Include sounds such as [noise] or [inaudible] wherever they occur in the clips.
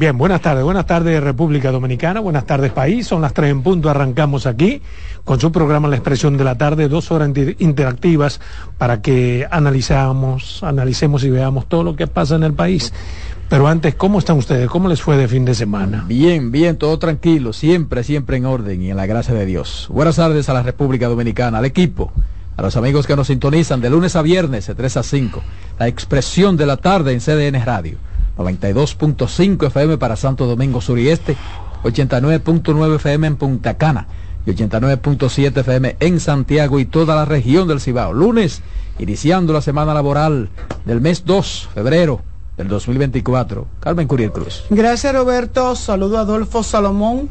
Bien, buenas tardes, buenas tardes República Dominicana, buenas tardes país, son las tres en punto, arrancamos aquí con su programa La Expresión de la Tarde, dos horas interactivas para que analizamos, analicemos y veamos todo lo que pasa en el país. Pero antes, ¿cómo están ustedes? ¿Cómo les fue de fin de semana? Bien, bien, todo tranquilo, siempre, siempre en orden y en la gracia de Dios. Buenas tardes a la República Dominicana, al equipo, a los amigos que nos sintonizan de lunes a viernes de 3 a 5, la expresión de la tarde en CDN Radio 92.5 FM para Santo Domingo Sur y Este, 89.9 FM en Punta Cana y 89.7 FM en Santiago y toda la región del Cibao. Lunes, iniciando la semana laboral del mes 2, febrero del 2024. Carmen Curiel Cruz. Gracias Roberto, saludo a Adolfo Salomón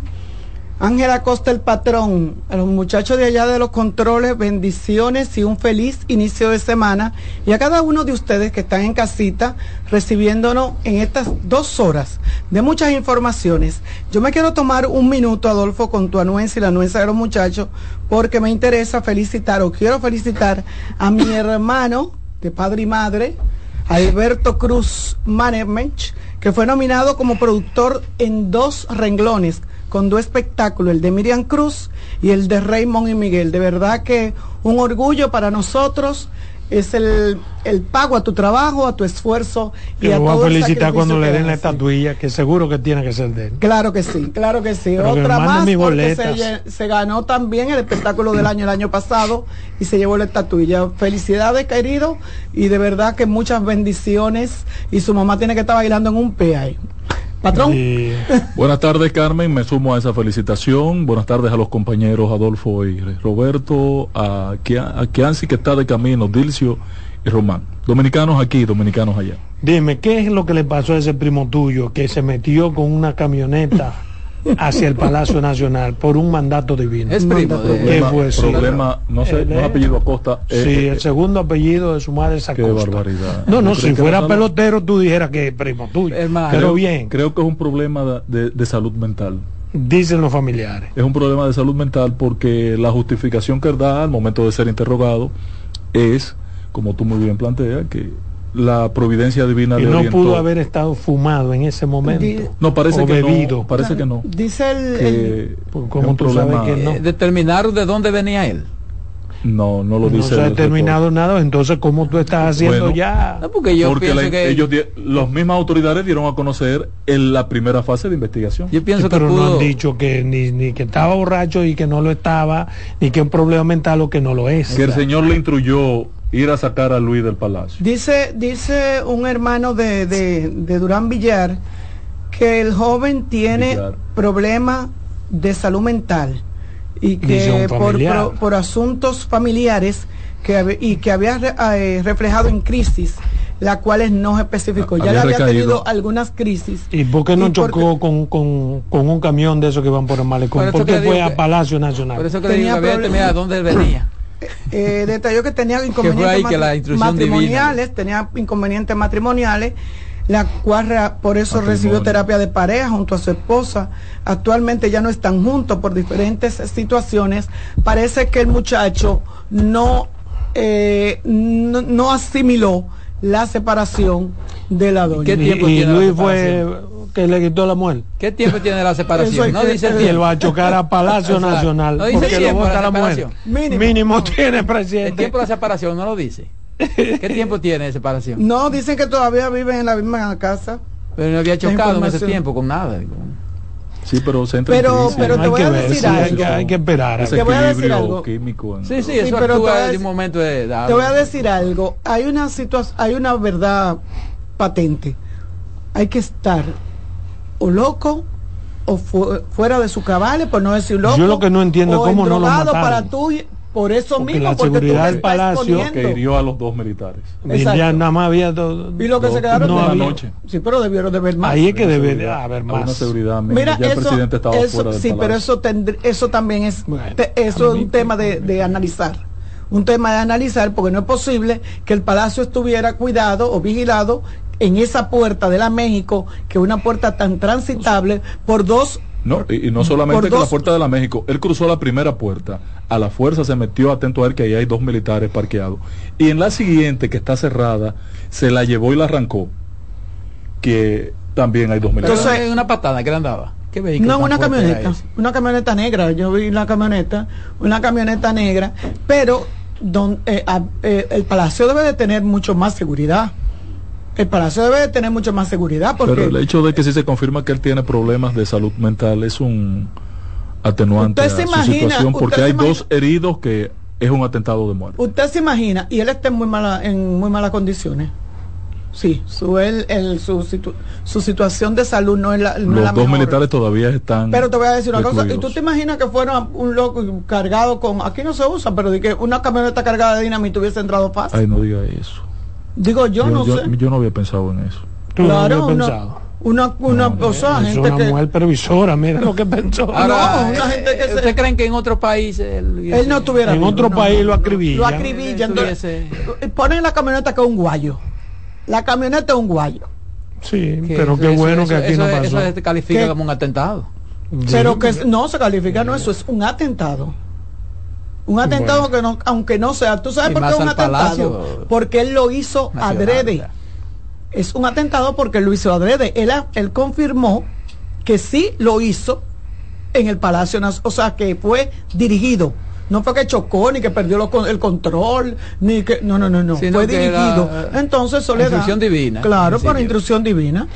Ángela Costa, el patrón, a los muchachos de allá de los controles, bendiciones y un feliz inicio de semana. Y a cada uno de ustedes que están en casita recibiéndonos en estas dos horas de muchas informaciones. Yo me quiero tomar un minuto, Adolfo, con tu anuencia y la anuencia de los muchachos, porque me interesa felicitar o quiero felicitar a mi [laughs] hermano de padre y madre, Alberto Cruz Management, que fue nominado como productor en dos renglones con dos espectáculos, el de Miriam Cruz y el de Raymond y Miguel. De verdad que un orgullo para nosotros es el, pago a tu trabajo, a tu esfuerzo. Y, y a voy a felicitar cuando le den la estatuilla, que seguro que tiene que ser de él. Claro que sí, claro que sí. Otra más porque se, se, ganó también el espectáculo del año el año pasado y se llevó la estatuilla. Felicidades, querido, y de verdad que muchas bendiciones. Y su mamá tiene que estar bailando en un pe Patrón. Buenas tardes, Carmen. Me sumo a esa felicitación. Buenas tardes a los compañeros Adolfo y Roberto, a, Kianci que está de camino, Dilcio y Román. Dominicanos aquí, dominicanos allá. Dime, ¿qué es lo que le pasó a ese primo tuyo que se metió con una camioneta? Hacia el Palacio Nacional por un mandato divino. Es primo de... problema, no sé, no es apellido Acosta. sí, eh, el segundo apellido de su madre es Acosta. Qué barbaridad. No, no, si fuera pelotero tú dijeras que es primo tuyo. Pero bien. Creo que es un problema de, de salud mental. Dicen los familiares. Es un problema de salud mental porque la justificación que él da al momento de ser interrogado es, como tú muy bien planteas, que la providencia divina y no pudo haber estado fumado en ese momento no parece que no parece que no dice el, como tú sabes que no eh, determinaron de dónde venía él no, no lo dice. No se ha determinado nada, entonces ¿cómo tú estás haciendo ya? No, porque yo pienso que ellos, los mismas autoridades dieron a conocer en la primera fase de investigación. Yo pienso que pero no han dicho que ni, ni que estaba borracho y que no lo estaba, ni que un problema mental o que no lo es. Que el señor le instruyó ir a sacar a Luis del palacio. Dice, dice un hermano de, de, Durán Villar que el joven tiene problemas de salud mental y que por, por, asuntos familiares que, y que había eh, reflejado en crisis las cuales no especificó. Ya le había tenido algunas crisis. ¿Y por qué no chocó con, con, con, un camión de esos que van por el malecón? ¿Por qué fue a Palacio Nacional? Por eso que tenía le dónde él venía. Eh, detalló que tenía [laughs] inconvenientes matrimoniales, tenía inconvenientes matrimoniales, la cual por eso recibió terapia de pareja junto a su esposa. Actualmente ya no están juntos por diferentes situaciones. Parece que el muchacho no, eh, no, asimiló la separación de la doña. ¿Qué tiempo y, Luis fue que le quitó la muerte. ¿Qué tiempo tiene la separación? no dice el él va a chocar a Palacio Nacional. No dice porque lo vota la, muerte. Mínimo. tiene presidente. El tiempo de la separación no lo dice. ¿Qué tiempo tiene de separación? No, dicen que todavía viven en la misma casa. Pero no había chocado en ese tiempo con nada. Sí, pero se pero, pero te voy a decir algo. Hay que, esperar. Te voy a decir algo. Químico, Sí, sí, eso pero de un momento de, Te voy a decir algo. Hay una situación, hay una verdad patente. Hay que estar o loco o fuera de su cabales, por no decir loco. Yo lo que no entiendo es cómo no lo mataron. para tú, por eso porque mismo, la seguridad del palacio que hirió a los dos militares. Ya nada más había dos, y lo que se quedaron no la noche. Sí, pero debieron de ver más. Ahí es que debe haber más. Una seguridad Mira, ya eso, el presidente estaba eso, fuera del Sí, pero eso eso también es eso es un tema de, de analizar un tema de analizar porque no es posible que el palacio estuviera cuidado o vigilado en esa puerta de la México, que es una puerta tan transitable por dos no, y, no solamente que la puerta de la México, él cruzó la primera puerta, a la fuerza se metió atento a ver que ahí hay dos militares parqueados. Y en la siguiente, que está cerrada, se la llevó y la arrancó. Que también hay dos militares. Entonces- una patada que le andaba. ¿Qué vehículo No, una camioneta, una camioneta negra. Yo vi una camioneta, una camioneta negra, pero don- eh, a- eh, el palacio debe de tener mucho más seguridad. El palacio debe de tener mucho más seguridad porque Pero el hecho de que si se confirma que él tiene problemas de salud mental es un atenuante Usted a su imagina- situación porque hay imagina- dos heridos que es un atentado de muerte. usted se imagina y él está en muy mala, en muy malas condiciones. Sí, su, él- él- su, situ- su situación de salud no es la, no es Los la dos mejor. militares todavía están. Pero te voy a decir una cosa, y tú te imaginas que fuera un loco cargado con, aquí no se usa, pero de que una camioneta cargada de dinamita hubiese entrado fácil. Ay, no diga eso. Digo, yo, no yo, sé. yo no había pensado en eso. Tú no Claro, lo una, pensado. una, una, o sea, es gente una que mujer previsora, mira [laughs] lo que pensó. Ahora, No, una eh, gente que se- ¿Usted creen que en otro país él, él no tuviera en vivo, otro no, país no, lo no, acribillan. Lo acribillan. Entonces, Ponen la camioneta que es un guayo. La camioneta es un guayo. Sí, que pero eso- qué bueno eso- que aquí eso, no pasó. Eso se califica ¿Qué? como un atentado. Pero que no se califica, no, eso es un atentado. Un atentado Bueno. que no, aunque no sea, ¿tú sabes Y por qué es un atentado? Palacio Porque él lo hizo Nacional, adrede. ya. Es un atentado porque él lo hizo adrede. Él, él confirmó que sí lo hizo en el Palacio Nacional, o sea, que fue dirigido. No fue que chocó, ni que perdió lo el control, ni que... No, no, no, no. Sino fue dirigido. era, Entonces, Soledad... instrucción divina, Claro, por instrucción divina.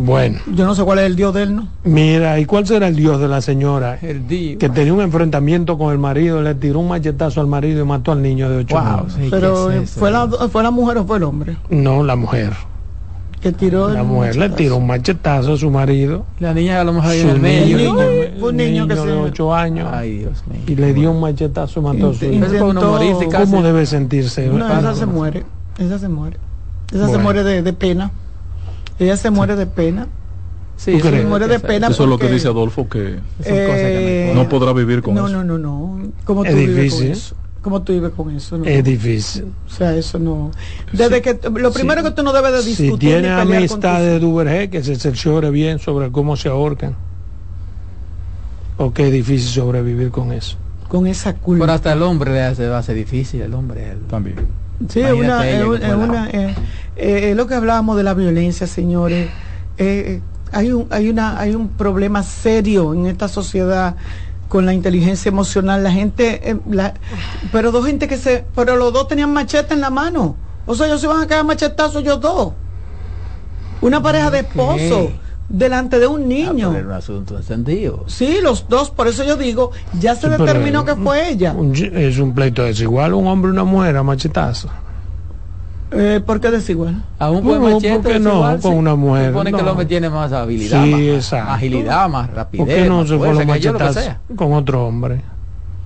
Bueno, Yo no sé cuál es el Dios de él, ¿no? mira, ¿y cuál será el Dios de la señora? El Dios. Que tenía un enfrentamiento con el marido, le tiró un machetazo al marido y mató al niño de 8 Wow, años. sí, Pero ¿qué eh, es? ¿fue, la, ¿fue la mujer o fue el hombre? No, la mujer. Que tiró La mujer le tiró un machetazo a su marido. La niña a lo mejor ahí en Su el medio. niño. un niño que se- de 8 años. Ay, Dios mío. y le dio un machetazo y mató a su hijo. ¿Cómo debe sentirse? No, esa se muere. Esa se muere. Esa se muere de, de pena. Ella se muere de pena. Sí, es Muere lo que de pena. Eso es lo que dice Adolfo, que Eh, no podrá vivir con no, eso. no, no, no. ¿Cómo tú Es vives difícil. con eso? ¿Cómo tú vives con eso? No. Es difícil. O sea, eso no. Desde que lo primero que tú no debes de discutir Si tiene amistad de Duvergé, que se cerciore bien sobre cómo se ahorcan. Porque es difícil sobrevivir con eso. con esa culpa. Pero hasta el hombre le hace, va a ser difícil, el hombre. el- También. Sí, es una, es una, eh, eh, lo que hablábamos de la violencia, señores. Eh, eh, hay un, hay una, hay un problema serio en esta sociedad con la inteligencia emocional. La gente, eh, la- pero dos gente que se, pero los dos tenían machete en la mano. O sea, ellos se van a quedar machetazos ellos dos. Una pareja de esposos delante de un Ah, niño. pero era un asunto encendido. Sí, los dos, por eso yo digo, ya se Sí, determinó que fue ella. Un- es un pleito desigual, un hombre y una mujer a machetazo. Eh, ¿Por qué desigual? Aún con No, machete ¿por qué no? desigual, Con una mujer, Supone que el hombre tiene más habilidad, Sí, más, exacto. más agilidad, más rapidez. ¿Por qué no se con otro hombre?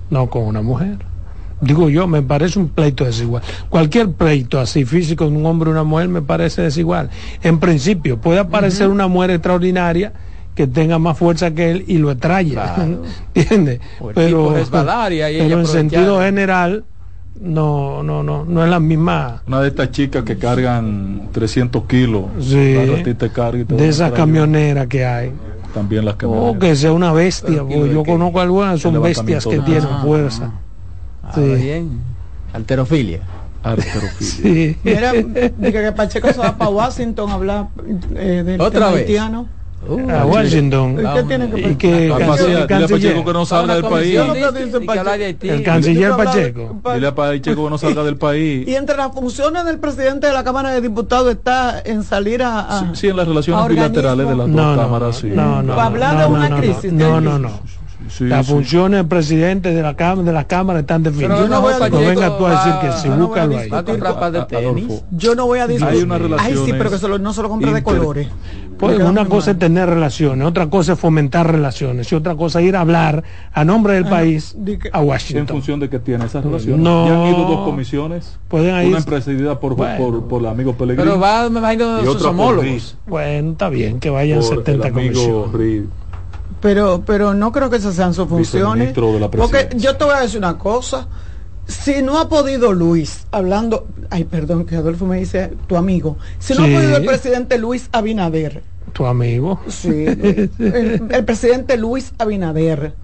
No con una mujer. Digo yo, me parece un pleito desigual. Cualquier pleito así físico de un hombre y una mujer me parece desigual. En principio, puede aparecer una mujer extraordinaria que tenga más fuerza que él y lo extraye. Claro. [laughs] ¿Entiendes? O pero ella en sentido general, no, no, no, no es la misma. Una de estas chicas que cargan 300 kilos, Sí. la ratita carga y te de esas camioneras que hay. También las O camioneras. que sea una bestia, porque ¿de yo conozco algunas, son bestias que tienen Ah, fuerza. Ah, Sí. bien. Alterofilia. Arterofilia. Sí. Mira, dije que Pacheco se va para Washington a hablar eh, del ¿Otra tema vez? haitiano. Uh, a Washington. ¿Y qué tiene que Y que A el Pacheco que no salga del país. El canciller Pacheco. Pa- Dile a Pacheco que no salga del país. Y entre las funciones del presidente de la Cámara de Diputados está en salir a, a- Sí, sí, en las relaciones bilaterales de las dos No, no, cámaras, sí. no, no, Para hablar no, de una no, crisis, No, no, no. Sí, Las sí. funciones del presidente de la cámara, de las cámaras están definidas. Pero no voy a no venga tú a decir que sí, no voy a búscalo ahí. Yo no voy a discutir. Hay unas Ay, sí, pero que se lo- no se lo compre de colores. Pues una cosa es mal. tener relaciones, otra cosa es fomentar relaciones y otra cosa es ir a hablar a nombre del Ah, país que- a En Washington. función de que tiene esas relaciones. No. Ya han ido dos comisiones. Pueden ir- Una presidida por, Bueno. por, por el amigo Pellegrini. Pero va, me imagino, sus homólogos. Bueno, está bien que vayan por 70 el amigo comisiones. Pero, pero no creo que esas sean sus funciones. Porque yo te voy a decir una cosa. Si no ha podido Luis, hablando, ay, perdón, que Adolfo me dice tu amigo, si no Sí. ha podido el presidente Luis Abinader, Tu amigo. sí, el, el presidente Luis Abinader,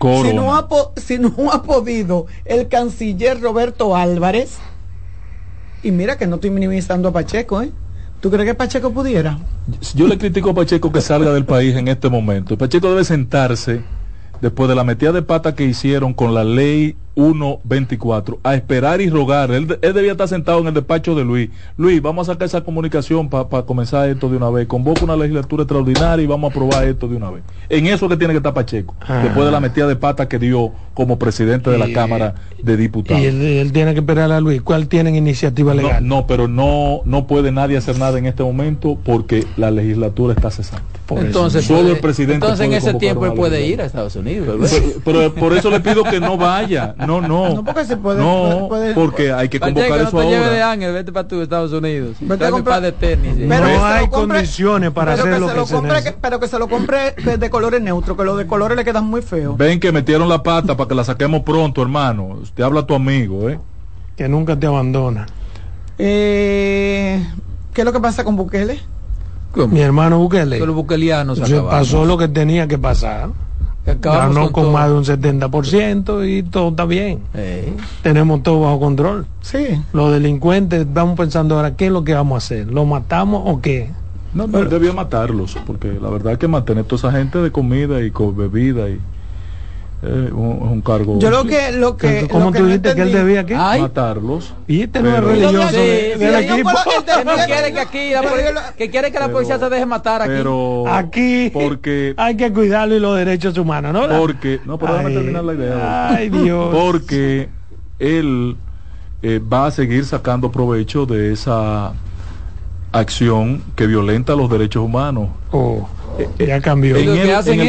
si no, ha si no ha podido el canciller Roberto Álvarez, y mira que no estoy minimizando a Pacheco, ¿eh? ¿Tú crees que Pacheco pudiera? Yo le critico a Pacheco que salga del país en este momento. Pacheco debe sentarse después de la metida de pata que hicieron con la ley 1.24 a esperar y rogar. Él, él, debía estar sentado en el despacho de Luis. Luis, vamos a sacar esa comunicación para pa comenzar esto de una vez. Convoca una legislatura extraordinaria y vamos a aprobar esto de una vez. En eso que tiene que estar Pacheco, ah. después de la metida de pata que dio como presidente de la Cámara de Diputados. Y él, él, tiene que esperar a Luis. ¿Cuál tienen iniciativa legal? No, no, pero no, no puede nadie hacer nada en este momento porque la legislatura está cesante. Por entonces, solo puede, el presidente. Entonces en ese tiempo él puede ir a Estados Unidos. Pero, pero, por eso le pido que no vaya. No, no. No, porque se puede. No, puede, porque hay que convocar Pacheco, eso no te ahora. de Ángel, vete para tu Estados Unidos. Vete a comprar de tenis. Pero no hay condiciones para pero hacer que lo se que se compre, que- Pero que se lo compre de, de colores neutros, que los de colores le quedan muy feos. Ven que metieron la pata para que la saquemos pronto, hermano. Te habla tu amigo, ¿eh? Que nunca te abandona. Eh, ¿Qué es lo que pasa con Bukele? Mi hermano Bukele. Que los buquelianos Se pasó lo que tenía que pasar. Acabamos Ganó con, más de un 70% y todo está bien. Eh, Tenemos todo bajo control. Sí. Los delincuentes estamos pensando ahora, ¿qué es lo que vamos a hacer? ¿Lo matamos o qué? No, no, él debía matarlos, porque la verdad es que mantener toda esa gente de comida y con bebida y eh, un, es un cargo. Yo lo que lo que ¿Cómo lo que tú no dijiste que él debía qué? Ay. matarlos. Y este no es religioso Sí, de- del equipo. [laughs] no quiere que aquí la que quiere que la pero- policía se deje matar aquí. Pero Aquí porque hay que cuidarlo y los derechos humanos, ¿no? porque no, pero déjame terminar la idea. Ay, Dios. Porque él eh, va a seguir sacando provecho de esa acción que violenta los derechos humanos. Oh, ya cambió. ¿Y En el, en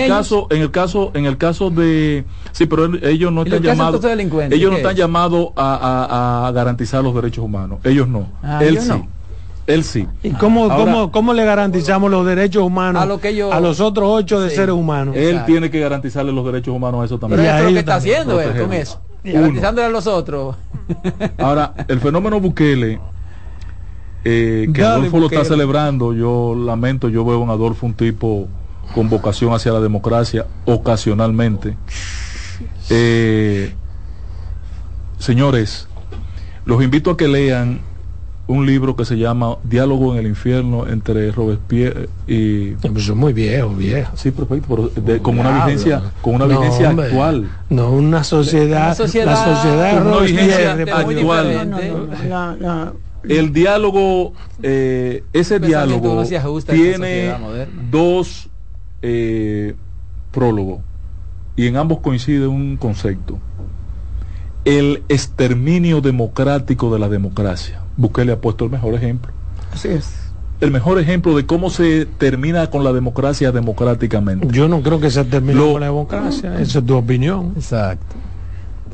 caso, en el caso, en el caso de sí, pero ellos no ¿Y lo están llamados, ellos no ¿Qué están es? llamados a, a- a garantizar los derechos humanos. Ellos no. Ah, él sí. no. Él sí. ¿Y cómo, Ahora- cómo, cómo le garantizamos los derechos humanos A lo que ellos- a los otros ocho de Sí. seres humanos? Él Exacto. tiene que garantizarle los derechos humanos a eso también. Y a eso es lo que está también, haciendo él con eso. Uno. Garantizándole a los otros. Ahora, el fenómeno Bukele, eh, que Dale, Adolfo lo está celebrando, yo lamento, yo veo en Adolfo un tipo con vocación hacia la democracia ocasionalmente. Eh, señores, los invito a que lean un libro que se llama Diálogo en el infierno entre Robespierre y Pues muy viejos, viejos. sí, perfecto, pero de- con una vigencia, con una No, vigencia hombre. actual. No, una sociedad, Una sociedad la sociedad Robespierre, pues, actual. No, no, El diálogo, eh, ese diálogo tiene dos eh, prólogos y en ambos coincide un concepto. El exterminio democrático de la democracia. Bukele ha puesto el mejor ejemplo. así es. El mejor ejemplo de cómo se termina con la democracia democráticamente. Yo no creo que se termine Lo- con la democracia, esa es tu opinión. Exacto.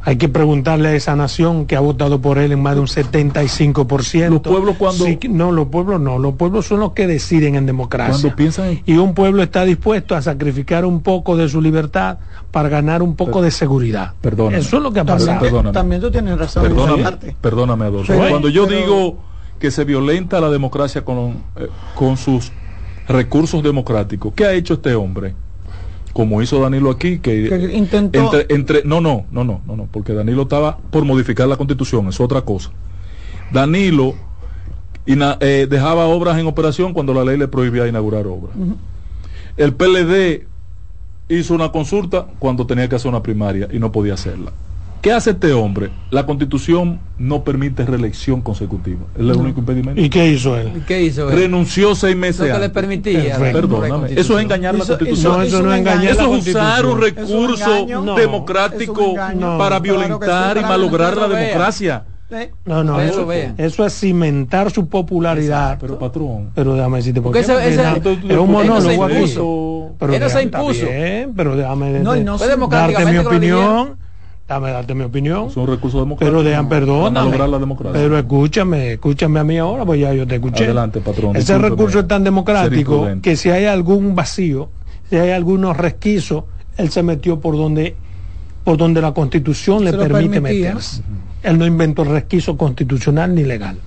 Hay que preguntarle a esa nación que ha votado por él en más de un 75%. Los pueblos cuando- Sí, no, los pueblos no, los pueblos son los que deciden en democracia. Cuando piensan en Y un pueblo está dispuesto a sacrificar un poco de su libertad para ganar un poco de seguridad. Perdóname. Eso es lo que ha pasado. Perdóname. también tú tienes razón. Perdóname, parte. perdóname Adolfo. Cuando yo pero- digo que se violenta la democracia con, eh, con sus recursos democráticos, ¿qué ha hecho este hombre? Como hizo Danilo aquí, que, Que intentó- entre, entre- no, no, no, no, no, no, porque Danilo estaba por modificar la constitución, es otra cosa. Danilo ina- eh, dejaba obras en operación cuando la ley le prohibía inaugurar obras. El PLD hizo una consulta cuando tenía que hacer una primaria y no podía hacerla. ¿Qué hace este hombre? La constitución no permite reelección consecutiva. Es el único impedimento. ¿Y qué hizo él? ¿Y ¿Qué hizo él? Renunció seis meses Lo que le permitía. Perdóname. Eso es engañar la constitución. No, eso no es engañar Eso es usar un recurso. No, democrático para Claro que sí, violentar y malograr la no democracia. Eh, No, no, Eso eso, es cimentar su popularidad. Pero patrón. Pero déjame decirte por Porque qué. ese- porque ese- no es un monólogo aquí. impuso. Pero Él no se impuso. bien, pero déjame No, no darte mi opinión. Dame darte mi opinión. Es un recurso democrático. Pero dejan, la democracia. Pero escúchame, escúchame a mí ahora, pues ya yo te escuché. Adelante, patrón, Ese recurso es tan democrático que si hay algún vacío, si hay algunos resquicios, él se metió por donde por donde la constitución le Se permite permitía. meterse. Él no inventó el resquicio constitucional ni legal.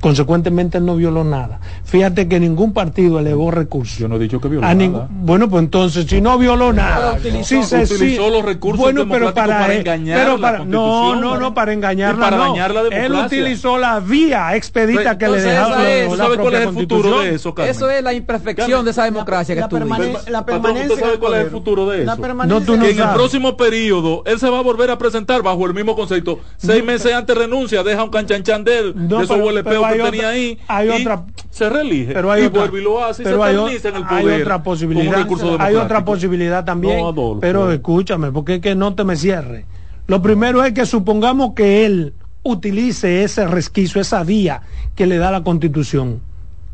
Consecuentemente él no violó nada. Fíjate que ningún partido elevó recursos. Yo no he dicho que violó A nada. bueno, pues entonces, si no violó nada, utilizó- si se- utilizó los recursos bueno, pero democráticos para, para él- engañar pero la para- no, Constitución. no, no, para engañarla, para no. dañar la Él utilizó la vía expedita que le dejaba es- la ¿Tú sabes cuál es el futuro de eso, Carmen? Eso es la imperfección de esa democracia que la tú permane- Pa- la permanencia ¿usted sabe en el cuál es el futuro de La eso? permanencia No, tú en no que el en el próximo periodo él se va a volver a presentar bajo el mismo concepto. Seis meses antes renuncia, deja un canchanchan de él, No, de esos pero hay que otra- tenía ahí, hay y otra- se reelige, pero hay y otra, vuelve y lo hace y pero se hay, o- eterniza en el hay poder. otra como posibilidad hay otra posibilidad también No, Adolfo. pero escúchame porque es que no te me cierre lo primero es que supongamos que él utilice ese resquicio esa vía que le da la constitución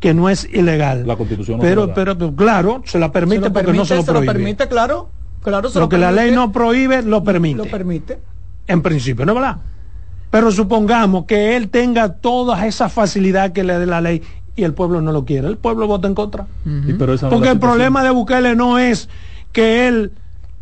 que no es ilegal La Constitución no pero pero pero, claro se la permite Se lo porque no se lo se lo prohíbe permite, claro. Claro, se lo que la ley permite, no prohíbe lo permite lo permite. en principio, ¿no es verdad? Pero supongamos que él tenga todas esas facilidades que le dé la ley y el pueblo no lo quiere. El pueblo vota en contra. Y pero esa no es Porque el problema de Bukele no es que él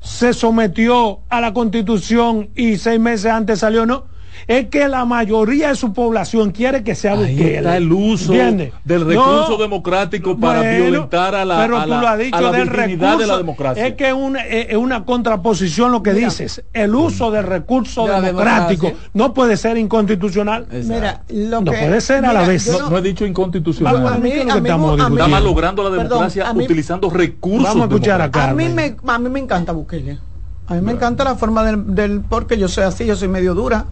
se sometió a la constitución y seis meses antes salió, no. Es que la mayoría de su población quiere que sea Ahí Bukele. está el uso ¿Entiendes? del No, recurso democrático para bueno, violentar a la, pero a tú la- lo has dicho a la del virginidad de la democracia. Es que es una, es es una contraposición lo que Mira. dices. El uso del recurso De democrático democracia. no puede ser inconstitucional. Exacto. Mira, lo No que, puede ser a la vez. no, no he dicho inconstitucional. Vamos, a mí, ¿Qué es lo a que mí? Está malogrando la democracia mí- utilizando recursos Vamos a escuchar acá. A mí, me, a mí me encanta Bukele. A mí me encanta la forma del, del- porque yo soy así, yo soy medio dura,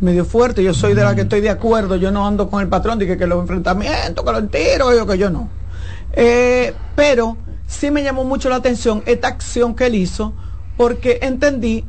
medio fuerte, yo soy de la que estoy de acuerdo, yo no ando con el patrón de que, que los enfrentamientos, que los tiros, yo que yo no. Eh, pero sí me llamó mucho la atención esta acción que él hizo, porque entendí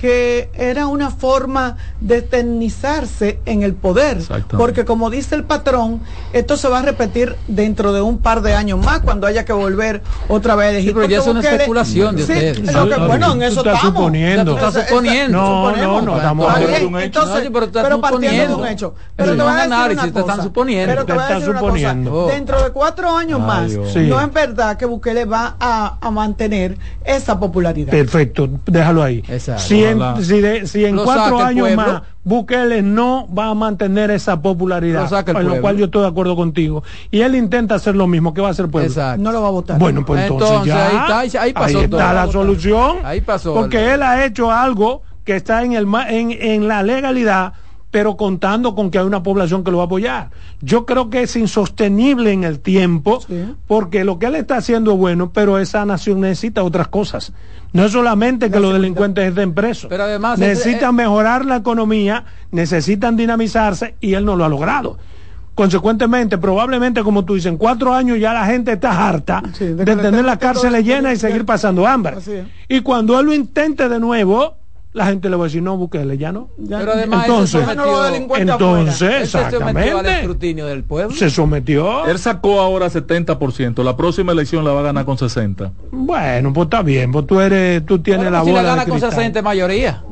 que era una forma de eternizarse en el poder. Porque como dice el patrón, esto se va a repetir dentro de un par de años más cuando haya que volver otra vez a elegir. Sí, pero ya es una especulación de Sí, ustedes. lo que- No, bueno, en eso estás estamos. suponiendo. Tú estás suponiendo. No, no, no, estamos Está hablando bien, de un hecho. Entonces, pero tú estás pero partiendo de un suponiendo. hecho. Pero no te voy a es decir análisis, una te están suponiendo. Pero te voy a Te decir estás una cosa. suponiendo. Dentro de cuatro años Ay, más, Dios. Sí. no es verdad que Bukele va a, a mantener esa popularidad. Perfecto, déjalo ahí. Exacto. Si en, si de- si en cuatro años pueblo. más Bukele no va a mantener esa popularidad, Lo en lo cual yo estoy de acuerdo contigo, y él intenta hacer lo mismo, ¿qué va a hacer pueblo? Exacto. No lo va a votar. Bueno, pues entonces, Entonces, ya, ahí está, ahí- ahí pasó está todo. la solución. Ahí pasó. Porque él ha hecho algo que está en, el, en, en la legalidad, pero contando con que hay una población que lo va a apoyar. Yo creo que es insostenible en el tiempo, Sí. porque lo que él está haciendo es bueno, pero esa nación necesita otras cosas. No es solamente que los delincuentes estén presos. Pero además, necesitan eh, mejorar la economía, necesitan dinamizarse y él no lo ha logrado. Consecuentemente, probablemente, como tú dices, en cuatro años ya la gente está harta Sí, de de, tener las cárceles llenas y seguir pasando hambre. Y cuando él lo intente de nuevo, la gente le va a decir, no, Bukele, ya no. Ya- Pero además Entonces- se sometió, delincuentes Entonces, él se sometió al exactamente. escrutinio del pueblo. Se sometió. Él sacó ahora 70%, la próxima elección la va a ganar con 60. Bueno, pues está bien, pues tú eres, tú tienes Bueno, la si bola le gana de con cristal. 60 mayoría.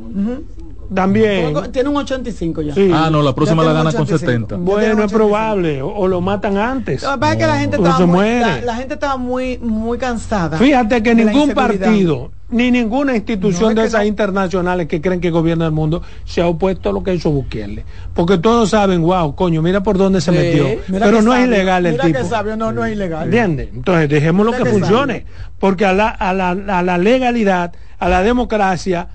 También. Tiene un 85 ya. Sí. Ah, no, la próxima la gana con 85. 70. Ya Bueno, es 85. probable, o, o lo matan antes. Lo que pasa es que la gente O estaba se muy, muere. la, la gente estaba muy, muy cansada. Fíjate que ningún partido, ni ninguna institución No, es de esas no. internacionales que creen que gobierna el mundo se ha opuesto a lo que hizo Bukele. Porque todos saben, wow, coño, mira por dónde se Sí. metió. Mira Pero no es ilegal el mira tipo. que sabio, no, no es ilegal. ¿Entiendes? Entonces, dejémoslo Mira que que funcione. Porque a la, a, la, a la legalidad, a la democracia,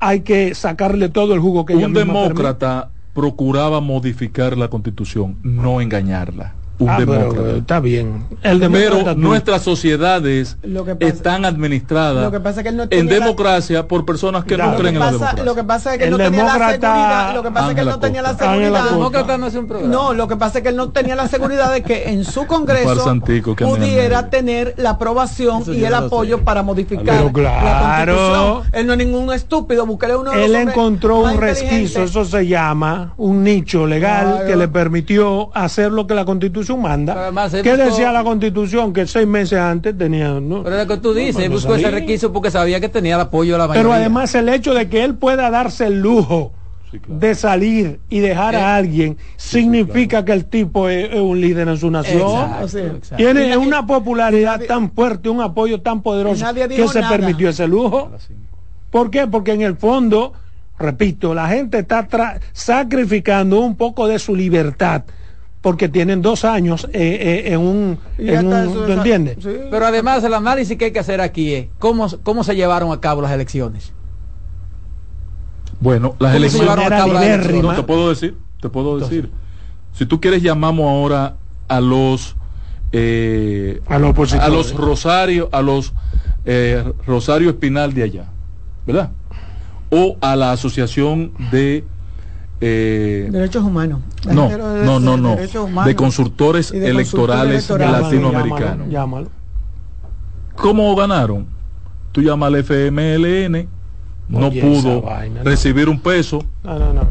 hay que sacarle todo el jugo que ella Un permite. demócrata procuraba modificar la constitución, no engañarla. Un Ah, pero, demócrata. está bien. El Pero nuestras sociedades Lo que pasa- están administradas lo que pasa es que él no en la- democracia por personas que Claro. no Lo creen que, en la pasa, democracia. lo que pasa es que El él no tenía la seguridad. Lo que pasa es que él no tenía la seguridad. Demócrata no es un programa. No, lo que pasa es que él no tenía la seguridad de que en su Congreso pudiera tener la aprobación Eso y el apoyo sé. para modificar claro. la Constitución. Él no es ningún estúpido, es uno de Él encontró un resquicio, eso se llama un nicho legal Claro. que le permitió hacer lo que la constitución manda. Además, ¿Qué buscó- decía la constitución? Que seis meses antes tenía... ¿no? Pero es lo que tú dices, No, él no buscó ese requisito porque sabía que tenía el apoyo de la mayoría. Pero además el hecho de que él pueda darse el lujo Sí, claro. de salir y dejar Eh, a alguien significa que el tipo es, es un líder en su nación. Exacto, Sí. exacto. Tiene nadie- una popularidad tan fuerte, un apoyo tan poderoso que se nada. permitió ese lujo. ¿Por qué? Porque en el fondo, repito, la gente está tra- sacrificando un poco de su libertad porque tienen dos años eh, eh, en un, en un ¿tú entiendes? Sí. Pero además el análisis que hay que hacer aquí es cómo, cómo se llevaron a cabo las elecciones. Bueno, las elecciones a cabo las elecciones? No, te puedo decir, te puedo decir. Si tú quieres llamamos ahora a los eh, a, los a los Rosario, a los eh, Rosario Espinal de allá, ¿verdad? O a la Asociación de eh, derechos humanos. No, no, no, no. De consultores, electorales, latinoamericanos. ¿Cómo ganaron? Tú llamas al FMLN, no pudo recibir un peso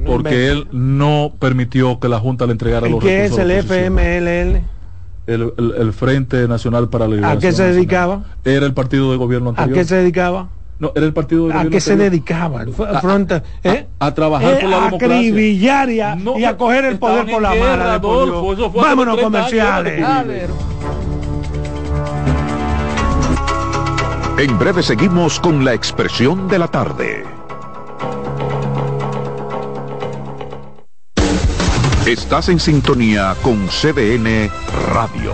porque él no permitió que la Junta le entregara los ¿Qué es el FMLN? El, el, Frente Nacional para la Liberación. ¿A qué se dedicaba? Era el partido de gobierno anterior. ¿A qué se dedicaba? No, era el partido de ¿A qué se dedicaba? A, ¿eh? a, trabajar por la a democracia. y a, y a coger el poder por la mala. Vámonos comerciales. En breve seguimos con la expresión de la tarde. Estás en sintonía con CDN Radio.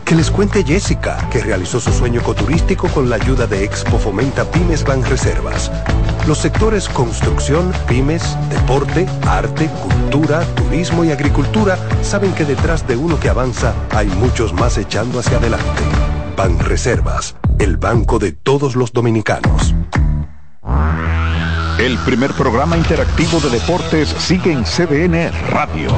Que les cuente Jessica, que realizó su sueño ecoturístico con la ayuda de Expo Fomenta Pymes Ban Reservas. Los sectores construcción, pymes, deporte, arte, cultura, turismo y agricultura saben que detrás de uno que avanza hay muchos más echando hacia adelante. Ban Reservas, el banco de todos los dominicanos. El primer programa interactivo de deportes sigue en CDN Radio.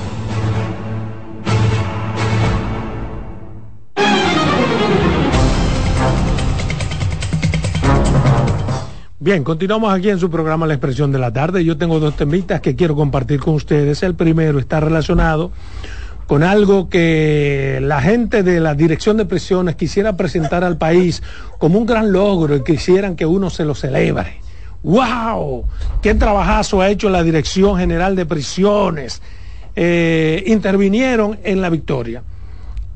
Bien, continuamos aquí en su programa La Expresión de la Tarde. Yo tengo dos temitas que quiero compartir con ustedes. El primero está relacionado con algo que la gente de la Dirección de Prisiones quisiera presentar al país como un gran logro y quisieran que uno se lo celebre. ¡Wow! ¡Qué trabajazo ha hecho la Dirección General de Prisiones! Eh, intervinieron en la victoria.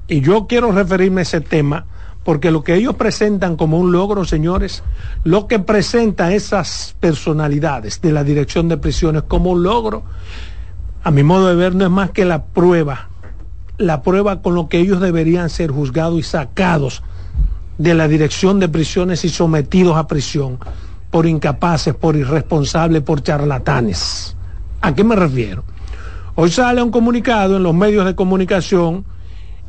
Y yo quiero referirme a ese tema porque lo que ellos presentan como un logro, señores, lo que presentan esas personalidades de la dirección de prisiones como un logro, a mi modo de ver, no es más que la prueba, la prueba con lo que ellos deberían ser juzgados y sacados de la dirección de prisiones y sometidos a prisión por incapaces, por irresponsables, por charlatanes. ¿A qué me refiero? Hoy sale un comunicado en los medios de comunicación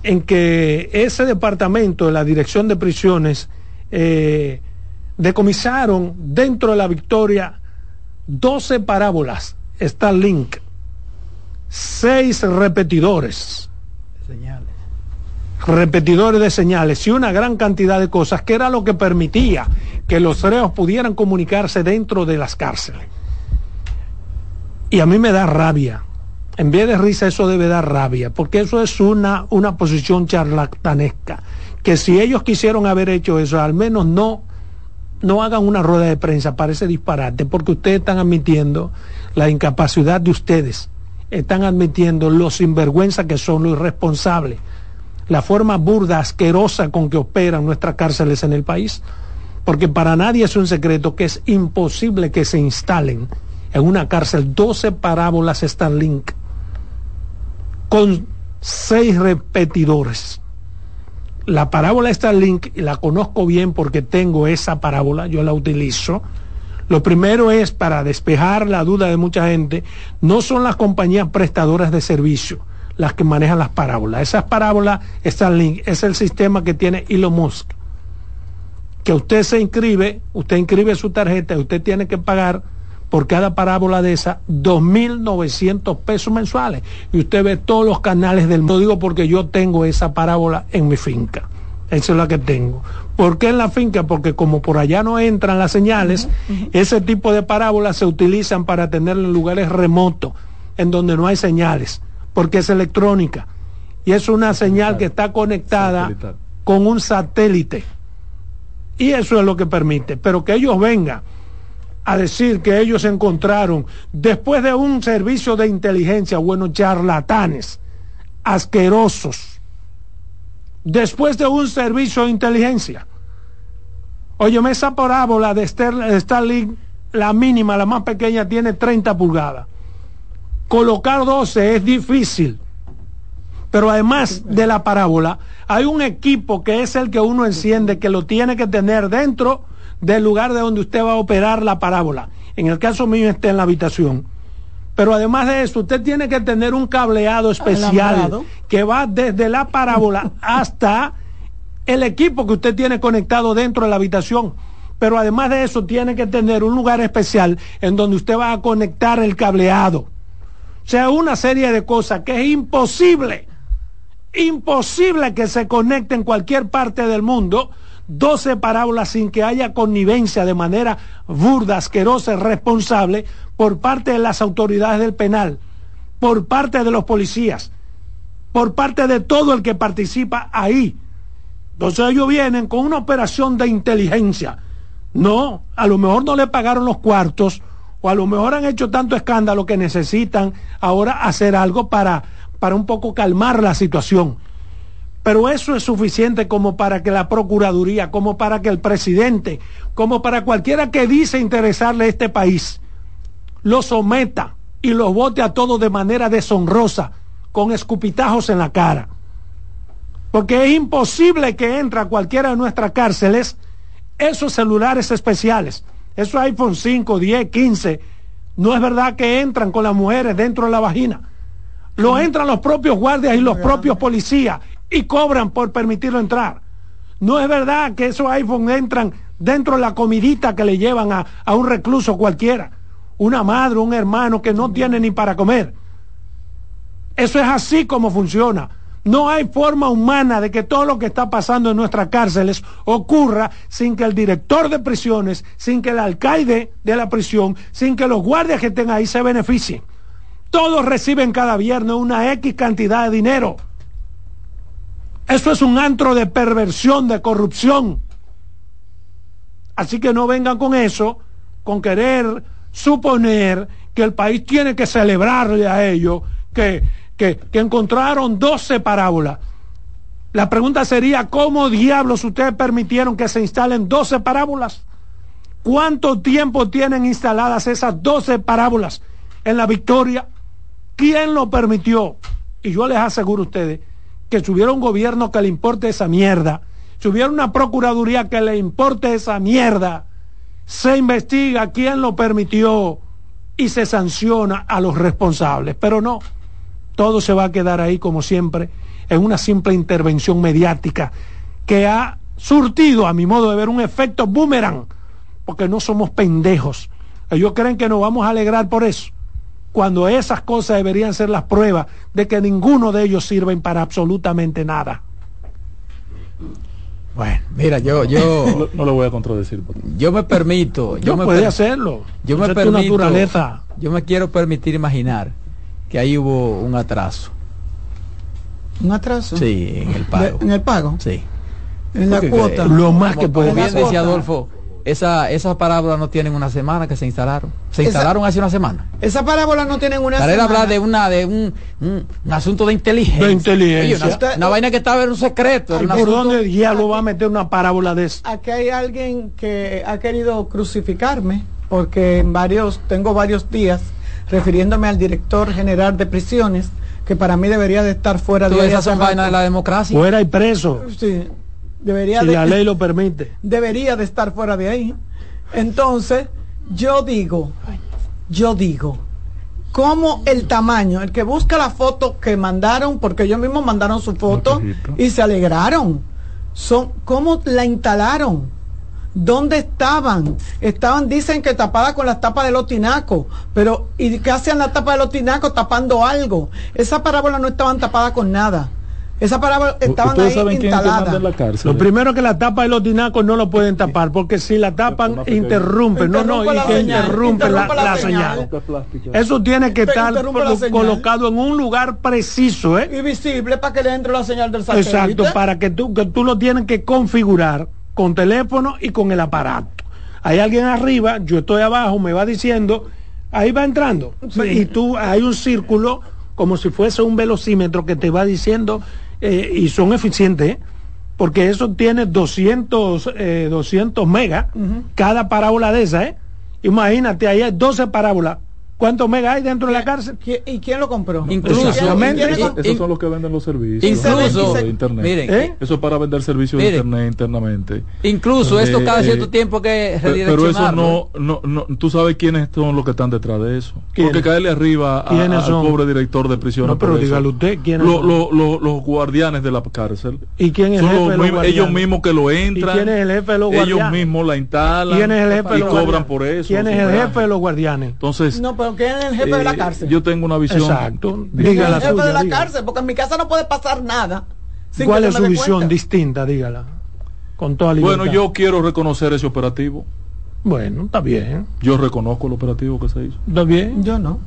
en que ese departamento de la Dirección de Prisiones eh, decomisaron dentro de la victoria 12 parábolas, link, 6 repetidores, señales. repetidores de señales y una gran cantidad de cosas que era lo que permitía que los reos pudieran comunicarse dentro de las cárceles. Y a mí me da rabia en vez de risa eso debe dar rabia, porque eso es una, una posición charlatanesca, que si ellos quisieron haber hecho eso, al menos no, no hagan una rueda de prensa, parece disparate, porque ustedes están admitiendo la incapacidad de ustedes, están admitiendo lo sinvergüenza que son, los irresponsables, la forma burda, asquerosa con que operan nuestras cárceles en el país. porque para nadie es un secreto que es imposible que se instalen en una cárcel 12 parábolas Starlink con seis repetidores. La parábola Starlink, y la conozco bien porque tengo esa parábola, yo la utilizo. Lo primero es para despejar la duda de mucha gente, no son las compañías prestadoras de servicio las que manejan las parábolas. Esas parábolas Starlink es el sistema que tiene Elon Musk. Que usted se inscribe, usted inscribe su tarjeta usted tiene que pagar por cada parábola de esa 2.900 pesos mensuales. Y usted ve todos los canales del mundo. Digo porque yo tengo esa parábola en mi finca. Esa es la que tengo. ¿Por qué en la finca? Porque como por allá no entran las señales, ese tipo de parábolas se utilizan para tener en lugares remotos, en donde no hay señales, porque es electrónica. Y es una señal que está conectada con un satélite. Y eso es lo que permite. Pero que ellos vengan a decir que ellos encontraron, después de un servicio de inteligencia, bueno, charlatanes, asquerosos, después de un servicio de inteligencia. Óyeme, esa parábola de Starlink, la mínima, la más pequeña, tiene 30 pulgadas. Colocar 12 es difícil. Pero además de la parábola, hay un equipo que es el que uno enciende, que lo tiene que tener dentro del lugar de donde usted va a operar la parábola. En el caso mío está en la habitación. Pero además de eso, usted tiene que tener un cableado especial que va desde la parábola hasta el equipo que usted tiene conectado dentro de la habitación. Pero además de eso, tiene que tener un lugar especial en donde usted va a conectar el cableado. O sea, una serie de cosas que es imposible, imposible que se conecte en cualquier parte del mundo 12 parábolas sin que haya connivencia de manera burda, asquerosa y responsable por parte de las autoridades del penal, por parte de los policías, por parte de todo el que participa ahí. Entonces ellos vienen con una operación de inteligencia. No, a lo mejor no le pagaron los cuartos o a lo mejor han hecho tanto escándalo que necesitan ahora hacer algo para, para un poco calmar la situación. Pero eso es suficiente como para que la Procuraduría, como para que el presidente, como para cualquiera que dice interesarle a este país, lo someta y los vote a todos de manera deshonrosa, con escupitajos en la cara. Porque es imposible que entre a cualquiera de nuestras cárceles esos celulares especiales, esos iPhone 5, 10, 15, no es verdad que entran con las mujeres dentro de la vagina. Lo entran los propios guardias y los propios policías y cobran por permitirlo entrar. No es verdad que esos iPhones entran dentro de la comidita que le llevan a, a un recluso cualquiera, una madre, un hermano que no tiene ni para comer. Eso es así como funciona. No hay forma humana de que todo lo que está pasando en nuestras cárceles ocurra sin que el director de prisiones, sin que el alcaide de la prisión, sin que los guardias que estén ahí se beneficien. Todos reciben cada viernes una X cantidad de dinero. Eso es un antro de perversión, de corrupción. Así que no vengan con eso, con querer suponer que el país tiene que celebrarle a ellos que, que, encontraron 12 parábolas. La pregunta sería, ¿cómo diablos ustedes permitieron que se instalen 12 parábolas? ¿Cuánto tiempo tienen instaladas esas 12 parábolas en la victoria? ¿Quién lo permitió? Y yo les aseguro a ustedes que si hubiera un gobierno que le importe esa mierda, si hubiera una procuraduría que le importe esa mierda, se investiga quién lo permitió y se sanciona a los responsables. Pero no, todo se va a quedar ahí como siempre en una simple intervención mediática que ha surtido, a mi modo de ver, un efecto boomerang, porque no somos pendejos. Ellos creen que nos vamos a alegrar por eso cuando esas cosas deberían ser las pruebas de que ninguno de ellos sirven para absolutamente nada. Bueno, mira, yo, yo [laughs] no, lo voy a contradecir. Yo me permito, yo no me puede hacerlo. Yo me permito, naturaleza. Yo me quiero permitir imaginar que ahí hubo un atraso. ¿Un atraso? Sí, en el pago. ¿En el pago? Sí. En la cuota. Lo más que puede Como bien decía Adolfo, esa, esas parábolas no tienen una semana que se instalaron. Se Esa- instalaron hace una semana. Esas parábolas no tienen una Para él semana. hablar de una de un, un, un asunto de inteligencia. De inteligencia. Oye, una, una vaina que estaba en un secreto. ¿Y un por asunto- dónde diablo va a meter una parábola de eso? Aquí hay alguien que ha querido crucificarme porque en varios tengo varios días refiriéndome al director general de prisiones que para mí debería de estar fuera de esas son vainas de la democracia. Fuera y preso, Sí, debería si de, la ley lo permite. debería de estar fuera de ahí. Entonces, yo digo, yo digo, como el tamaño, el que busca la foto que mandaron, porque ellos mismos mandaron su foto y se alegraron, son cómo la instalaron. ¿Dónde estaban? Estaban, dicen que tapada con las tapas de los tinacos, pero ¿y qué hacían las tapas de los tinacos tapando algo? Esas parábolas no estaban tapadas con nada. Esas parábolas estaban ahí saben instaladas. la cárcel. Lo primero que la tapa de los tinacos no lo pueden tapar, porque si la tapan, interrumpen, no, no, Interrumpe y la señal, interrumpe la, interrumpe la la señal. señal. Eso tiene que estar colocado en un lugar preciso, ¿eh? y visible para que le entre la señal del satélite. Exacto, para que tú, que tú lo tienes que configurar con teléfono y con el aparato. Hay alguien arriba, yo estoy abajo, me va diciendo, ahí va entrando. Sí. Y tú, hay un círculo como si fuese un velocímetro que te va diciendo, eh, y son eficientes, porque eso tiene 200, eh, 200 megas, cada parábola de esa, ¿eh? Imagínate, ahí hay 12 parábolas. ¿Cuántos megas hay dentro de la cárcel? ¿Qui- ¿Y quién lo compró? Incluso- Exactamente. ¿Quién- quién Esos, son los que venden los servicios. Incluso- de internet. Miren, ¿Eh? Eso es para vender servicios Miren. de internet internamente. Incluso esto Eh, cada eh, cierto tiempo que Pe- Pero eso no, no, no, tú sabes quiénes son los que están detrás de eso. ¿Quiénes? Porque caerle arriba a- ¿Quiénes al son? pobre director de prisiones. No, pero dígalo usted, ¿quiénes Lo- son? lo- lo- los guardianes de la cárcel. ¿Y quién es el Son jefe los de los mismos- ellos mismos que lo entran. ¿Y quién es el jefe de los Ellos guardianes? mismos la instalan. ¿Quién es el jefe de y los cobran guardianes? por eso. ¿Quién es el jefe de los guardianes? Entonces, No, pero ¿quién es el jefe de la eh, cárcel? yo tengo una visión. Exacto. ¿Quién Diga es la el jefe suya, de la diga. cárcel? Porque en mi casa no puede pasar nada. sin ¿Cuál que es su visión cuenta. distinta? Dígala. Con toda libertad. Bueno, yo quiero reconocer ese operativo. Bueno, está bien. Yo reconozco el operativo que se hizo. Está bien. Yo no.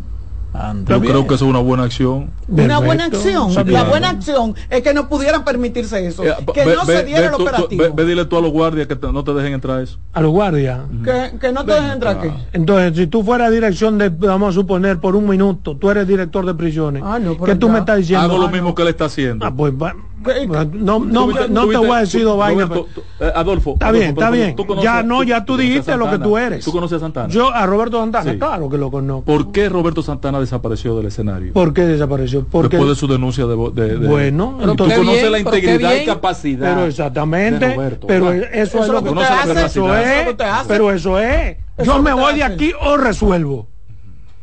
Yo bien. creo que eso es una buena acción. Una buena acción. La buena acción es que no pudieran permitirse eso. Eh, que ve- no ve- se diera ve el tú- operativo. ve- ve dile tú a los guardias que te- no te dejen entrar eso. A los guardias. que, que no te dejen entrar aquí. Entonces, si tú fueras dirección de, vamos a suponer, por un minuto, tú eres director de prisiones. Ah, no, ¿Qué pero tú ya. me estás diciendo? Hago lo Ah, mismo que él está haciendo. Ah, pues, va- ¿Qué- no, no, no, Tuviste- no te voy a decir dos vainas. Eh, Adolfo. Está bien, pero está bien. tú conoces- ya no, tú- ya tú dijiste lo que tú eres. ¿Tú conoces a Santana? Yo a Roberto Santana, Sí. claro que lo conozco. ¿Por qué Roberto Santana desapareció del escenario? ¿Por qué desapareció? Porque, Después de su denuncia de... de- de- Bueno, Y tú conoces bien, la pero integridad y capacidad. pero exactamente, de Roberto, pero ¿verdad? eso, es Eso lo lo que usted hace. Eso Eso es lo es, que usted hace. pero eso es. Eso Yo me voy de aquí o resuelvo.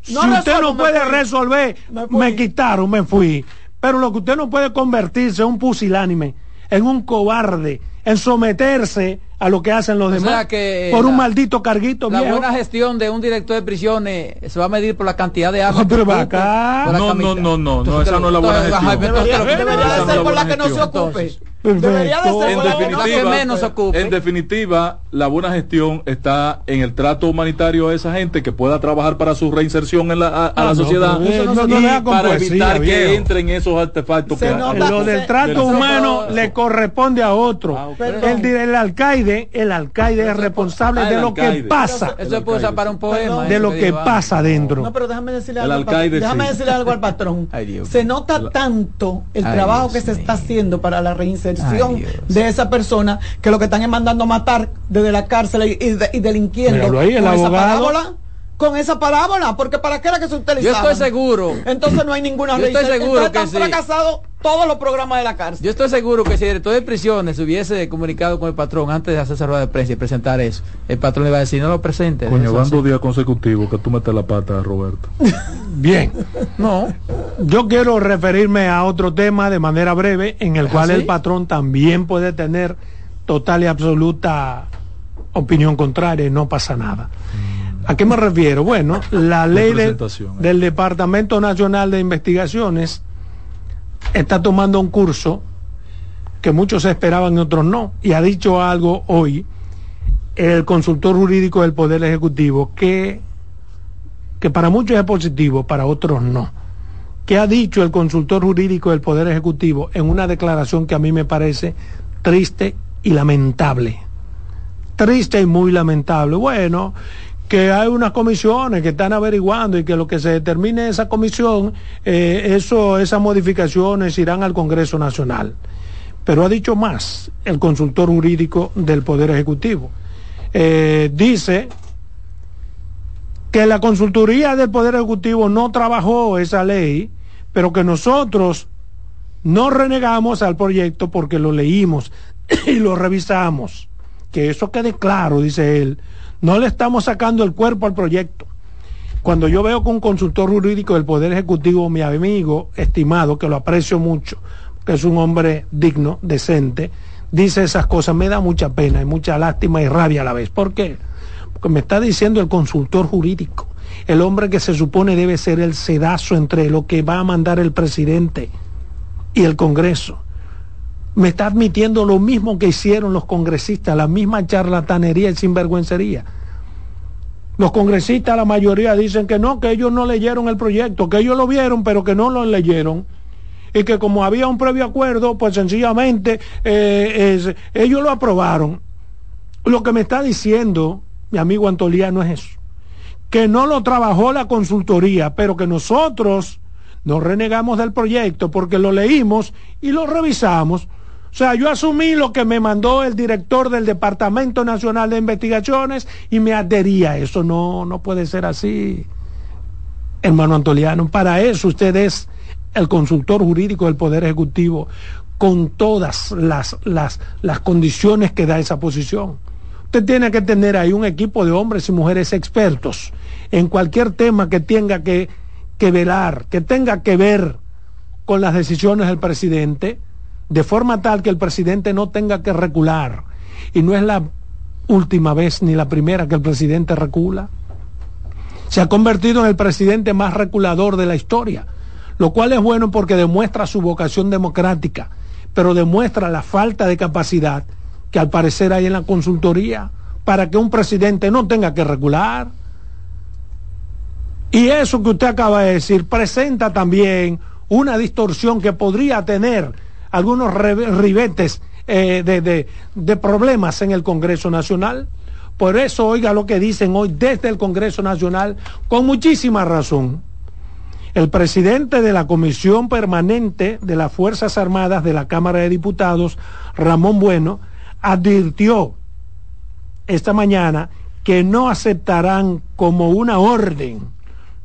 No si usted no puede resolver, me quitaron, me fui. Pero lo que usted no puede convertirse en un pusilánime, en un cobarde, en someterse a lo que hacen los O demás sea que, por un maldito carguito La viejo. buena gestión de un director de prisiones se va a medir por la cantidad de armas. No, pero que va acá. No, no, no, no, no, esa no es la buena gestión. esa ser no por es la la que no se gestión. Perfecto. En no definitiva, menos en la buena gestión está en el trato humanitario a esa gente que pueda trabajar para su reinserción en la, a, a Ah, la no, sociedad eso no se y para poesía, evitar que viejo. entren esos artefactos Se que nota- Lo del trato humano le corresponde a otro. Ah, el, el alcaide, el alcaide es responsable Ah, de lo que pasa, Eso se puede usar para un poema. De lo que pasa dentro. No, pero déjame decirle algo, al alcaide, déjame sí. decirle algo al patrón. [laughs] Ay, Dios se nota tanto el Ay, trabajo Dios que se está haciendo para la reinserción Ay, de esa persona que lo que están es mandando a matar desde la cárcel y, y de- y delinquiendo Míralo ahí, el con esa parábola. Con esa parábola, porque para qué era que se Yo utilizaba. estoy seguro. Entonces no hay ninguna Yo estoy seguro Entonces que están sí. fracasados todos los programas de la cárcel. Yo estoy seguro que si el director de prisiones se hubiese comunicado con el patrón antes de hacer esa rueda de prensa y presentar eso, el patrón le va a decir, no lo presente. Coño, van dos días consecutivos que tú metes la pata, Roberto. [laughs] Bien, No, yo quiero referirme a otro tema de manera breve en el ¿Ah, cual sí? el patrón también puede tener total y absoluta opinión contraria y no pasa nada. ¿A qué me refiero? Bueno, la ley de- eh. del Departamento Nacional de Investigaciones está tomando un curso que muchos esperaban y otros no. Y ha dicho algo hoy el consultor jurídico del Poder Ejecutivo que, que para muchos es positivo, para otros no. ¿Qué ha dicho el consultor jurídico del Poder Ejecutivo en una declaración que a mí me parece triste y lamentable? triste y muy lamentable. Bueno, que hay unas comisiones que están averiguando y que lo que se determine esa comisión, eh, eso, esas modificaciones irán al Congreso Nacional. Pero ha dicho más el consultor jurídico del Poder Ejecutivo. Eh, dice que la consultoría del Poder Ejecutivo no trabajó esa ley, pero que nosotros no renegamos al proyecto porque lo leímos [clears throat] y lo revisamos. Que eso quede claro, dice él no le estamos sacando el cuerpo al proyecto. Cuando yo veo que un consultor jurídico del Poder Ejecutivo, mi amigo estimado, que lo aprecio mucho, que es un hombre digno, decente, dice esas cosas, me da mucha pena y mucha lástima y rabia a la vez. ¿Por qué? Porque me está diciendo el consultor jurídico, el hombre que se supone debe ser el sedazo entre lo que va a mandar el presidente y el Congreso me está admitiendo lo mismo que hicieron los congresistas, la misma charlatanería y sinvergüencería. Los congresistas, la mayoría, dicen que no, que ellos no leyeron el proyecto, que ellos lo vieron, pero que no lo leyeron. Y que como había un previo acuerdo, pues sencillamente eh, ellos lo aprobaron. Lo que me está diciendo mi amigo Antoliano es eso. Que no lo trabajó la consultoría, pero que nosotros nos renegamos del proyecto porque lo leímos y lo revisamos o sea, yo asumí lo que me mandó el director del Departamento Nacional de Investigaciones y me adhería. Eso no, no puede ser así, hermano Antoliano. Para eso usted es el consultor jurídico del Poder Ejecutivo con todas las, las, las condiciones que da esa posición. Usted tiene que tener ahí un equipo de hombres y mujeres expertos en cualquier tema que tenga que, que velar, que tenga que ver con las decisiones del presidente de forma tal que el presidente no tenga que recular. Y no es la última vez ni la primera que el presidente recula. Se ha convertido en el presidente más reculador de la historia, lo cual es bueno porque demuestra su vocación democrática, pero demuestra la falta de capacidad que al parecer hay en la consultoría para que un presidente no tenga que recular. Y eso que usted acaba de decir presenta también una distorsión que podría tener algunos ribetes eh, de, de problemas en el Congreso Nacional. Por eso oiga lo que dicen hoy desde el Congreso Nacional con muchísima razón. El presidente de la Comisión Permanente de las Fuerzas Armadas de la Cámara de Diputados, Ramón Bueno, advirtió esta mañana que no aceptarán como una orden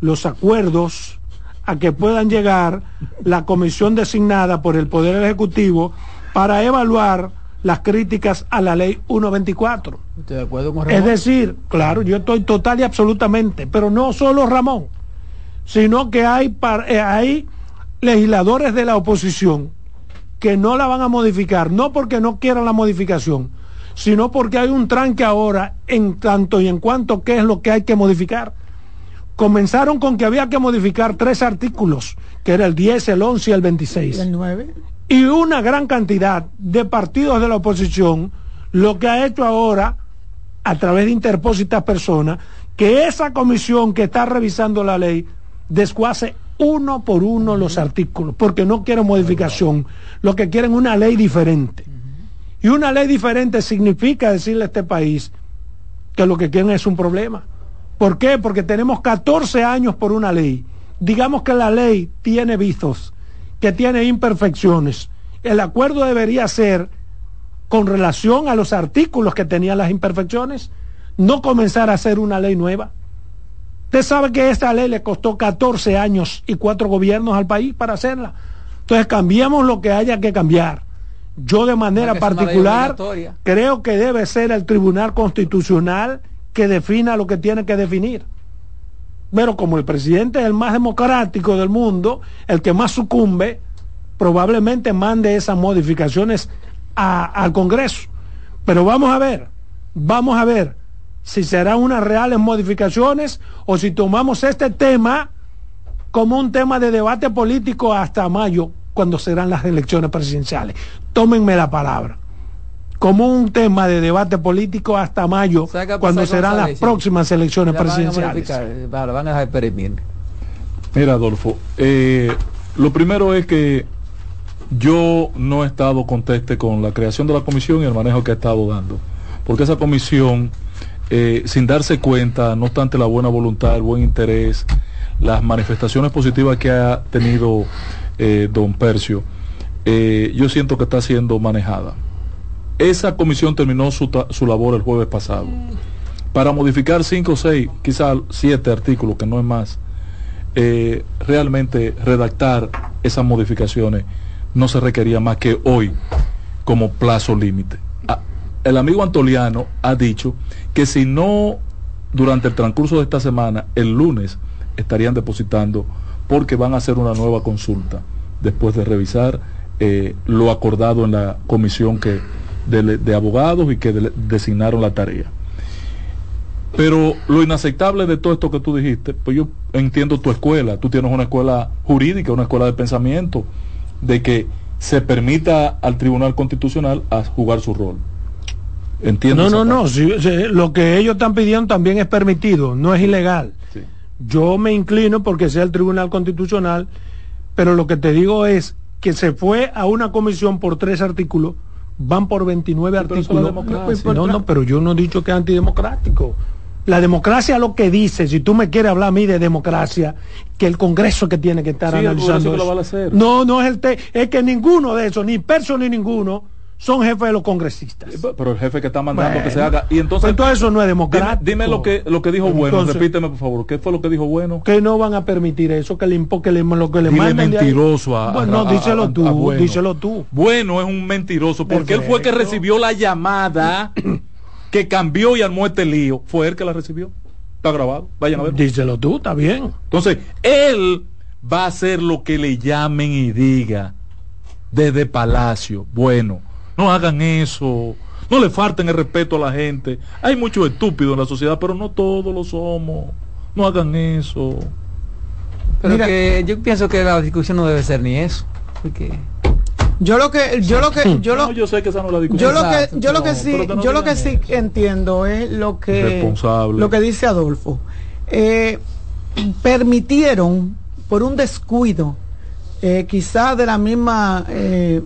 los acuerdos a que puedan llegar la comisión designada por el Poder Ejecutivo para evaluar las críticas a la ley 124. de acuerdo con Es decir, claro, yo estoy total y absolutamente, pero no solo Ramón, sino que hay, eh, hay legisladores de la oposición que no la van a modificar, no porque no quieran la modificación, sino porque hay un tranque ahora en tanto y en cuanto qué es lo que hay que modificar comenzaron con que había que modificar tres artículos, que era el 10, el 11 y el 26. ¿Y el 9? Y una gran cantidad de partidos de la oposición, lo que ha hecho ahora, a través de interpósitas personas, que esa comisión que está revisando la ley descuase uno por uno los artículos, porque no quieren modificación, lo que quieren una ley diferente. Y una ley diferente significa decirle a este país que lo que quieren es un problema. ¿Por qué? Porque tenemos 14 años por una ley. Digamos que la ley tiene vizos, que tiene imperfecciones. El acuerdo debería ser con relación a los artículos que tenían las imperfecciones, no comenzar a hacer una ley nueva. Usted sabe que esta ley le costó 14 años y cuatro gobiernos al país para hacerla. Entonces cambiamos lo que haya que cambiar. Yo de manera particular creo que debe ser el Tribunal Constitucional que defina lo que tiene que definir. Pero como el presidente es el más democrático del mundo, el que más sucumbe, probablemente mande esas modificaciones al Congreso. Pero vamos a ver, vamos a ver si serán unas reales modificaciones o si tomamos este tema como un tema de debate político hasta mayo, cuando serán las elecciones presidenciales. Tómenme la palabra como un tema de debate político hasta mayo, cuando serán las próximas elecciones presidenciales. Van a, Mira, Adolfo, eh, lo primero es que yo no he estado conteste con la creación de la comisión y el manejo que ha estado dando. porque esa comisión, eh, sin darse cuenta, no obstante la buena voluntad, el buen interés, las manifestaciones positivas que ha tenido eh, don Percio, eh, yo siento que está siendo manejada. Esa comisión terminó su, su labor el jueves pasado. Para modificar cinco, seis, quizás siete artículos, que no es más, eh, realmente redactar esas modificaciones no se requería más que hoy como plazo límite. Ah, el amigo Antoliano ha dicho que si no durante el transcurso de esta semana, el lunes, estarían depositando porque van a hacer una nueva consulta después de revisar eh, lo acordado en la comisión que de, de abogados y que de, designaron la tarea. Pero lo inaceptable de todo esto que tú dijiste, pues yo entiendo tu escuela, tú tienes una escuela jurídica, una escuela de pensamiento, de que se permita al Tribunal Constitucional a jugar su rol. Entiendo. No, no, no, lo que ellos están pidiendo también es permitido, no es ilegal. Sí. Yo me inclino porque sea el Tribunal Constitucional, pero lo que te digo es que se fue a una comisión por tres artículos, van por 29 sí, artículos. No, no, pero yo no he dicho que es antidemocrático. La democracia lo que dice, si tú me quieres hablar a mí de democracia, que el Congreso que tiene que estar sí, analizando. Eso. No, no es el te es que ninguno de esos, ni Perso ni ninguno, son jefes de los congresistas. Pero el jefe que está mandando bueno, que se haga. Y entonces. Pues todo eso no es democrático. Dime, dime, lo que lo que dijo entonces, bueno, repíteme por favor, ¿qué fue lo que dijo bueno? Que no van a permitir eso, que le que le, lo que le Dile mentiroso a, bueno, a, díselo tú, bueno. díselo tú. Bueno es un mentiroso porque él fue que recibió la llamada que cambió y armó este lío. Fue él que la recibió. Está grabado. Vayan a ver. Díselo tú, está bien. Entonces, él va a hacer lo que le llamen y diga desde Palacio. Bueno, no hagan eso. No le falten el respeto a la gente. Hay muchos estúpidos en la sociedad, pero no todos lo somos. No hagan eso. Pero Mira, que yo pienso que la discusión no debe ser ni eso. Porque yo lo que yo lo que yo lo no, yo sé que esa no es la discusión. Yo lo que yo lo que sí no yo lo que sí entiendo es lo que lo que dice Adolfo. Eh, permitieron por un descuido eh, quizás de la misma eh,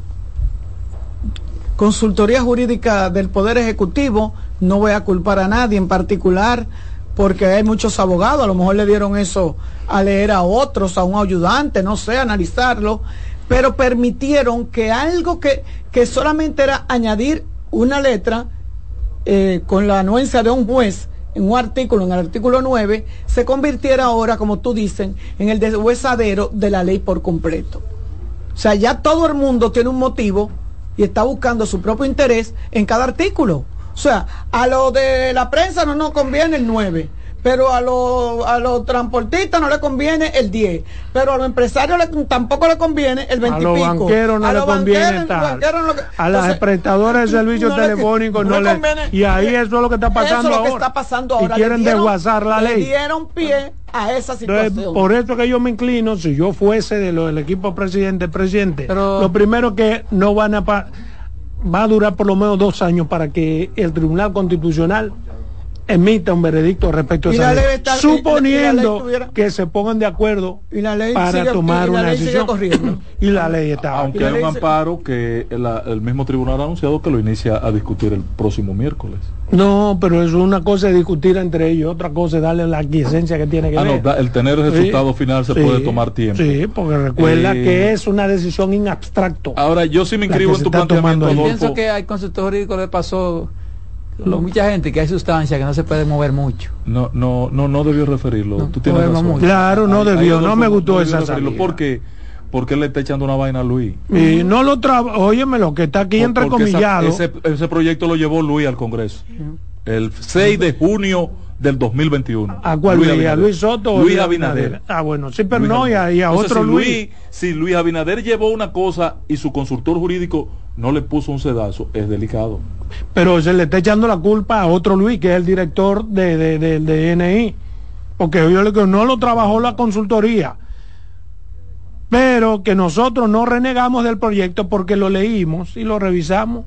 consultoría jurídica del Poder Ejecutivo, no voy a culpar a nadie en particular, porque hay muchos abogados, a lo mejor le dieron eso a leer a otros, a un ayudante, no sé, analizarlo, pero permitieron que algo que, que solamente era añadir una letra eh, con la anuencia de un juez en un artículo, en el artículo 9, se convirtiera ahora, como tú dices, en el deshuesadero de la ley por completo. O sea, ya todo el mundo tiene un motivo y está buscando su propio interés en cada artículo. O sea, a lo de la prensa no nos conviene el 9, pero a los a los transportistas no le conviene el 10, pero a los empresarios le, tampoco le conviene el 20 a los banqueros no a le conviene tal. No le, a las prestadoras de servicios no telefónicos no, le, conviene, y ahí eso es lo que está pasando eso es lo ahora. que está pasando ahora. Y quieren dieron, desguazar la ley. Le dieron pie a esa situación. Entonces, por eso que yo me inclino, si yo fuese de lo, del equipo presidente, presidente, pero, lo primero que no van a va a durar por lo menos dos años para que el Tribunal Constitucional emita un veredicto respecto a esa ley, está, suponiendo y, y tuviera... que se pongan de acuerdo para sigue, tomar una decisión. [clears throat] y la ley está aunque hay un amparo que el, el, mismo tribunal ha anunciado que lo inicia a discutir el próximo miércoles. No pero eso es una cosa discutir entre ellos otra cosa es darle la quiesencia que tiene que ah, ver. no, el tener el resultado sí, final se sí, puede tomar tiempo. sí porque recuerda eh, que es una decisión in abstracto ahora yo sí me inscribo en tu planteamiento Adolfo. pienso que al consultor jurídico le pasó lo, mucha gente que hay sustancias que no se puede mover mucho. No, no, no, no debió referirlo. No, Tú tienes razón. Mucho. Claro, no hay, debió, hay no me gustó no esa salida. Porque porque le está echando una vaina a Luis. Y no lo traba, óyeme lo que está aquí Por, entrecomillado. Ese, ese, proyecto lo llevó Luis al Congreso. El 6 de junio del 2021. ¿A cuál Luis, Abinader. Luis Soto Luis Abinader. Abinader. Ah, bueno, sí, pero Luis no, y a, y a Entonces, otro si Luis. Luis. Si Luis Abinader llevó una cosa y su consultor jurídico no le puso un sedazo, es delicado. Pero se le está echando la culpa a otro Luis, que es el director de, de, de, de DNI. Porque yo le digo, no lo trabajó la consultoría. Pero que nosotros no renegamos del proyecto porque lo leímos y lo revisamos.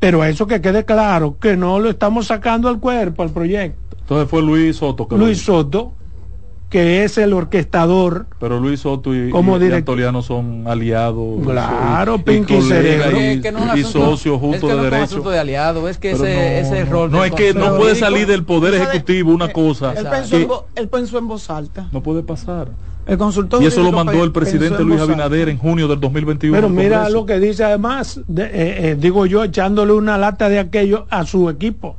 Pero eso que quede claro, que no lo estamos sacando al cuerpo, al proyecto. Entonces fue Luis Soto. Que Luis Soto, que es el orquestador. Pero Luis Soto y, Como y- y. Antoliano son aliados. Claro, y- y Pinky Cerebro. y- Es que no es asunto- socios es juntos que de no es derecho. de aliado, es que ese, no, ese rol no es que no puede Jurídico- salir del poder ejecutivo una cosa Él pensó, en, que vo- él pensó en voz alta. no puede pasar. El consultor Y eso lo mandó el presidente Luis. Abinader en junio del 2021. Pero mira lo que dice además, de- eh, eh, digo yo, echándole una lata de aquello a su equipo.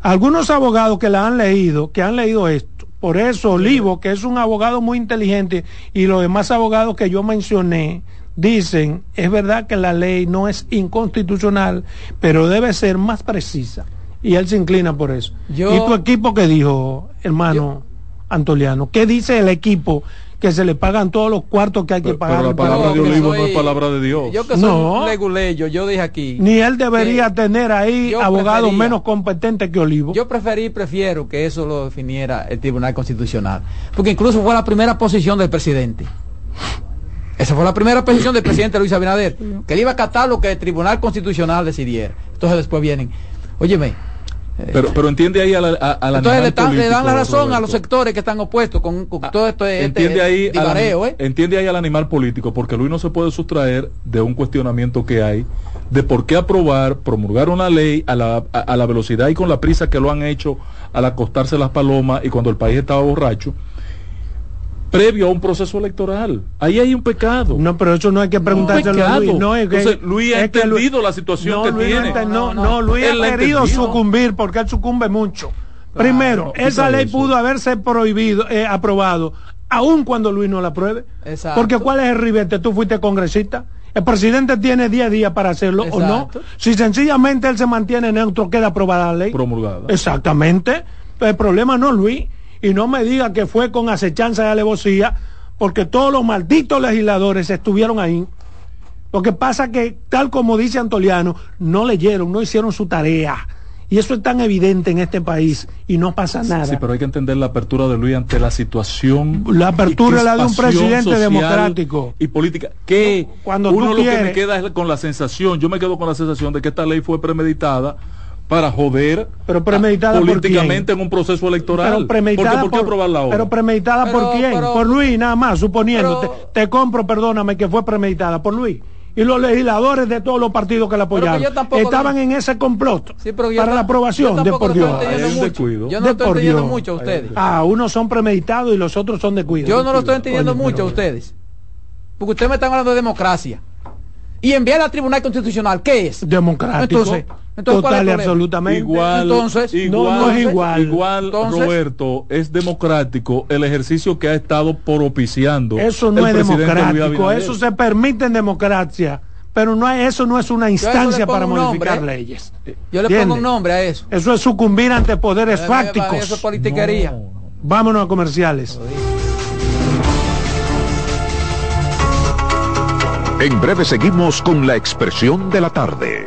Algunos abogados que la han leído, que han leído esto, por eso Olivo, que es un abogado muy inteligente, y los demás abogados que yo mencioné, dicen, es verdad que la ley no es inconstitucional, pero debe ser más precisa. Y él se inclina por eso. Yo- ¿Y tu equipo qué dijo, hermano Antoliano? ¿Qué dice el equipo? Que se le pagan todos los cuartos que hay que Pero- pagar. pero la palabra de Yo que Olivo no soy- es palabra de Dios. Yo que soy No. un leguleyo, yo dije aquí. Ni él debería que tener ahí abogados menos competentes que Olivo. Yo preferí, prefiero que eso lo definiera el Tribunal Constitucional. Porque incluso fue la primera posición del presidente. Esa fue la primera posición del presidente Luis Abinader. Que él iba a acatar lo que el Tribunal Constitucional decidiera. Entonces después vienen. Óyeme. Eh, Pero, pero entiende ahí a la, a, al entonces animal le, están- le dan la razón a los sectores que están opuestos con, con todo esto. este entiende ahí al, ¿eh? entiende ahí al animal político porque Luis no se puede sustraer de un cuestionamiento que hay de por qué aprobar promulgar una ley a la, a, a la velocidad y con la prisa que lo han hecho al acostarse las palomas y cuando el país estaba borracho previo a un proceso electoral ahí hay un pecado No, pero eso no hay que preguntárselo a. Luis. No, es que, Entonces, Luis ha es que Luis- entendido la situación no, que Luis tiene. ente- No, No, no, no, Luis ha querido sucumbir porque él sucumbe mucho. Primero, no, esa ley eso. pudo haberse prohibido, eh, aprobado, aun cuando Luis no la apruebe. Exacto. Porque ¿cuál es el ribete? Tú fuiste congresista. El presidente tiene 10 días para hacerlo o no. Si sencillamente él se mantiene neutro, queda aprobada la ley. promulgada Exactamente. El problema no es Luis. Y no me diga que fue con acechanza y alevosía, porque todos los malditos legisladores estuvieron ahí. Lo que pasa que, tal como dice Antoliano, no leyeron, no hicieron su tarea. Y eso es tan evidente en este país y no pasa nada. Sí, pero hay que entender la apertura de Luis ante la situación. La apertura la de un presidente democrático. Y política. Que Cuando uno tú lo que me queda es con la sensación, yo me quedo con la sensación de que esta ley fue premeditada para joder Pero premeditada a- por políticamente en un proceso electoral. Pero premeditada Porque, ¿Por qué aprobarla ahora? Pero premeditada Pero- por quién? pero- por Luis, nada más, suponiendo. pero- te, te compro, perdóname, que fue premeditada por Luis. Y los legisladores de todos los partidos que la que apoyaron estaban lo- en ese complot Sí, pero yo para la aprobación de por Dios. mucho. Yo no De lo estoy por entendiendo mucho a ustedes. Ah, unos son premeditados y los otros son de cuidado. Yo no lo estoy entendiendo mucho pero- a ustedes. Porque ustedes me están hablando de democracia. Y enviar al Tribunal Constitucional, ¿qué es? Democrático. Entonces, entonces, ¿cuál es total y absolutamente. Igual, Entonces, igual, no, no es igual. igual, Entonces- Roberto, es democrático el ejercicio que ha estado propiciando. Eso no el es democrático, eso se permite en democracia, pero no hay- eso no es una instancia para un modificar nombre, ¿eh? leyes. Yo le pongo un nombre a eso. Eso es sucumbir ante poderes Eh, Eso fácticos. es politiquería. No. Vámonos a comerciales. En breve seguimos con la expresión de la tarde.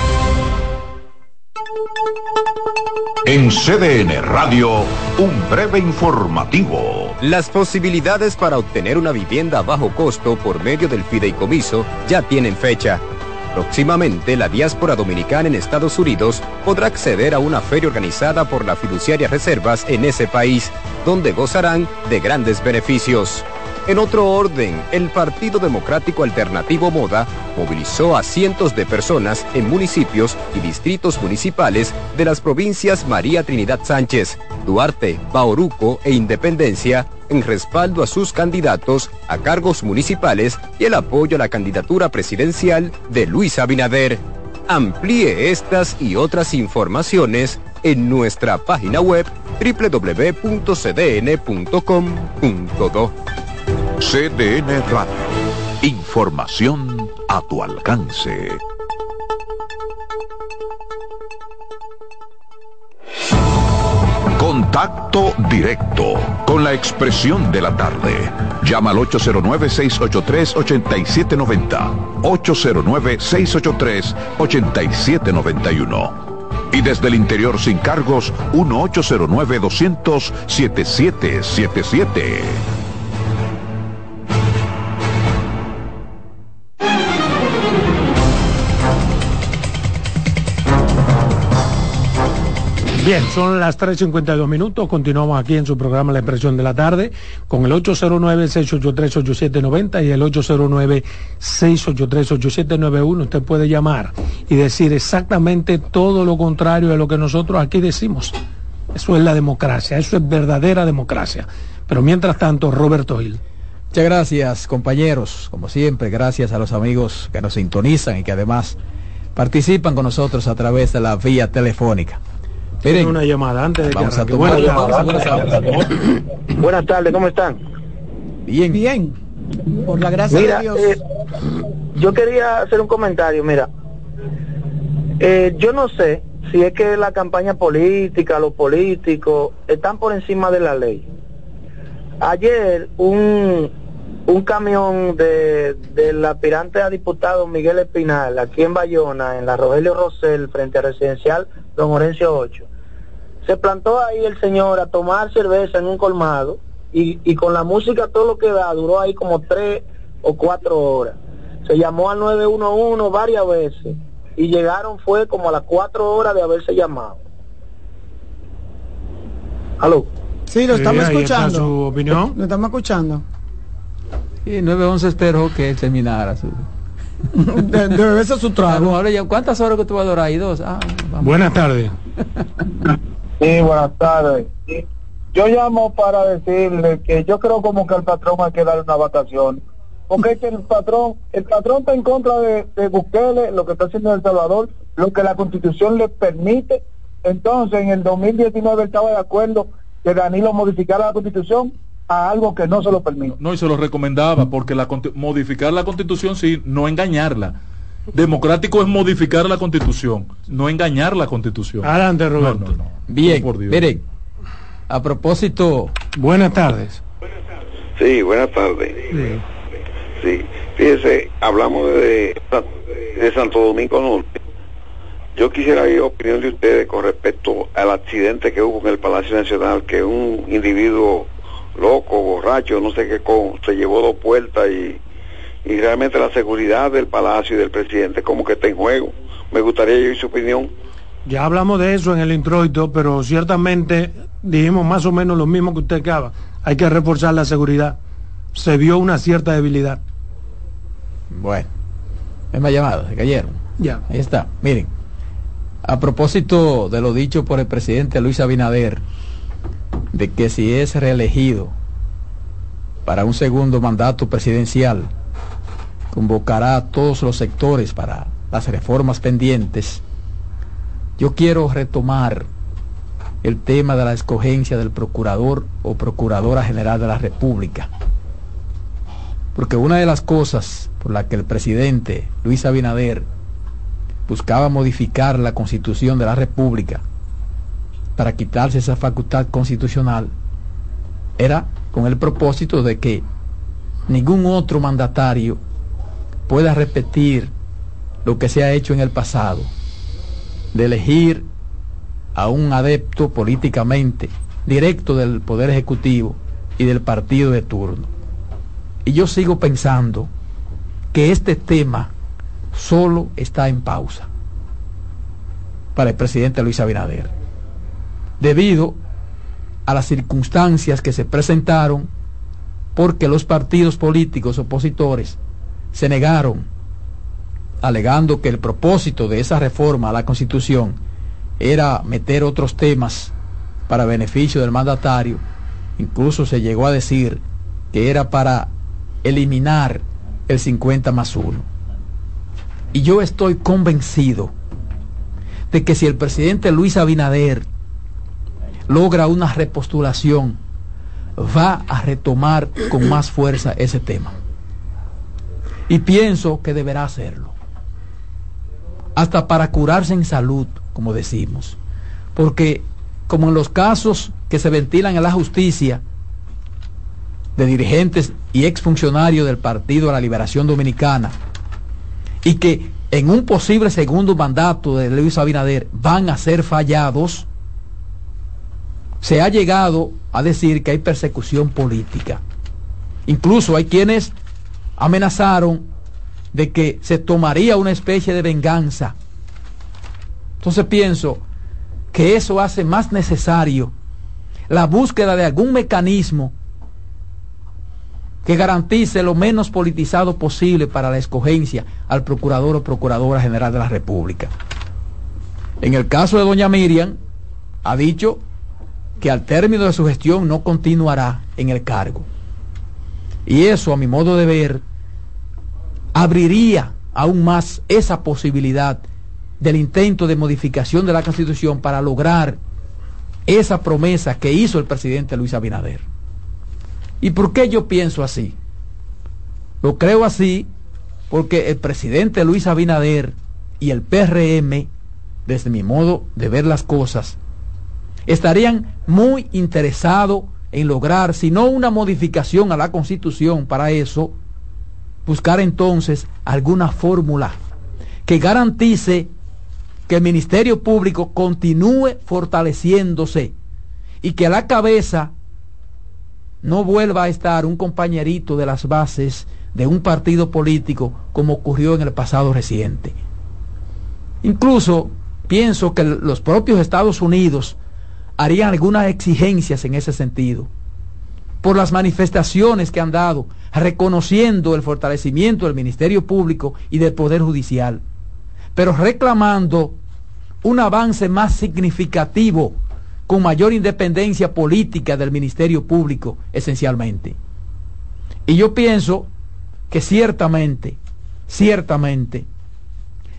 En CDN Radio, un breve informativo. Las posibilidades para obtener una vivienda a bajo costo por medio del fideicomiso ya tienen fecha. Próximamente, la diáspora dominicana en Estados Unidos podrá acceder a una feria organizada por la fiduciaria Reservas en ese país, donde gozarán de grandes beneficios. En otro orden, el Partido Democrático Alternativo Moda movilizó a cientos de personas en municipios y distritos municipales de las provincias María Trinidad Sánchez, Duarte, Bauruco e Independencia en respaldo a sus candidatos a cargos municipales y el apoyo a la candidatura presidencial de Luis Abinader. Amplíe estas y otras informaciones en nuestra página web www.cdn.com.do. CDN Radio. Información a tu alcance. Contacto directo con la expresión de la tarde. Llama al 809-683-8790. 809-683-8791. Y desde el interior sin cargos, 1-809-200-7777. Bien, son las 3.52 minutos. Continuamos aquí en su programa La Expresión de la Tarde con el 809-683-8790 y el 809-683-8791. Usted puede llamar y decir exactamente todo lo contrario de lo que nosotros aquí decimos. Eso es la democracia, eso es verdadera democracia. Pero mientras tanto, Roberto Gil. Muchas gracias, compañeros. Como siempre, gracias a los amigos que nos sintonizan y que además participan con nosotros a través de la vía telefónica. Miren, una llamada antes de vamos que a tomar buenas, tardes. Buenas tardes, ¿cómo están? Bien. Bien. Por la gracia Mira, de Dios. eh, yo quería hacer un comentario, mira. Eh, yo no sé si es que la campaña política, los políticos, están por encima de la ley. Ayer un, un camión de, del aspirante a diputado Miguel Espinal, aquí en Bayona, en la Rogelio Rosell, frente a Residencial Don Orencio 8, se plantó ahí el señor a tomar cerveza en un colmado y, y con la música todo lo que da, duró ahí como tres o cuatro horas. Se llamó al 911 varias veces y llegaron fue como a las cuatro horas de haberse llamado. ¿Aló? Sí, lo Sí, estamos escuchando. su opinión. Lo estamos escuchando. Y 911 esperó que él terminara su... [laughs] De- beberse su trago. ahora ya, ¿Cuántas horas que tú vas a durar ahí? Dos. Ah, vamos. Buenas tardes. [laughs] Sí, buenas tardes. Yo llamo para decirle que yo creo como que al patrón hay que darle una vacación. Porque es que el patrón, el patrón está en contra de, de lo que está haciendo en El Salvador, lo que la constitución le permite. Entonces, en el 2019 él estaba de acuerdo que Danilo modificara la constitución a algo que no se lo permite. No, y se lo recomendaba, porque la, modificar la constitución sí, no engañarla. Democrático es modificar la constitución, no engañar la constitución. Adelante, Roberto. no, no. Bien, Por Dios. miren, a propósito, Buenas tardes. Sí, buenas tardes. Sí. Sí, fíjese, hablamos de, de Santo Domingo Norte. Yo quisiera oír opinión de ustedes con respecto al accidente que hubo en el Palacio Nacional, que un individuo loco, borracho, no sé qué, con, se llevó dos puertas y, y realmente la seguridad del Palacio y del presidente como que está en juego. Me gustaría oír su opinión. Ya hablamos de eso en el introito, pero ciertamente dijimos más o menos lo mismo que usted acaba. Hay que reforzar la seguridad. Se vio una cierta debilidad. bueno, es más llamada, se cayeron. Ya. Ahí está, miren, a propósito de lo dicho por el presidente Luis Abinader, de que si es reelegido para un segundo mandato presidencial, convocará a todos los sectores para las reformas pendientes, yo quiero retomar el tema de la escogencia del procurador o procuradora general de la República. Porque una de las cosas por la que el presidente Luis Abinader buscaba modificar la constitución de la República para quitarse esa facultad constitucional era con el propósito de que ningún otro mandatario pueda repetir lo que se ha hecho en el pasado, de elegir a un adepto políticamente directo del Poder Ejecutivo y del partido de turno. Y yo sigo pensando que este tema solo está en pausa para el presidente Luis Abinader, debido a las circunstancias que se presentaron porque los partidos políticos opositores se negaron, alegando que el propósito de esa reforma a la Constitución era meter otros temas para beneficio del mandatario, incluso se llegó a decir que era para eliminar el 50 más 1. Y yo estoy convencido de que si el presidente Luis Abinader logra una repostulación, va a retomar con más fuerza ese tema. Y pienso que deberá hacerlo. Hasta para curarse en salud, como decimos. Porque como en los casos que se ventilan en la justicia de dirigentes y exfuncionarios del Partido de la Liberación Dominicana, y que en un posible segundo mandato de Luis Abinader van a ser fallados, se ha llegado a decir que hay persecución política. Incluso hay quienes amenazaron de que se tomaría una especie de venganza. Entonces pienso que eso hace más necesario la búsqueda de algún mecanismo que garantice lo menos politizado posible para la escogencia al procurador o procuradora general de la República. En el caso de doña Miriam, ha dicho que al término de su gestión no continuará en el cargo. Y eso, a mi modo de ver, abriría aún más esa posibilidad del intento de modificación de la Constitución para lograr esa promesa que hizo el presidente Luis Abinader. ¿Y por qué yo pienso así? Lo creo así porque el presidente Luis Abinader y el PRM, desde mi modo de ver las cosas, estarían muy interesados en lograr, si no una modificación a la constitución para eso, buscar entonces alguna fórmula que garantice que el Ministerio Público continúe fortaleciéndose y que a la cabeza no vuelva a estar un compañerito de las bases de un partido político como ocurrió en el pasado reciente. Incluso pienso que los propios Estados Unidos harían algunas exigencias en ese sentido, por las manifestaciones que han dado, reconociendo el fortalecimiento del Ministerio Público y del Poder Judicial, pero reclamando un avance más significativo con mayor independencia política del Ministerio Público, esencialmente. Y yo pienso que ciertamente, ciertamente,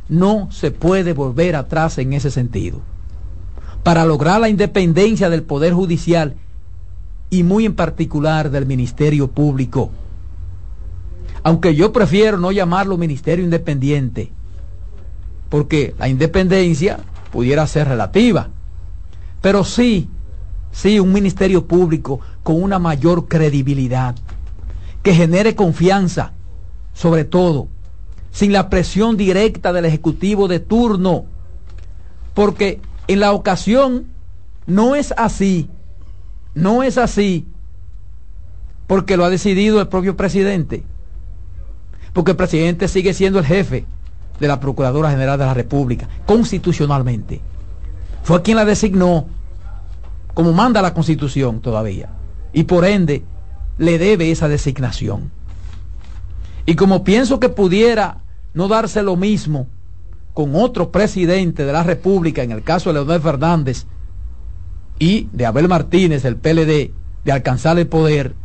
no se puede volver atrás en ese sentido. Para lograr la independencia del Poder Judicial y muy en particular del Ministerio Público. Aunque yo prefiero no llamarlo Ministerio Independiente, porque la independencia pudiera ser relativa pero sí, sí, un ministerio público con una mayor credibilidad, que genere confianza, sobre todo, sin la presión directa del Ejecutivo de turno, porque en la ocasión no es así, no es así, porque lo ha decidido el propio presidente, porque el presidente sigue siendo el jefe de la Procuradora General de la República, constitucionalmente fue quien la designó como manda la constitución todavía. Y por ende le debe esa designación. Y como pienso que pudiera no darse lo mismo con otro presidente de la República, en el caso de Leonel Fernández y de Abel Martínez del PLD, de alcanzar el poder,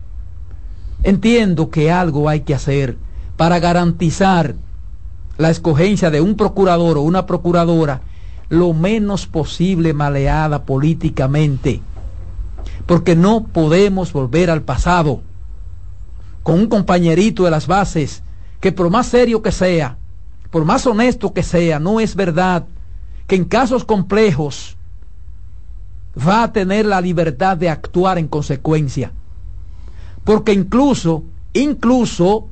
entiendo que algo hay que hacer para garantizar la escogencia de un procurador o una procuradora lo menos posible maleada políticamente, porque no podemos volver al pasado con un compañerito de las bases que por más serio que sea, por más honesto que sea, no es verdad que en casos complejos va a tener la libertad de actuar en consecuencia. Porque incluso, incluso,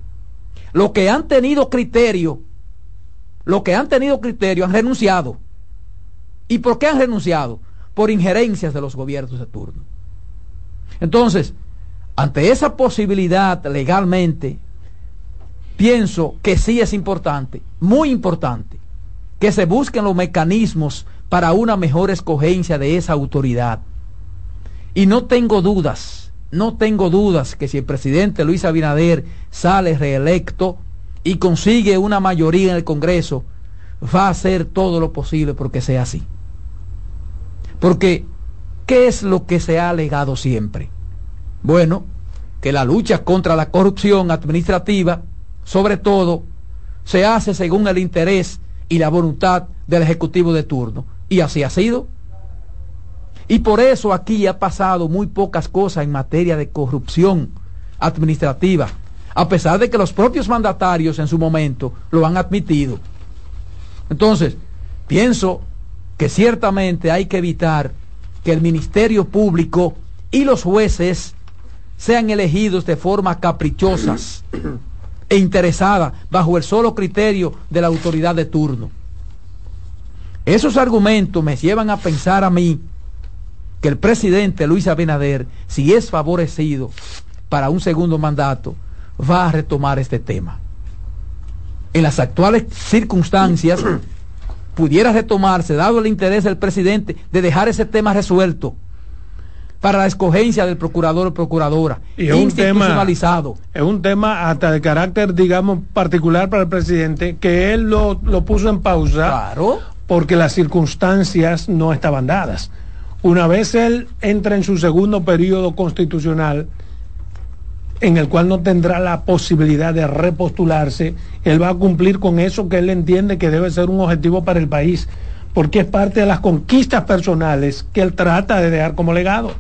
los que han tenido criterio, los que han tenido criterio han renunciado. ¿Y por qué han renunciado? Por injerencias de los gobiernos de turno. Entonces, ante esa posibilidad legalmente, pienso que sí es importante, muy importante, que se busquen los mecanismos para una mejor escogencia de esa autoridad. Y no tengo dudas, no tengo dudas que si el presidente Luis Abinader sale reelecto y consigue una mayoría en el Congreso, va a hacer todo lo posible porque sea así. Porque, ¿qué es lo que se ha alegado siempre? Bueno, que la lucha contra la corrupción administrativa, sobre todo, se hace según el interés y la voluntad del Ejecutivo de turno. Y así ha sido. Y por eso aquí ha pasado muy pocas cosas en materia de corrupción administrativa, a pesar de que los propios mandatarios en su momento lo han admitido. Entonces, pienso que ciertamente hay que evitar que el Ministerio Público y los jueces sean elegidos de forma caprichosas e interesada bajo el solo criterio de la autoridad de turno. Esos argumentos me llevan a pensar a mí que el presidente Luis Abinader, si es favorecido para un segundo mandato, va a retomar este tema. En las actuales circunstancias, [coughs] pudiera retomarse, dado el interés del presidente, de dejar ese tema resuelto para la escogencia del procurador o procuradora, y es institucionalizado. Un tema, es un tema hasta de carácter, digamos, particular para el presidente, que él lo, lo puso en pausa claro. Porque las circunstancias no estaban dadas. Una vez él entra en su segundo periodo constitucional, en el cual no tendrá la posibilidad de repostularse, él va a cumplir con eso que él entiende que debe ser un objetivo para el país, porque es parte de las conquistas personales que él trata de dejar como legado.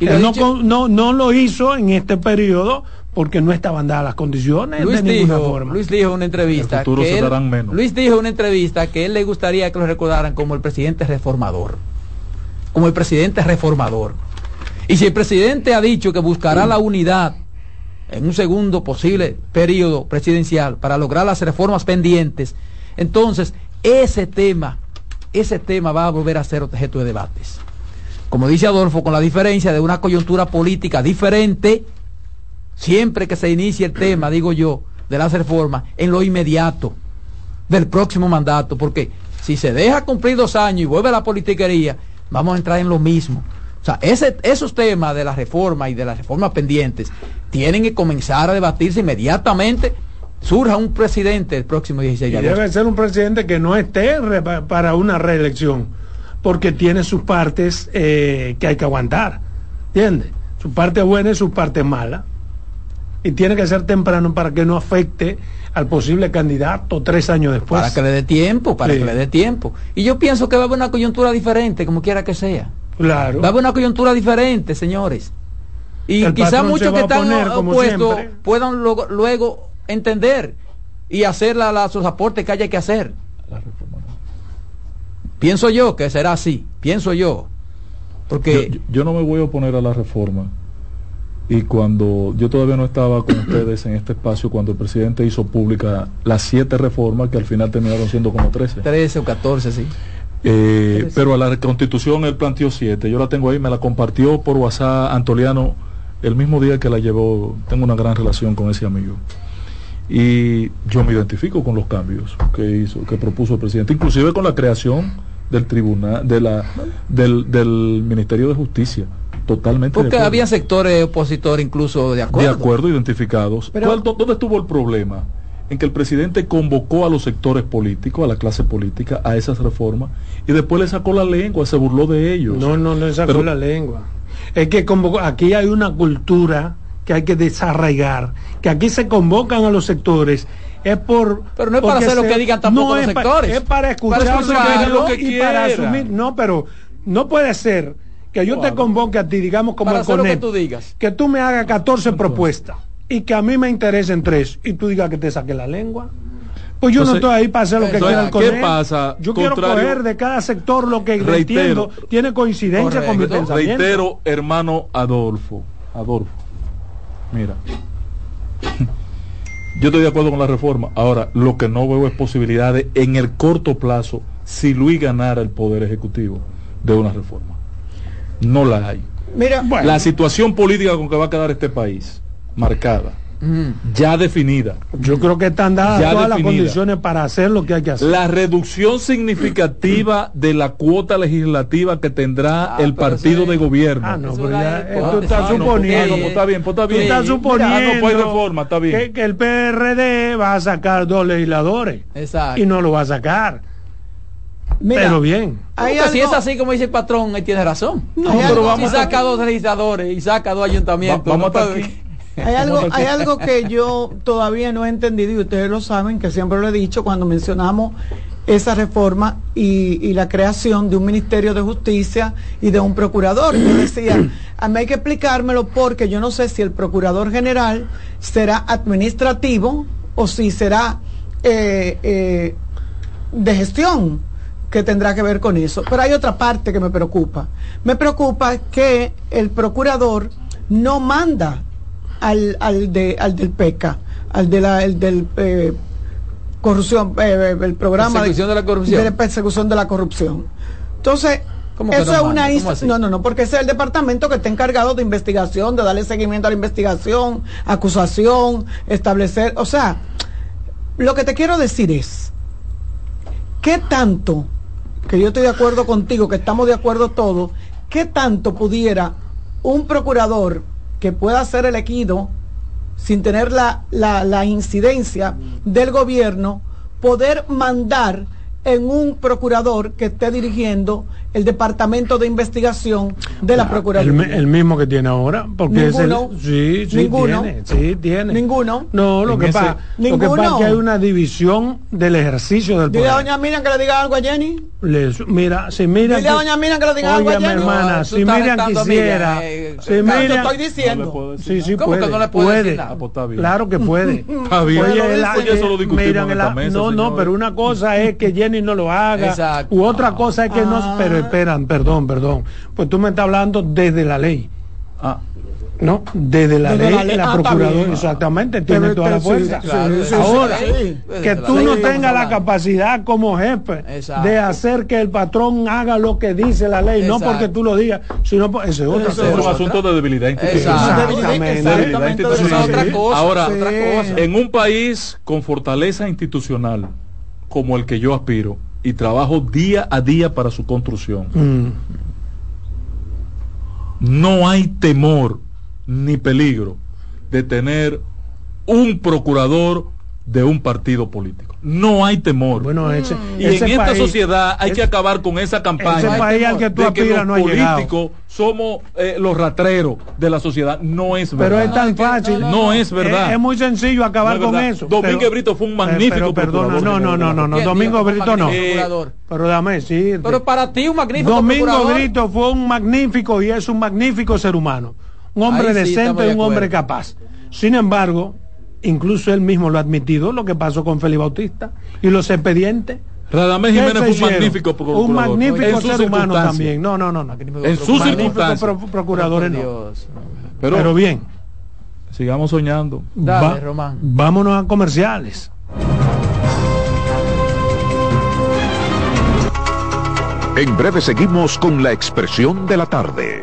Y él no, no, no, lo hizo en este periodo porque no estaban dadas las condiciones Luis de ninguna dijo, forma. Luis dijo en una entrevista que él, Luis dijo en una entrevista que él le gustaría que lo recordaran como el presidente reformador. Como el presidente reformador. Y si el presidente ha dicho que buscará la unidad en un segundo posible periodo presidencial para lograr las reformas pendientes, entonces ese tema, ese tema va a volver a ser objeto de debates. Como dice Adolfo, con la diferencia de una coyuntura política diferente, siempre que se inicie el tema, digo yo, de las reformas, en lo inmediato del próximo mandato, porque si se deja cumplir dos años y vuelve a la politiquería, vamos a entrar en lo mismo. O sea, ese, esos temas de la reforma y de las reformas pendientes tienen que comenzar a debatirse inmediatamente. Surja un presidente el próximo 16 de agosto. Y debe ser un presidente que no esté para una reelección, porque tiene sus partes eh, que hay que aguantar. ¿Entiendes? Su parte buena y su parte mala. Y tiene que ser temprano para que no afecte al posible candidato tres años después. Para que le dé tiempo, para sí. que le dé tiempo. Y yo pienso que va a haber una coyuntura diferente, como quiera que sea. Claro. Va a haber una coyuntura diferente, señores. Y quizás muchos que están opuestos puedan lo, luego entender y hacer la, la, sus aportes que haya que hacer. Pienso yo que será así, pienso yo. Porque yo, yo, no me voy a oponer a la reforma. Y cuando yo todavía no estaba con ustedes en este espacio, cuando el presidente hizo pública las siete reformas que al final terminaron siendo como 13. 13 o 14, sí. Eh, pero a la constitución él planteó siete. Yo la tengo ahí, me la compartió por WhatsApp Antoliano el mismo día que la llevó. Tengo una gran relación con ese amigo. Y yo me identifico con los cambios que hizo, que propuso el presidente, inclusive con la creación del tribunal, de la, del, del Ministerio de Justicia. Totalmente. Porque había sectores opositores incluso de acuerdo. De acuerdo, identificados. Pero, ¿Dónde estuvo el problema? en que el presidente convocó a los sectores políticos, a la clase política, a esas reformas, y después le sacó la lengua, se burló de ellos. No, no le sacó Pero, la lengua. Es que convocó, aquí hay una cultura que hay que desarraigar, que aquí se convocan a los sectores es por. Pero no es para hacer lo que digan tampoco los sectores. es para escuchar lo que y para asumir. No, pero no puede ser que yo te convoque a ti, digamos como el CONEP, que tú digas. Que tú me hagas 14 propuestas y que a mí me interesen tres y tú digas que te saque la lengua. Pues yo no estoy ahí para hacer lo que quiera el ¿Qué pasa? Yo quiero coger de cada sector lo que entiendo tiene coincidencia con mi pensamiento. Reitero, hermano Adolfo. Adolfo. Mira. [laughs] Yo estoy de acuerdo con la reforma. Ahora, lo que no veo es posibilidades en el corto plazo si Luis ganara el poder ejecutivo de una reforma. No la hay. Mira, la situación política con que va a quedar este país marcada ya definida. Yo creo que están dadas todas las condiciones para hacer lo que hay que hacer. La reducción significativa de la cuota legislativa que tendrá ah, el partido de gobierno. Ah, no, pero ya, tú estás suponiendo. está bien, está bien. Tú estás suponiendo está bien. Que, el PRD va a sacar dos legisladores. Exacto. Y no lo va a sacar. Pero bien. Si es así como dice el patrón, él tiene razón. No, pero vamos si saca dos legisladores y saca dos ayuntamientos. vamos a aquí. [laughs] Hay algo, hay algo que yo todavía no he entendido y ustedes lo saben, que siempre lo he dicho cuando mencionamos esa reforma y, la creación de un Ministerio de Justicia y de un procurador. Yo decía, a mí hay que explicármelo porque yo no sé si el procurador general será administrativo o si será eh, eh, de gestión que tendrá que ver con eso. Pero hay otra parte que me preocupa. Me preocupa que el procurador no manda al, al, de, al del PECA, al de la, el del eh, corrupción, eh, el programa persecución de, la corrupción. de persecución de la corrupción. Entonces, eso es una no, no, no, porque ese es el departamento que está encargado de investigación, de darle seguimiento a la investigación, acusación, establecer, o sea, lo que te quiero decir es, ¿qué tanto, que yo estoy de acuerdo contigo, que estamos de acuerdo todos, qué tanto pudiera un procurador que pueda ser elegido sin tener la, la, incidencia del gobierno, poder mandar en un procurador que esté dirigiendo el departamento de investigación de la Procuraduría. El, mismo que tiene ahora, porque ninguno, es el, sí, sí ninguno, tiene, sí tiene. Ninguno. No, lo que, pasa, lo que pasa es que hay una división del ejercicio del poder. Dile a doña Miriam que le diga algo a Jenny. mira, si Miriam Dile a doña Miriam que le diga algo a Jenny. hermana, si Miriam quisiera, eh, si Miriam, estoy diciendo. sí, sí puede. Que no le puede. Nada? Pues claro que puede. [laughs] Está bien. Oye, eso lo discutimos No, no, pero una cosa es que Jenny no lo haga. Exacto. U otra cosa es que no, pero esperan, perdón perdón, Pues tú me estás hablando desde la ley. Ah. No, desde la ley, la, ah, procuradora, exactamente, tiene toda la fuerza. Ahora, que tú no tengas la capacidad como jefe de hacer que el patrón haga lo que dice la ley, no porque tú lo digas, sino por ese otro, es un asunto de debilidad institucional. Ahora, en un país con fortaleza institucional como el que yo aspiro, y trabajo día a día para su construcción. Mm. No hay temor ni peligro de tener un procurador de un partido político. No hay temor. Bueno, y en esta sociedad hay que acabar con esa campaña al que tú de los políticos somos eh, los ratreros de la sociedad. No es verdad. Pero es tan fácil. No es verdad. Es, muy sencillo acabar con eso. Domingo Brito fue un magnífico perdona, no, no, no, no, no. Domingo Brito no. pero dame decir. Pero para ti un magnífico Domingo Brito fue un magnífico y es un magnífico ser humano. Un hombre decente y un hombre capaz. Sin embargo, incluso él mismo lo ha admitido, lo que pasó con Felipe Bautista y los expedientes. Radamés Jiménez fue un magnífico procurador. Un magnífico ser humano también. No, no, no. no. En sus circunstancias. procuradores no. Pero, bien. Sigamos soñando. Dale, Román. Vámonos a comerciales. En breve seguimos con la expresión de la tarde.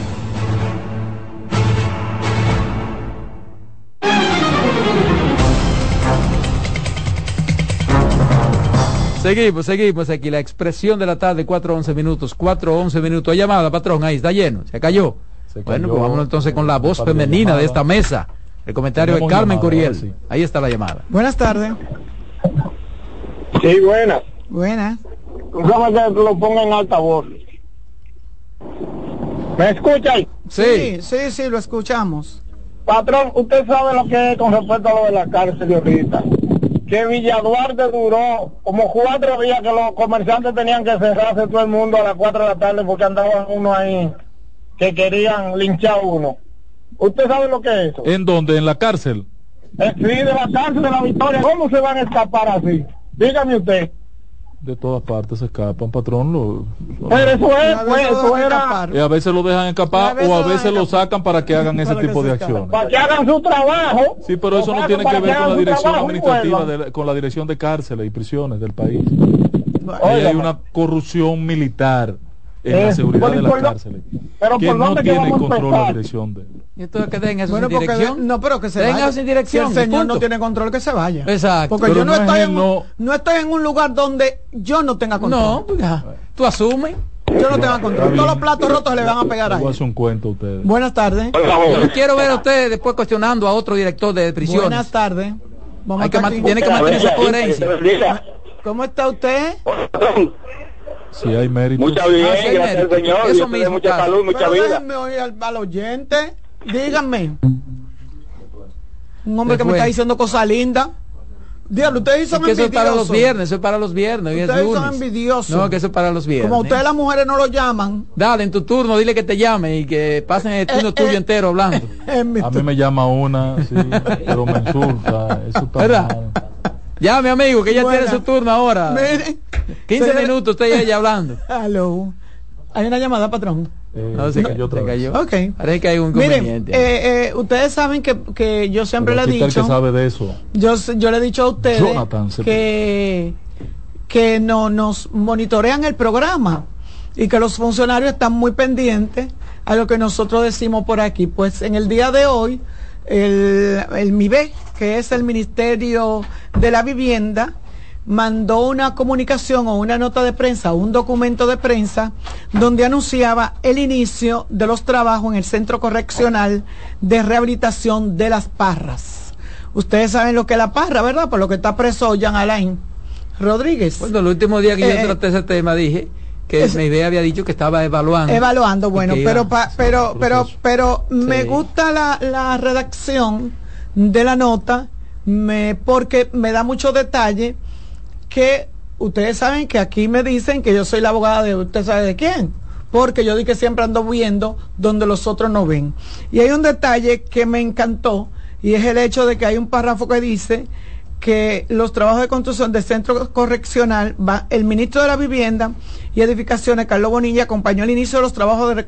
Seguimos, seguimos aquí. La expresión de la tarde, 4.11 minutos. 4.11 minutos. Hay llamada, patrón. Ahí está lleno. Se cayó. Se bueno, cayó. pues vámonos entonces con la voz femenina de esta mesa. El comentario de Carmen llamada, Curiel. sí. Ahí está la llamada. Buenas tardes. Sí, buena. Buenas. Déjame que lo ponga en altavoz. ¿Me escuchan? Sí, sí, sí, lo escuchamos. Patrón, usted sabe lo que es con respecto a lo de la cárcel de ahorita. Que Villa Duarte duró como cuatro días que los comerciantes tenían que cerrarse todo el mundo a las cuatro de la tarde porque andaban uno ahí que querían linchar uno. ¿Usted sabe lo que es eso? ¿En dónde? ¿En la cárcel? Eh, Sí, de la cárcel de la Victoria. ¿Cómo se van a escapar así? Dígame usted. De todas partes se escapan, patrón. Lo, Pero eso es, A pues, veces eso lo dejan era escapar. y a veces lo dejan escapar o a veces lo sacan para que hagan ese tipo de acciones. para que hagan su trabajo. Sí, pero eso no tiene que que ver con la dirección administrativa, vuelvan. de la- con la dirección de cárceles y prisiones del país. Ahí hay una corrupción militar en Eh, la seguridad de las cárceles. pero que ¿por no dónde que tiene control la dirección de ¿Y esto que den eso Bueno, sin porque dirección? no, pero que se Tenga vaya. sin dirección, Si el señor punto. no tiene control, que se vaya. Exacto. Porque Pero yo no, no es estoy en un, no. no estoy en un lugar donde yo no tenga control. No, pues ya. Tú asumes. Yo no tengo control. Todos los platos rotos le van a pegar ahí. un cuento a ustedes. Buenas tardes. Por favor. Yo no quiero ver a usted después cuestionando a otro director de prisiones. Buenas tardes. Vamos Hay que a estar tiene que mantener su coherencia. ¿Cómo está usted? Si hay mérito. Mucha bien, Ah, sí, gracias al mérito. Señor. Eso mismo, mucha Carlos. salud, mucha Pero vida. déjenme oír al, al oyente. Díganme. Un hombre ¿Qué que me está diciendo cosas lindas. Dígalo, ustedes son que eso es para los envidiosos. viernes, eso es para los viernes. hoy es Ustedes son lunes. envidiosos. No, que eso es para los viernes. Como ustedes las mujeres no lo llaman. Dale, en tu turno, dile que te llame y que pasen el turno Eh, tuyo eh. entero hablando. [laughs] en mi A mí me llama una, sí, pero me insulta. Eso está ¿Verdad? mal. Llame, amigo, que ya Buena. tiene su turno ahora. Miren. 15 señores- minutos usted y ella hablando. [laughs] Aló. Hay una llamada, patrón. Eh, No, se no, cayó, se cayó. Ok. Parece que hay un Miren, eh, eh, ustedes saben que, que yo siempre Pero le he dicho. que sabe de eso. Yo, yo le he dicho a ustedes Jonathan que, que no, nos monitorean el programa y que los funcionarios están muy pendientes a lo que nosotros decimos por aquí. Pues en el día de hoy, el, el MIBE, que es el Ministerio de la Vivienda, mandó una comunicación o una nota de prensa, un documento de prensa, donde anunciaba el inicio de los trabajos en el Centro Correccional de Rehabilitación de las Parras. Ustedes saben lo que es la parra, ¿verdad? Por lo que está preso Jean Alain Rodríguez. Bueno, el último día que Eh, yo traté ese tema dije que es- mi idea había dicho que estaba evaluando. Evaluando, bueno, pero pa- pero pero pero me gusta la, la redacción de la nota me porque me da mucho detalle que ustedes saben que aquí me dicen que yo soy la abogada de usted sabe de quién porque yo di que siempre ando viendo donde los otros no ven. Y hay un detalle que me encantó y es el hecho de que hay un párrafo que dice que los trabajos de construcción del centro correccional va el ministro de la vivienda y edificaciones Carlos Bonilla acompañó el inicio de los trabajos de,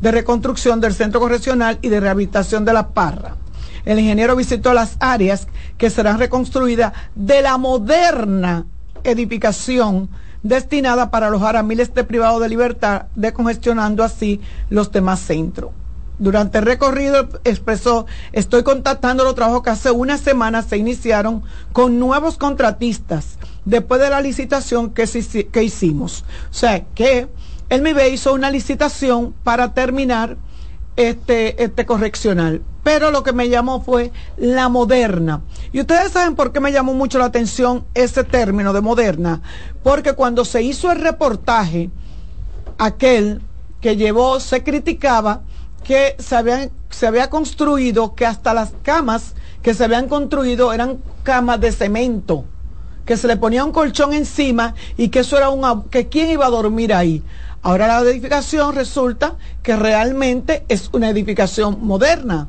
de reconstrucción del centro correccional y de rehabilitación de la parra el ingeniero visitó las áreas que serán reconstruidas de la moderna edificación destinada para alojar a miles de privados de libertad, decongestionando así los demás centros. Durante el recorrido expresó, estoy contactando los trabajos que hace una semana se iniciaron con nuevos contratistas después de la licitación que, hicimos. O sea, que el MIBE hizo una licitación para terminar este, este correccional. Pero lo que me llamó fue la moderna. Y ustedes saben por qué me llamó mucho la atención ese término de moderna. Porque cuando se hizo el reportaje, aquel que llevó, se criticaba que se había construido, que hasta las camas que se habían construido eran camas de cemento, que se le ponía un colchón encima y que eso era una, que quién iba a dormir ahí. Ahora la edificación resulta que realmente es una edificación moderna.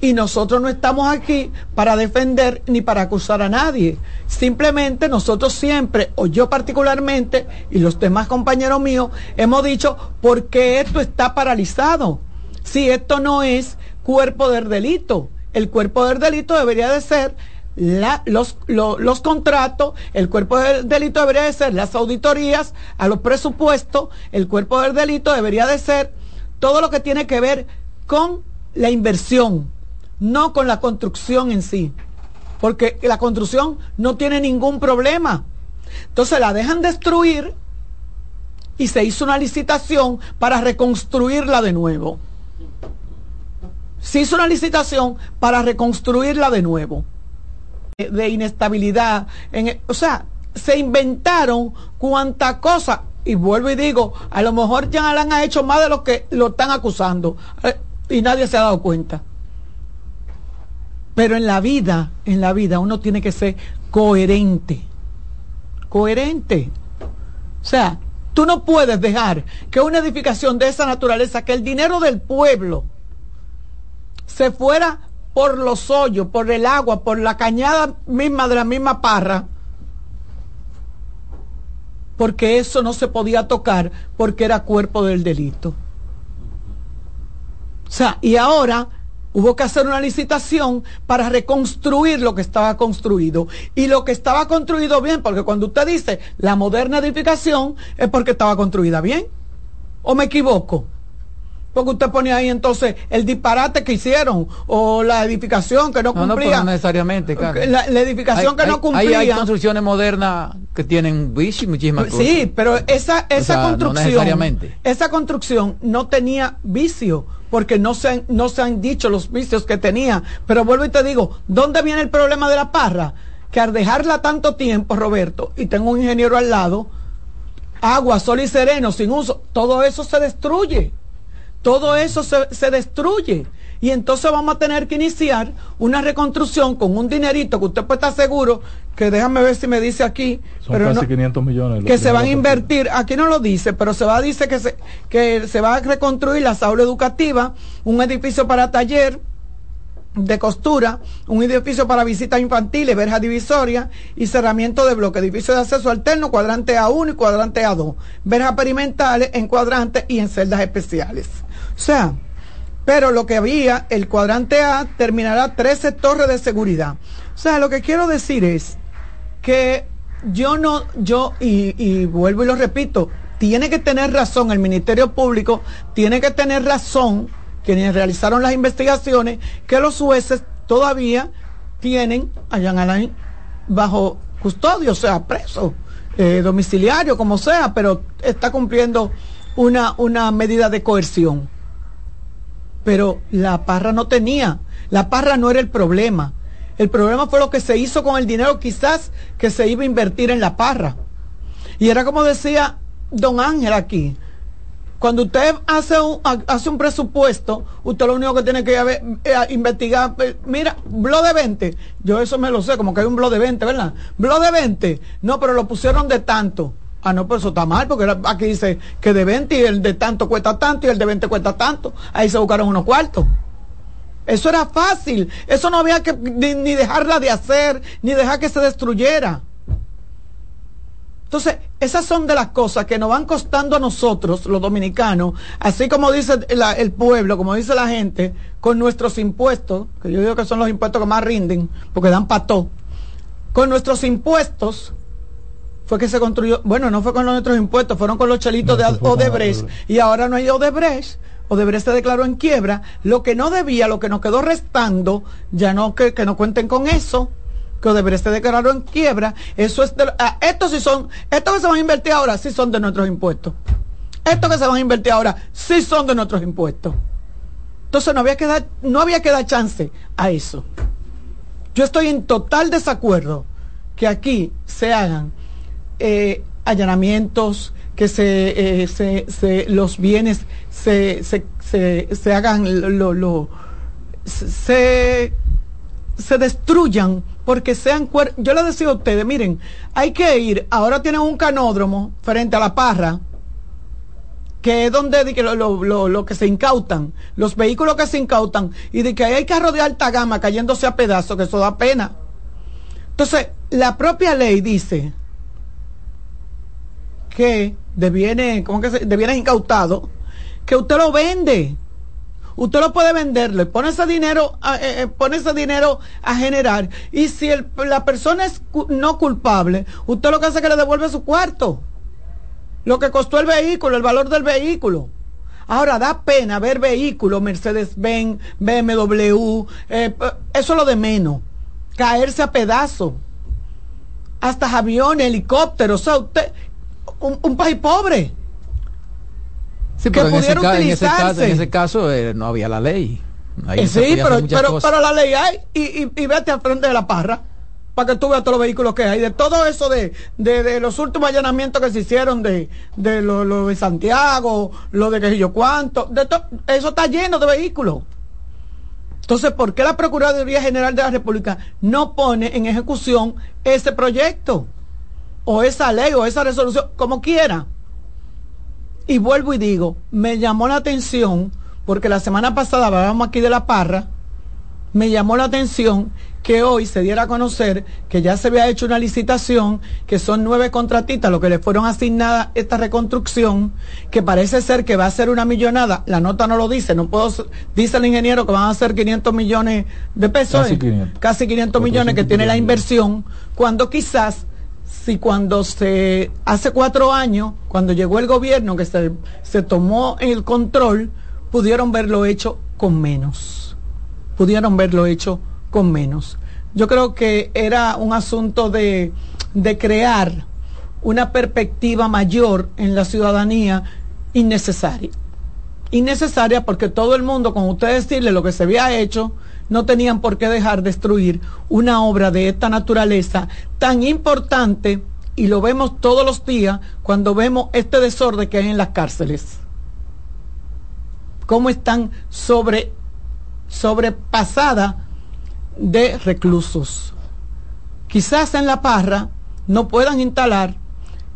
Y nosotros no estamos aquí para defender ni para acusar a nadie. Simplemente nosotros siempre, o yo particularmente, y los demás compañeros míos, hemos dicho, ¿por qué esto está paralizado? si esto no es cuerpo del delito. El cuerpo del delito debería de ser los, los contratos, el cuerpo del delito debería de ser las auditorías, a los presupuestos, el cuerpo del delito debería de ser todo lo que tiene que ver con la inversión, no con la construcción en sí, porque la construcción no tiene ningún problema. Entonces la dejan destruir y se hizo una licitación para reconstruirla de nuevo. Se hizo una licitación para reconstruirla de nuevo, de inestabilidad. En, o sea, se inventaron cuanta cosa, y vuelvo y digo, a lo mejor ya la han hecho más de lo que lo están acusando, eh, y nadie se ha dado cuenta. Pero en la vida, en la vida, uno tiene que ser coherente. Coherente. O sea, tú no puedes dejar que una edificación de esa naturaleza, que el dinero del pueblo, se fuera por los hoyos, por el agua, por la cañada misma de la misma parra, porque eso no se podía tocar porque era cuerpo del delito. O sea, y ahora hubo que hacer una licitación para reconstruir lo que estaba construido. Y lo que estaba construido bien, porque cuando usted dice la moderna edificación es porque estaba construida bien. ¿O me equivoco? Porque usted pone ahí entonces el disparate que hicieron o la edificación que no cumplía. No, necesariamente, La, edificación que no cumplía. Hay, construcciones modernas que tienen vicio y muchísimas cosas. Sí, pero esa, esa construcción. Esa construcción no tenía vicio porque no se, han, no se han dicho los vicios que tenía. Pero vuelvo y te digo, ¿dónde viene el problema de la parra? Que al dejarla tanto tiempo, Roberto, y tengo un ingeniero al lado, agua, sol y sereno, sin uso, todo eso se destruye todo eso se, destruye. Y entonces vamos a tener que iniciar una reconstrucción con un dinerito que usted puede estar seguro, que déjame ver si me dice aquí. Son casi 500 millones. Que se van a invertir, aquí no lo dice, pero se va a decir que se, que se va a reconstruir la aula educativa, un edificio para taller, de costura, un edificio para visitas infantiles, verja divisoria y cerramiento de bloque, edificio de acceso alterno, cuadrante A1 y cuadrante A2, verjas perimentales en cuadrantes y en celdas especiales. Sea, pero lo que había, el cuadrante A terminará 13 torres de seguridad. O sea, lo que quiero decir es que yo no, yo, y, y vuelvo y lo repito, tiene que tener razón, el Ministerio Público tiene que tener razón quienes realizaron las investigaciones, que los jueces todavía tienen a Jean Alain bajo custodio, o sea, preso, eh, domiciliario, como sea, pero está cumpliendo una, una medida de coerción. Pero la parra no tenía, la parra no era el problema. El problema fue lo que se hizo con el dinero quizás que se iba a invertir en la parra. Y era como decía don Ángel aquí, cuando usted hace un, hace un presupuesto, usted lo único que tiene que eh, investigar, eh, mira, blog de 20, yo eso me lo sé, como que hay un blog de 20, ¿verdad? Blog de 20, no, pero lo pusieron de tanto. Ah, no, pero eso está mal, porque aquí dice que de 20 y el de tanto cuesta tanto y el de 20 cuesta tanto. Ahí se buscaron unos cuartos. Eso era fácil. Eso no había que ni dejarla de hacer, ni dejar que se destruyera. Entonces, esas son de las cosas que nos van costando a nosotros, los dominicanos, así como dice el pueblo, como dice la gente, con nuestros impuestos, que yo digo que son los impuestos que más rinden, porque dan pato, con nuestros impuestos, fue que se construyó, bueno, no fue con nuestros impuestos, fueron con los chelitos de Odebrecht y ahora no hay Odebrecht. Odebrecht se declaró en quiebra, lo que no debía, lo que nos quedó restando, ya no que, que no cuenten con eso, que Odebrecht se declaró en quiebra, eso es de, ah, estos sí son, estos que se van a invertir ahora sí son de nuestros impuestos. Estos que se van a invertir ahora sí son de nuestros impuestos. Entonces no había que dar, no había que dar chance a eso. Yo estoy en total desacuerdo que aquí se hagan eh, allanamientos, que se, eh, se, se, los bienes se, se, se hagan, lo, lo, se, se destruyan porque sean yo les decía a ustedes, miren, hay que ir, ahora tienen un canódromo frente a la parra, que es donde lo, lo, lo, que se incautan, los vehículos que se incautan, y de que hay carros de alta gama cayéndose a pedazos, que eso da pena. Entonces, la propia ley dice que de bienes, ¿cómo que se, incautados, que usted lo vende. Usted lo puede venderle, pone ese dinero, a, eh, eh, pone ese dinero a generar. Y si el, la persona es no culpable, usted lo que hace es que le devuelve su cuarto. Lo que costó el vehículo, el valor del vehículo. Ahora da pena ver vehículos, Mercedes-Benz, BMW, eh, eso es lo de menos. Caerse a pedazos. Hasta aviones, helicópteros. O sea, usted, un, país pobre. Sí, pero en ese, en ese, caso, en ese caso eh, no había la ley. Eh, sí, pero, pero, la ley hay y, y, y, vete al frente de la parra para que tú veas todos los vehículos que hay. De todo eso de, de, los últimos allanamientos que se hicieron de, de lo, de Santiago, lo de que yo cuánto, de eso está lleno de vehículos. Entonces, ¿por qué la Procuraduría General de la República no pone en ejecución ese proyecto? O esa ley o esa resolución, como quiera. Y vuelvo y digo, me llamó la atención, porque la semana pasada hablábamos aquí de la parra, me llamó la atención que hoy se diera a conocer que ya se había hecho una licitación, que son nueve contratistas los que le fueron asignadas esta reconstrucción, que parece ser que va a ser una millonada, la nota no lo dice, no puedo, dice el ingeniero que van a ser 500 millones de pesos, casi 500, casi 500 millones que tiene la inversión, cuando quizás si cuando se, hace cuatro años, cuando llegó el gobierno que se, se tomó el control, pudieron verlo hecho con menos. Pudieron verlo hecho con menos. Yo creo que era un asunto de, de crear una perspectiva mayor en la ciudadanía innecesaria. Innecesaria porque todo el mundo, con usted decirle lo que se había hecho, no tenían por qué dejar destruir una obra de esta naturaleza tan importante y lo vemos todos los días cuando vemos este desorden que hay en las cárceles. Cómo están sobre, sobrepasadas de reclusos. Quizás en la parra no puedan instalar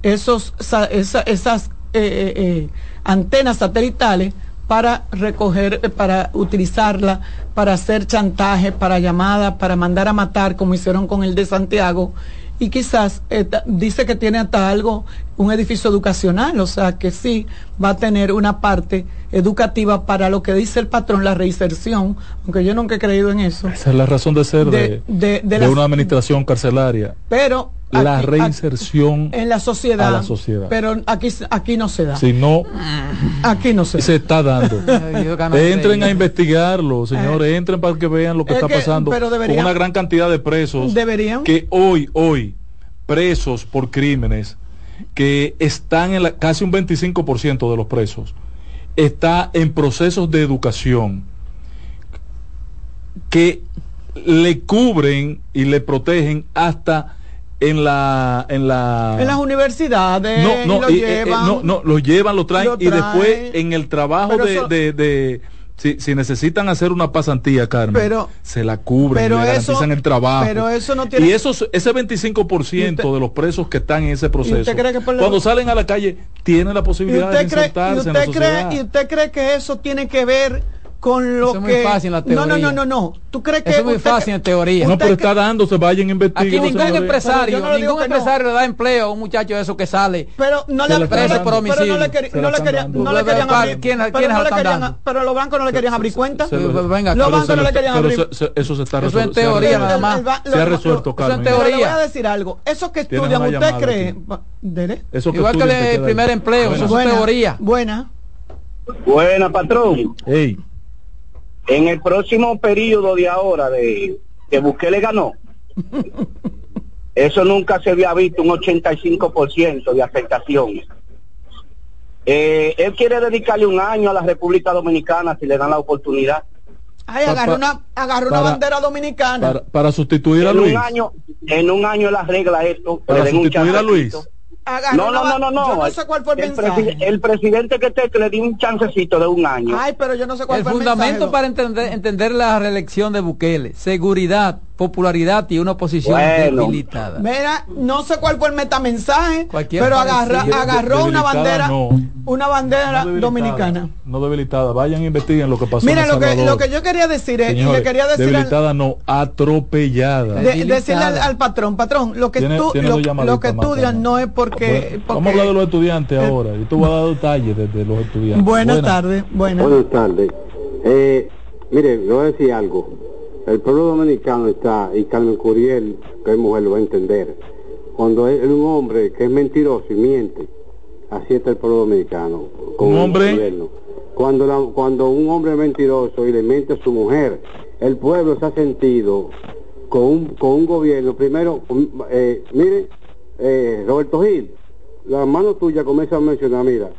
esos, esas eh, eh, eh, antenas satelitales para recoger, eh, para utilizarla, para hacer chantaje, para llamadas, para mandar a matar, como hicieron con el de Santiago. Y quizás eh, dice que tiene hasta algo, un edificio educacional, o sea que sí va a tener una parte educativa para lo que dice el patrón, la reinserción, aunque yo nunca he creído en eso. Esa es la razón de ser de, de, una administración carcelaria. Pero la reinserción en la sociedad, a la sociedad. Pero aquí, aquí no se da. Si no, aquí no se, se está dando. [laughs] entren a investigarlo, señores, eh, entren para que vean lo que está pasando con una gran cantidad de presos. Deberían. Que hoy, hoy, presos por crímenes, que están en la, casi un 25% de los presos, está en procesos de educación que le cubren y le protegen hasta en la en la en las universidades no no lo eh, eh, llevan, no no lo llevan lo traen, y después en el trabajo de, de, si, si, necesitan hacer una pasantía Carmen pero, se la cubren pero le garantizan el trabajo pero eso no tiene y esos ese 25% de los presos que están en ese proceso cuando salen a la calle tienen la posibilidad de insertarse en la sociedad. Cree, y usted cree que eso tiene que ver con lo Eso es muy que fácil en la no no teoría. no no no tú crees que Eso es muy usted- fácil en teoría. No, pero está dándose, vayan a investigar. Aquí ningún empresario, no ningún no. empresario le da empleo a un muchacho de eso que sale. pero no Se le, está le- dando. pero no le, queri- Se no querían dando. no le querían ¿Cuál- abrir quién- pero quiénes no le están querían dando? pero los bancos no le querían abrir cuenta Se venga, los Pero bancos se no le querían abrir se- se- eso se está Eso en se teoría resuelto. nada más. Se ha resuelto, lo- eso en Carmen. pero le voy teoría. a decir algo esos que estudian usted cree. Eso que Igual que el primer ahí. empleo, eso es teoría. buena Buena, patrón. Ey, En el próximo periodo de ahora de que Bukele ganó, eso nunca se había visto, un 85% de aceptación. Eh, él quiere dedicarle un año a la República Dominicana si le dan la oportunidad. ay agarró una agarró una bandera dominicana para, para sustituir a En Luis. un año, en un año la regla esto. Para sustituir a Luis. Agarró No, no, no, no, no. yo no sé cuál fue el, el, mensaje presi- el presidente que te que le dio un chancecito de un año. ay pero yo no sé cuál El fue el fundamento mensaje para entender, entender la reelección de Bukele, seguridad, popularidad y una oposición Bueno. debilitada. Mira, no sé cuál fue el metamensaje, Cualquier pero agarra, agarró una bandera, no. una bandera No dominicana. No debilitada. Vayan e investiguen lo que pasó Mira, en lo que, lo que yo quería decir es, y Señores, le quería decir al, debilitada no, atropellada. de- decirle al, al patrón, patrón, lo que, Tiene- tú, tiene lo, lo que estudian no es porque... Bueno, porque- vamos a hablar de los estudiantes Eh, ahora. Yo te voy a dar detalles de, de los estudiantes. Buenas Buenas. tardes, buenas. Buenas tardes. Eh, mire, le voy a decir algo. El pueblo dominicano está, y Carmen Curiel, que es mujer, lo va a entender. Cuando es un hombre que es mentiroso y miente, así está el pueblo dominicano. con ¿Un el hombre? gobierno. Cuando, la- cuando un hombre es mentiroso y le miente a su mujer, el pueblo se ha sentido con un, con un gobierno. Primero, eh, mire, eh, Roberto Gil, la mano tuya comienza a mencionar, mira,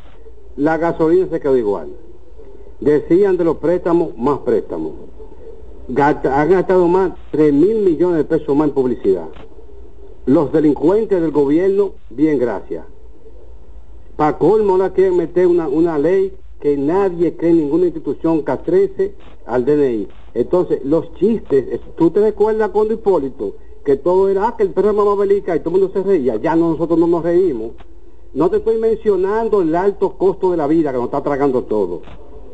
la gasolina se quedó igual. Decían de los préstamos, más préstamos. Han gastado más 3 mil millones de pesos más en publicidad. Los delincuentes del gobierno, bien, gracias. Para colmo, ahora quieren meter una, una ley que nadie cree ninguna institución castrece al DNI. Entonces, los chistes, es- ¿tú te recuerdas cuando Hipólito? Que todo era, ah, que el perro mamá belica y todo el mundo se reía. Ya no, nosotros no nos reímos. No te estoy mencionando el alto costo de la vida que nos está tragando todo.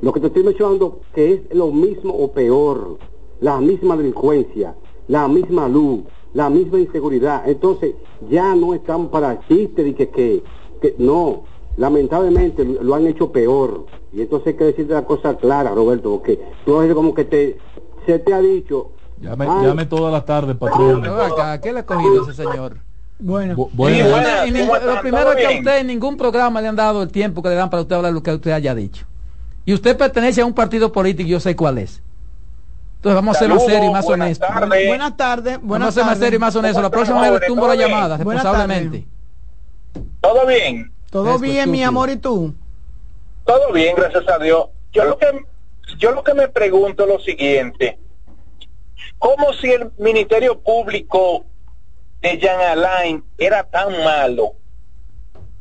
Lo que te estoy mencionando que es lo mismo o peor. La misma delincuencia, la misma luz, la misma inseguridad. Entonces, ya no estamos para chistes y que, que, que no. Lamentablemente lo, lo han hecho peor. Y entonces hay que decirte la cosa clara, Roberto, porque tú es como que te, se te ha dicho. Llame, "Ay, llame toda la tarde, patrón. ¿qué le ha cogido ese señor? Bueno, Bu- y ning- ¿cómo están? lo primero ¿Todo es que a usted en ningún programa le han dado el tiempo que le dan para usted hablar lo que usted haya dicho. Y usted pertenece a un partido político, yo sé cuál es. Entonces vamos a ser más serios y más buenas honestos. tardes. buenas tardes, Vamos a buenas ser más serios y más honestos. La ¿Cómo próxima vez tumbo la llamada, Buenas responsablemente. ¿Todo bien? Todo bien, mi amor, ¿y tú? Todo bien, gracias a Dios. Yo lo que yo lo que me pregunto es lo siguiente. ¿Cómo si el Ministerio Público de Jean Alain era tan malo?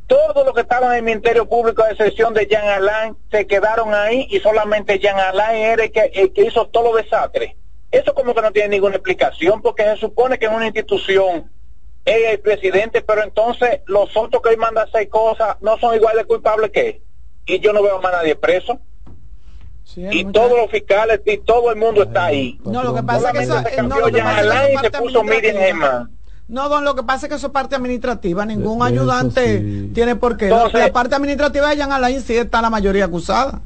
Todos los que estaban en el Ministerio Público de excepción de Jean Alain se quedaron ahí y solamente Jean Alain era el que, el que hizo todo los desastres. Eso como que no tiene ninguna explicación porque se supone que en una institución es el presidente, pero entonces los otros que mandan a hacer cosas no son igual de culpables que él. Y yo no veo más nadie preso. Sí, Y mucha- todos los fiscales y todo el mundo está ahí. No, lo que pasa es que Solamente eso, se eh, no, cambió lo que Jean pasa es que se puso. Germán. No, don, lo que pasa es que eso es parte administrativa. Ningún De- de eso ayudante sí. tiene por qué. Entonces- la parte administrativa de Jean Alain sí está la mayoría acusada.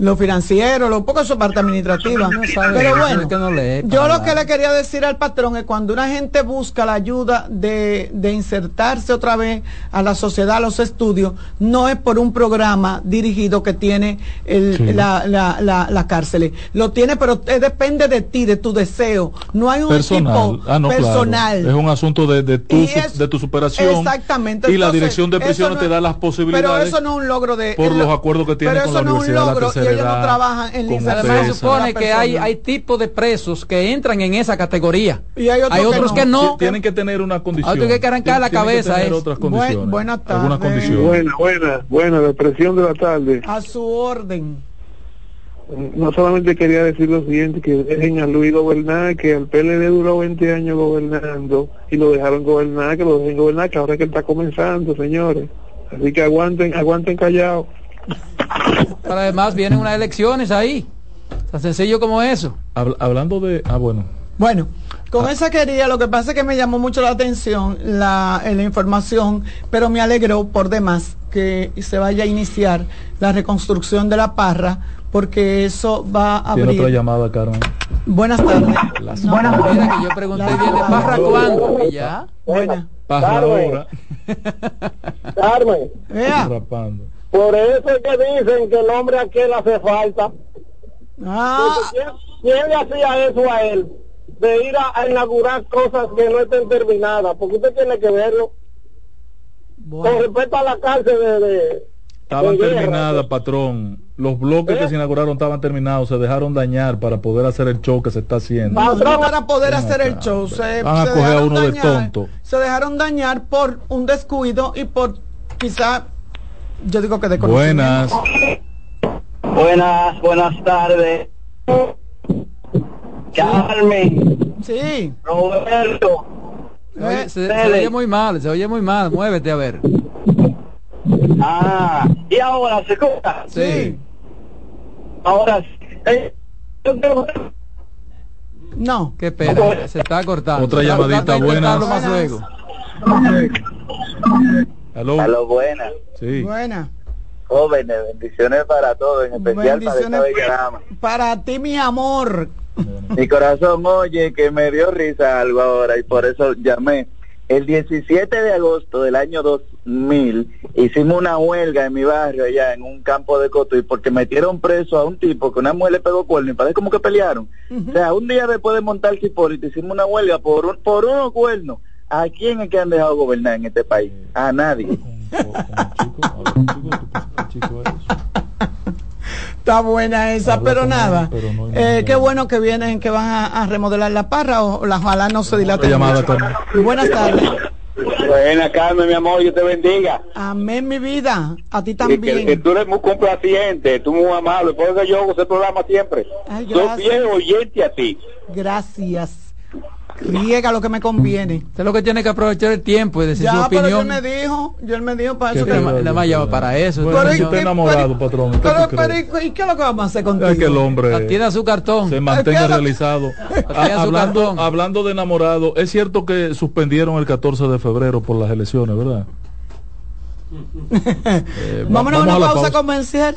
Lo financiero, lo poco es parte administrativa. No sabe, Pero no bueno, sabe que no lee, yo lo que le quería decir al patrón es cuando una gente busca la ayuda de, de insertarse otra vez a la sociedad, a los estudios, no es por un programa dirigido que tiene el- Sí. la, la, la, la cárcel. Lo tiene, pero eh, depende de ti, de tu deseo. No hay un personal. equipo Ah, no, claro. personal. Es un asunto de, de, tu, su- es- de tu superación. Exactamente. Y la dirección de prisiones no te da las Pero posibilidades. eso no es un logro de. por los acuerdos que tiene pero con la Universidad de la logro ellos no trabajan en la Además, se supone que hay, hay tipos de presos que entran en esa categoría. Y hay otros que otros no. que no. Ti- Tienen que tener una condición. Que hay que arrancar la Tienen que cabeza, tener es. otras Buen- condiciones. buenas Algunas tardes. condiciones. Buena, buena, buena, la presión de la tarde. A su orden. No solamente quería decir lo siguiente, que dejen a Luis gobernar, que al PLD duró 20 años gobernando y lo dejaron gobernar, que lo dejen gobernar, que ahora que él está comenzando, señores. Así que aguanten, aguanten callados. Pero además vienen unas elecciones ahí. Tan sencillo como eso. Habl- hablando de. Ah, bueno. Bueno, con esa quería, lo que pasa es que me llamó mucho la atención la, eh, la información, pero me alegró por demás que se vaya a iniciar la reconstrucción de la parra, porque eso va a Tiene otra abrir. llamada, Carmen. Buenas tardes. Buenas tardes. que yo pregunté bien de parra cuándo. Y ya. Buena. Parra ahora. Carmen, Vea. Por eso es que dicen que el hombre a aquel hace falta. Ah, ¿quién, quién le hacía eso a él? De ir a, a inaugurar cosas que no estén terminadas, porque usted tiene que verlo. Con respecto a la cárcel de... de Estaban terminadas, patrón. Los bloques que se inauguraron estaban terminados, se dejaron dañar para poder hacer el show que se está haciendo. no para poder hacer el show. Se, Van a se coger a dejaron uno de dañar- tonto. Se dejaron dañar por un descuido y por quizá, yo digo que de Buenas. Buenas, buenas tardes. Carmen, Sí. Roberto. Oye, se, se oye muy mal, se oye muy mal. Muévete a ver. Ah, y ahora se escucha. Sí. Ahora sí. Eh, No. Qué pena, se está cortando. Otra llamadita, buenas. intentarlo más luego. Aló. Aló, buenas. Sí. Buena. Jóvenes, bendiciones para todos, en especial para esta bella dama. para ti, mi amor. [laughs] Mi corazón, oye, que me dio risa algo ahora y por eso llamé. El 17 de agosto del año 2000 hicimos una huelga en mi barrio allá en un campo de Cotuí porque metieron preso a un tipo que una mujer le pegó cuerno y parece como que pelearon. O sea, un día después de montar el Hipólito hicimos una huelga por, un, por unos cuernos. ¿A quién es que han dejado gobernar en este país? A nadie. Está buena esa, Habla pero él, nada. pero no hay Eh, qué bueno que vienen, que van a, a remodelar la parra o la ojalá no se dilate. Llamada. Buenas tardes. Buena, Carmen, mi amor, yo te bendiga. Amén, mi vida. A ti Y que, que también. tú eres muy complaciente, tú muy amable, por eso yo hago ese programa siempre. Ay, Soy fiel oyente a ti. Gracias. Riega lo que me conviene. Usted lo que tiene que aprovechar el tiempo y decir su Ya, pero él opinión. me dijo, yo él me dijo para ¿Qué eso. Nada más llama para eso. Bueno, Pero, si ¿y usted enamorado, patrón. ¿qué Pero, pero? ¿y ¿y qué es lo que vamos a hacer contigo? Es que el hombre Tiene su cartón. se mantenga realizado. [laughs] Hablando, cartón. hablando de enamorado, es cierto que suspendieron el 14 de febrero por las elecciones, ¿verdad? [laughs] Eh, Vámonos a una la pausa, comercial.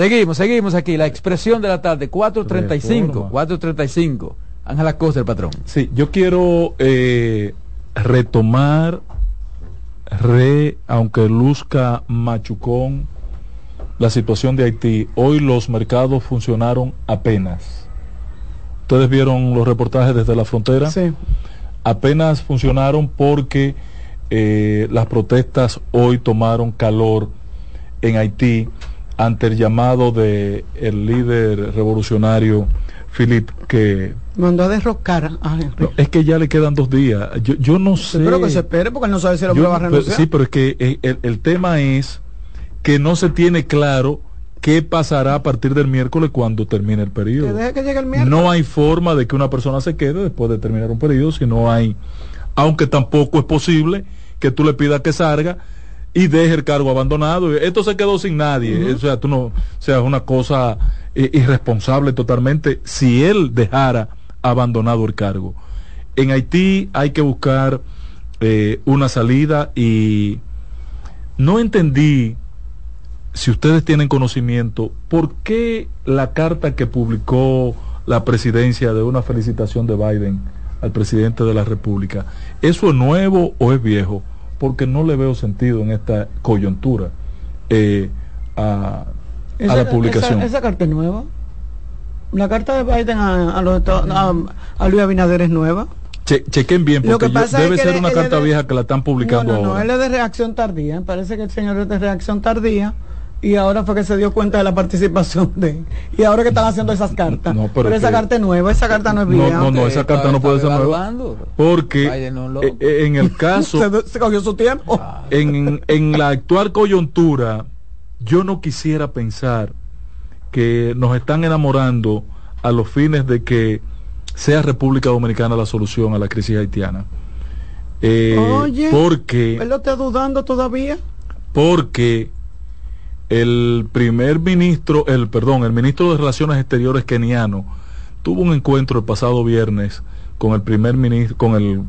Seguimos, seguimos aquí. La expresión de la tarde, 4.35. Reforma. 4.35. Ángela Costa, el patrón. Sí, yo quiero eh, retomar, re, aunque luzca machucón, la situación de Haití. Hoy los mercados funcionaron apenas. Ustedes vieron los reportajes desde la frontera. Sí. Apenas funcionaron porque eh, las protestas hoy tomaron calor en Haití ante el llamado de el líder revolucionario Philip que Mandó a derrocar a no, es que ya le quedan dos días. Yo, yo no sé. Espero que se espere porque él no sabe si hombre Yo- va a renunciar. sí, pero es que eh, el, el tema es que no se tiene claro qué pasará a partir del miércoles cuando termine el que periodo. deje que llegue el miércoles. No hay forma de que una persona se quede después de terminar un periodo si no hay, aunque tampoco es posible que tú le pidas que salga y deje el cargo abandonado. Esto se quedó sin nadie. O sea, tú no, o sea, es una cosa eh, irresponsable totalmente si él dejara abandonado el cargo. En Haití hay que buscar eh, una salida y no entendí si ustedes tienen conocimiento, ¿por qué la carta que publicó la presidencia de una felicitación de Biden al presidente de la República, ¿eso es nuevo o es viejo? Porque no le veo sentido en esta coyuntura eh, a, a Esa- la publicación. Esa, esa carta es nueva. La carta de Biden a, a los a- a Luis Abinader es nueva. Che- chequen bien, porque que yo- debe ser él- una él carta de- vieja que la están publicando no, no, no, ahora. él es de reacción tardía. Parece que el señor es de reacción tardía. Y ahora fue que se dio cuenta de la participación de Y ahora que están haciendo esas cartas. No, pero pero esa que- carta es nueva, esa carta no es vieja. no, no, esa carta no puede ser nueva. Porque Biden no lo- eh, eh, en el [laughs] caso... se, se cogió su tiempo. [laughs] en, en la actual coyuntura, yo no quisiera pensar que nos están enamorando a los fines de que sea República Dominicana la solución a la crisis haitiana. Eh, Oye, porque, ¿Él lo está dudando todavía? porque el primer ministro, el perdón, el ministro de Relaciones Exteriores keniano tuvo un encuentro el pasado viernes con el primer ministro, con el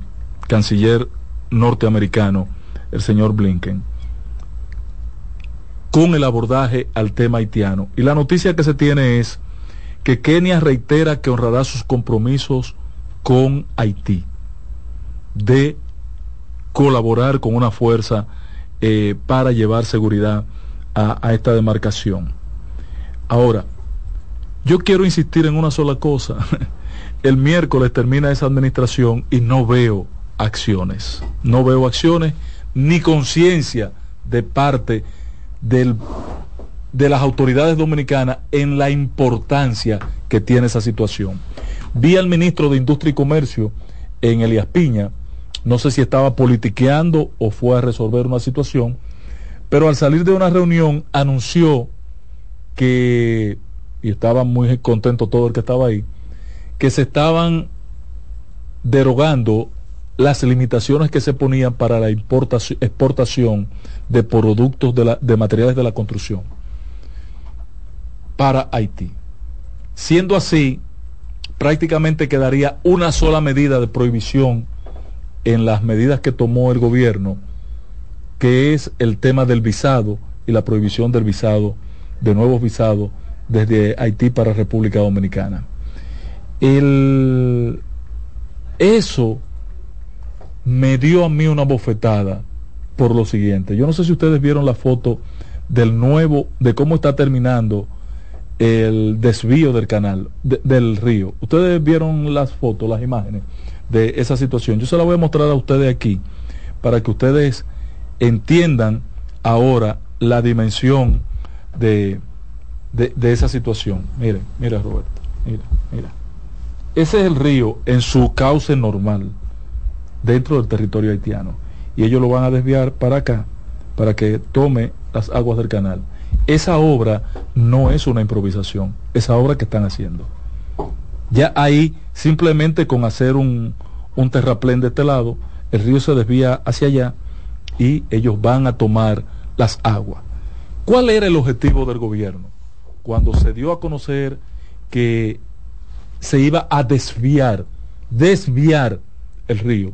canciller norteamericano, el señor Blinken, con el abordaje al tema haitiano. Y la noticia que se tiene es que Kenia reitera que honrará sus compromisos con Haití de colaborar con una fuerza eh, para llevar seguridad a, esta demarcación. Ahora, yo quiero insistir en una sola cosa. [laughs] El miércoles termina esa administración y no veo acciones. No veo acciones ni conciencia de parte del, de las autoridades dominicanas en la importancia que tiene esa situación. Vi al ministro de Industria y Comercio en Elias Piña, no sé si estaba politiqueando o fue a resolver una situación, pero al salir de una reunión anunció que, y estaba muy contento todo el que estaba ahí, que se estaban derogando las limitaciones que se ponían para la importación, exportación de productos de, de materiales de la construcción para Haití. Siendo así, prácticamente quedaría una sola medida de prohibición en las medidas que tomó el gobierno, que es el tema del visado y la prohibición del visado, de nuevos visados desde Haití para República Dominicana. El, eso me dio a mí una bofetada por lo siguiente. Yo no sé si ustedes vieron la foto del nuevo, de cómo está terminando el desvío del canal, de- del río. Ustedes vieron las fotos, las imágenes de esa situación. Yo se la voy a mostrar a ustedes aquí para que ustedes entiendan ahora la dimensión de, de, esa situación. Miren, mira Roberto, mira, mira. Ese es el río en su cauce normal dentro del territorio haitiano y ellos lo van a desviar para acá para que tome las aguas del canal. Esa obra no es una improvisación, esa obra que están haciendo. Ya ahí, simplemente con hacer un, un terraplén de este lado, el río se desvía hacia allá y ellos van a tomar las aguas. ¿Cuál era el objetivo del gobierno? Cuando se dio a conocer que se iba a desviar, desviar el río.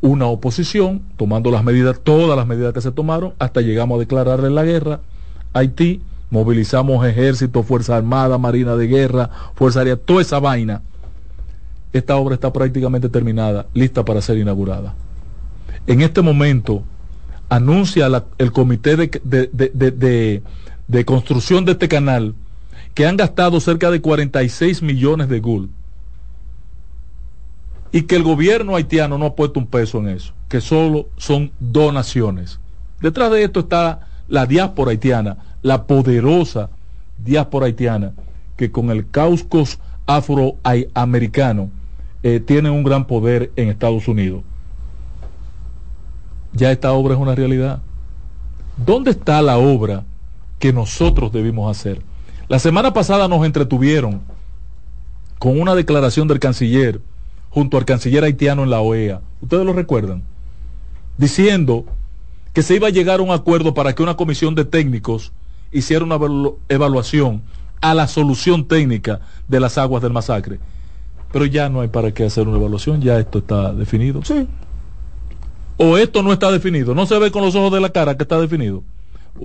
Una oposición tomando las medidas, todas las medidas que se tomaron, hasta llegamos a declararle la guerra Haití, movilizamos ejército, Fuerza Armada, Marina de Guerra, Fuerza Aérea, toda esa vaina. Esta obra está prácticamente terminada, lista para ser inaugurada. En este momento anuncia el comité de construcción de este canal que han gastado cerca de 46 millones de gul y que el gobierno haitiano no ha puesto un peso en eso, que solo son donaciones. Detrás de esto está la diáspora haitiana, la poderosa diáspora haitiana, que con el causcos afroamericano eh, tiene un gran poder en Estados Unidos. Ya esta obra es una realidad. ¿Dónde está la obra que nosotros debimos hacer? La semana pasada nos entretuvieron con una declaración del canciller junto al canciller haitiano en la OEA. ¿Ustedes lo recuerdan? Diciendo que se iba a llegar a un acuerdo para que una comisión de técnicos hiciera una evalu- evaluación a la solución técnica de las aguas del masacre. Pero ya no hay para qué hacer una evaluación, ya esto está definido. Sí. O esto no está definido, no se ve con los ojos de la cara que está definido.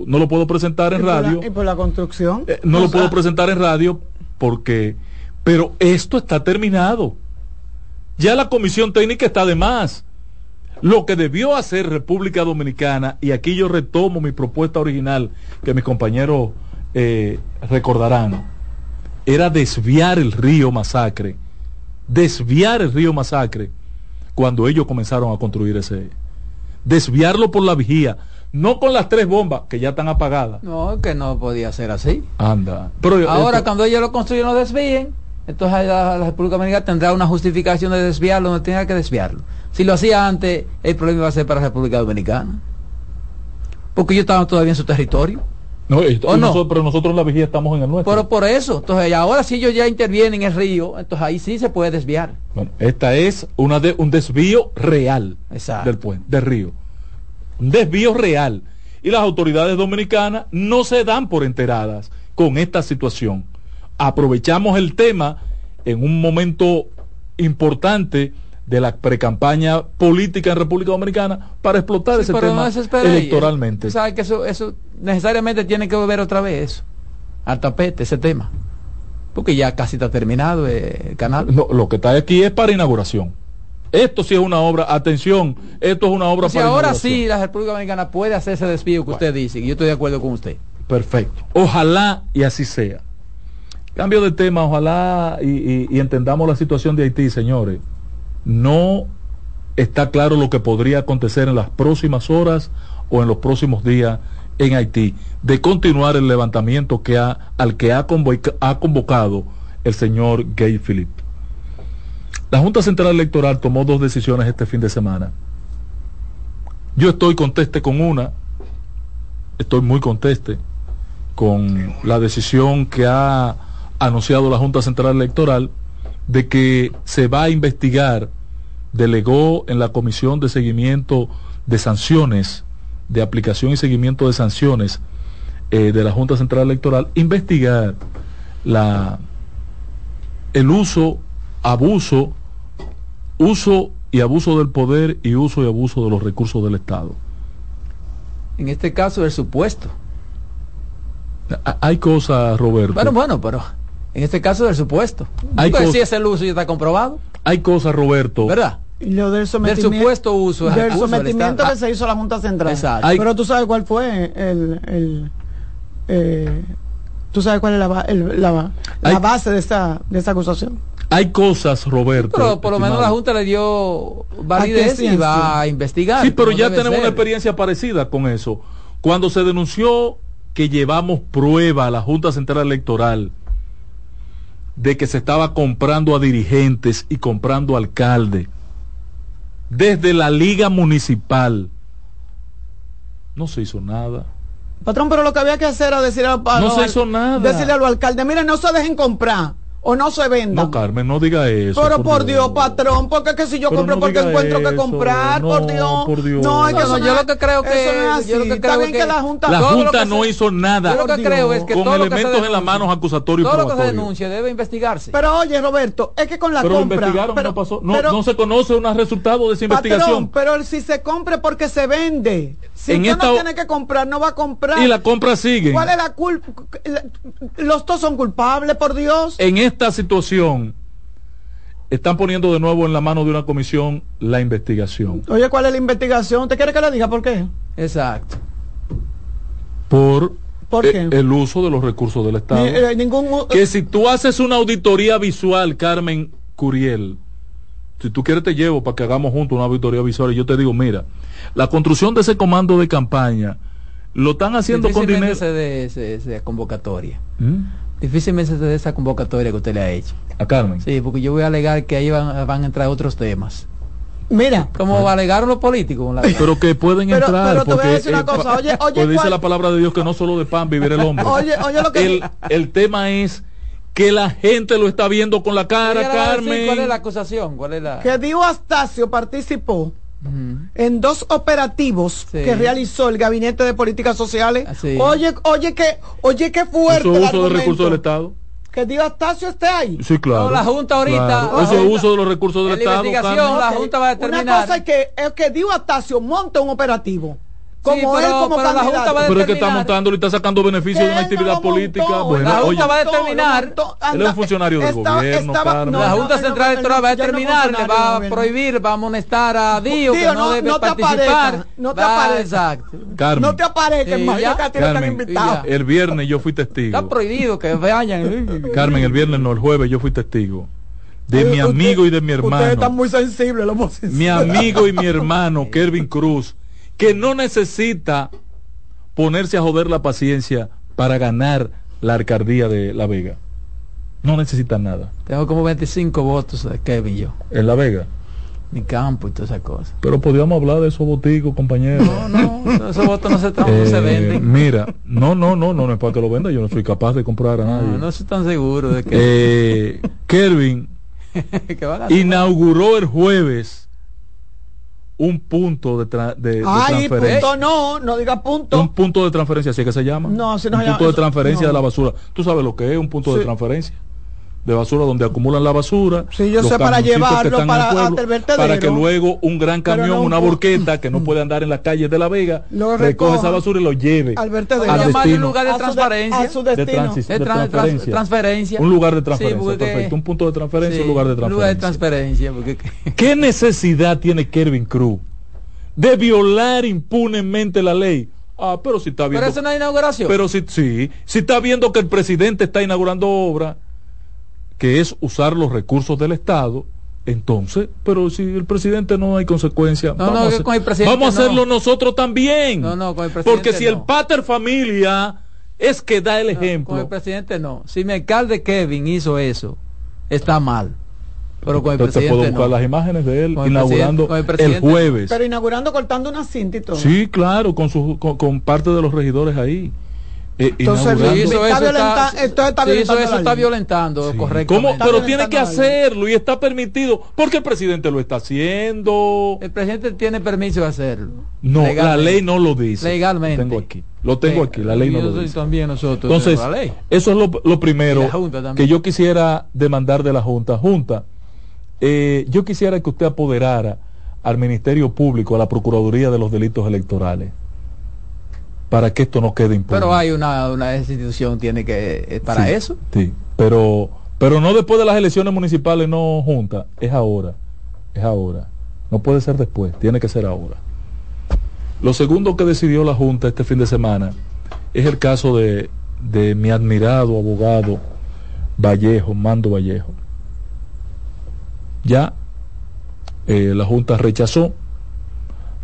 No lo puedo presentar en Y por la- radio. y por la construcción. Eh, no O lo sea, puedo presentar en radio porque, pero esto está terminado. Ya la comisión técnica está de más. Lo que debió hacer República Dominicana, y aquí yo retomo mi propuesta original, que mis compañeros eh, recordarán, era desviar el río Masacre, desviar el río Masacre, cuando ellos comenzaron a construir ese, desviarlo por la vigía, no con las tres bombas que ya están apagadas. No, que no podía ser así. Anda. Pero Ahora, esto- cuando ellos lo construyen, lo desvíen. Entonces la, la República Dominicana tendrá una justificación de desviarlo, no tenga que desviarlo. Si lo hacía antes, el problema iba a ser para la República Dominicana. Porque ellos estaban todavía en su territorio. No, esto- ¿O no? nosotros- pero nosotros la vigía estamos en el nuestro. Pero por eso, entonces ahora si ellos ya intervienen en el río, entonces ahí sí se puede desviar. Bueno, esta es una de, un desvío real del puente, del río. Un desvío real. Y las autoridades dominicanas no se dan por enteradas con esta situación. Aprovechamos el tema en un momento importante de la precampaña política en República Dominicana para explotar Sí, ese tema no electoralmente. Sabes que eso, eso necesariamente tiene que volver otra vez eso, al tapete, ese tema. Porque ya casi está terminado eh, el canal. No, lo que está aquí es para inauguración. Esto sí es una obra, atención, esto es una obra Si para ahora sí la República Dominicana puede hacer ese desvío que usted dice, y yo estoy de acuerdo con usted. Perfecto. Ojalá y así sea. Cambio de tema, ojalá y, y- y entendamos la situación de Haití, señores. No está claro lo que podría acontecer en las próximas horas o en los próximos días en Haití, de continuar el levantamiento que ha, al que ha, ha convocado el señor Gay Philip. La Junta Central Electoral tomó dos decisiones este fin de semana. Yo estoy conteste con una, estoy muy conteste con la decisión que ha anunciado la Junta Central Electoral de que se va a investigar, delegó en la Comisión de Seguimiento de Sanciones, de aplicación y seguimiento de sanciones eh, de la Junta Central Electoral, investigar la, el uso, abuso, uso y abuso del poder y uso y abuso de los recursos del Estado. En este caso, el supuesto. Ha- Hay cosas, Roberto. Bueno, bueno, pero en este caso del supuesto. Hay Pues cos- si ese el uso ya está comprobado, Hay cosas, Roberto. ¿verdad? Y lo del supuesto uso. del sometimiento que se hizo a la Junta Central. Exacto. Pero tú sabes cuál fue el. el eh, tú sabes cuál es la, ba- el- la, la Hay- base de esa, de esa acusación. Hay cosas, Roberto. Pero por lo menos la. Junta le dio ¿A validez y va a investigar. Sí, pero ya tenemos ser. una experiencia parecida con eso. Cuando se denunció que llevamos prueba a la Junta Central Electoral de que se estaba comprando a dirigentes y comprando alcaldes desde la liga municipal. No se hizo nada. Patrón, pero lo que había que hacer era decirle al No se hizo nada. Decirle a los alcaldes, miren, no se dejen comprar. O no se vendan. No, Carmen, no diga eso. Pero por, Dios. patrón, porque es que si yo Pero compro no porque encuentro que comprar, no, por Dios. por Dios. No, es que No, eso no, yo lo que creo es- que- eso no es así. yo lo que creo que- que la Junta La Junta no se- hizo nada Yo lo que creo es que con todo lo que se elementos en las manos acusatorios y Todo lo que se denuncie debe investigarse. Pero oye, Roberto, es que con la Pero compra. investigaron, pero, no pasó. No, pero- no se conoce un resultado de esa patrón, investigación. pero si se compre porque se vende. Si En usted esta- no tiene que comprar, no va a comprar. Y la compra sigue. ¿Cuál es la culpa? Los dos son culpables, por Dios. En esta situación, están poniendo de nuevo en la mano de una comisión la investigación. Oye, ¿cuál es la investigación? ¿Usted quiere que le diga por qué? Exacto. Por, ¿Por eh, qué? el uso de los recursos del Estado. Ni- eh, ningún que si tú haces una auditoría visual, Carmen Curiel, si tú quieres te llevo para que hagamos juntos una auditoría visual y yo te digo, mira, la construcción de ese comando de campaña lo están haciendo con dinero. ese- esa convocatoria. ¿Mm? Difícilmente se dé esa convocatoria que usted le ha hecho. A Carmen. Sí, porque yo voy a alegar que ahí van, van a entrar otros temas. Mira. Como alegaron los políticos. la- Pero que pueden Pero- entrar. pero te voy a decir una eh, cosa, oye, oye, pues dice ¿cuál- la palabra de Dios que no solo de pan vivir el hombre. Oye, oye lo que- el, el tema es que la gente lo está viendo con la cara, decir Carmen. ¿Cuál es la acusación? ¿Cuál es la...? Que Dio Astacio participó en dos operativos Sí. que realizó el Gabinete de Políticas Sociales. Así. Oye, oye, que, oye, qué fuerte. Eso uso de recursos del Estado. Que Dio Astacio esté ahí. Sí, claro. No, la Junta ahorita- Claro. la Eso es uso de los recursos del la Estado. investigación, la Junta va a Una determinar. cosa es que, es que Dio Astacio monte un operativo. Como pero- él, como pero la Junta candidato. va a Pero es que está determinar- montando y está sacando beneficio de una Que actividad lo montó, política. Bueno, la oye, Junta va a lo determinar. montó, él es un anda, funcionario del estaba- gobierno, estaba- no, la Junta no- Central no- Electoral va a determinar, le va a prohibir, va a amonestar a Dio, que Dio, no, no- debe no te participar. aparezca, no te aparezca. Exacto. Carmen. No te aparezca, Sí, que invitado. el viernes yo fui testigo. Está prohibido que vayan. Carmen, el viernes no, el jueves yo fui testigo de mi amigo y de mi Ustedes están hermano. muy sensibles, los homosexuales. Mi amigo y mi hermano, Kervin Cruz, que no necesita ponerse a joder la paciencia para ganar la alcaldía de La Vega. No necesita nada. Tengo como 25 votos de Kevin y yo. En La Vega. Mi campo y todas esas cosas. Pero podíamos hablar de esos boticos, compañeros. No, no, esos votos no se, no se Eh, venden. Mira, no, no, no, no, no es para que lo venda, yo no soy capaz de comprar a nadie. No, no estoy tan seguro de que, Eh, hacer- [laughs] inauguró el jueves un punto de, tra- de- transferencia. punto no, no diga punto. Un punto de transferencia, así que se llama. No, así no un se llama. punto de transferencia no. de la basura. Tú sabes lo que es un punto de transferencia de basura donde acumulan la basura. Sí, yo los sé, para camioncitos que llevarlo están en el para- pueblo, hasta el vertedero. para que luego un gran camión, no una borqueta [laughs] que no puede andar en las calles de La Vega, Lo recoge recoja. esa basura y lo lleve Al vertedero. al Llamarle un destino. lugar de A su de- transparencia. a su de, destino. transis- De de tran- trans- transferencia. transferencia. Un lugar de Sí, transferencia, porque- perfecto. Un punto de transferencia, Sí, un lugar de un transferencia. lugar de transferencia. Porque, ¿Qué necesidad tiene Kervin Cruz de violar impunemente la ley? Ah, pero si está viendo. pero eso no es inauguración. Pero si, sí, si está viendo que el presidente está inaugurando obra, que es usar los recursos del Estado, entonces, pero si el presidente no hay consecuencia, No, vamos, no, a, que hacer- con el presidente vamos a no. hacerlo nosotros también. No, no, con el presidente Porque si el no. pater familia es que da el No, ejemplo. con el presidente no. Si mi alcalde Kevin hizo eso, está mal. Pero con el Entonces, te puedo presidente buscar no. las imágenes de él el inaugurando presidente- el presidente jueves. Pero inaugurando cortando una cinta y todo. Sí, claro, con, su, con, con parte de los regidores ahí. Eh, Entonces. Sí, hizo Está eso, violenta- está, está sí, violentando eso. Está Pero tiene que hacerlo y está permitido porque el presidente lo está haciendo. El presidente tiene permiso de hacerlo. No, Legalmente. la ley no lo dice. Legalmente. Lo tengo aquí. Lo tengo aquí, la ley no lo dice. también nosotros Entonces, tenemos la ley. eso es lo, lo primero que yo quisiera demandar de la Junta. Junta, eh, yo quisiera que usted apoderara al Ministerio Público, a la Procuraduría de los Delitos Electorales, para que esto no quede impune. Pero hay una, una institución tiene que eh, para Sí, eso. Sí, pero, pero no después de las elecciones municipales, no junta, es ahora, es ahora. No puede ser después, tiene que ser ahora. Lo segundo que decidió la Junta este fin de semana es el caso de, de mi admirado abogado Vallejo, Mando Vallejo. Ya eh, la Junta rechazó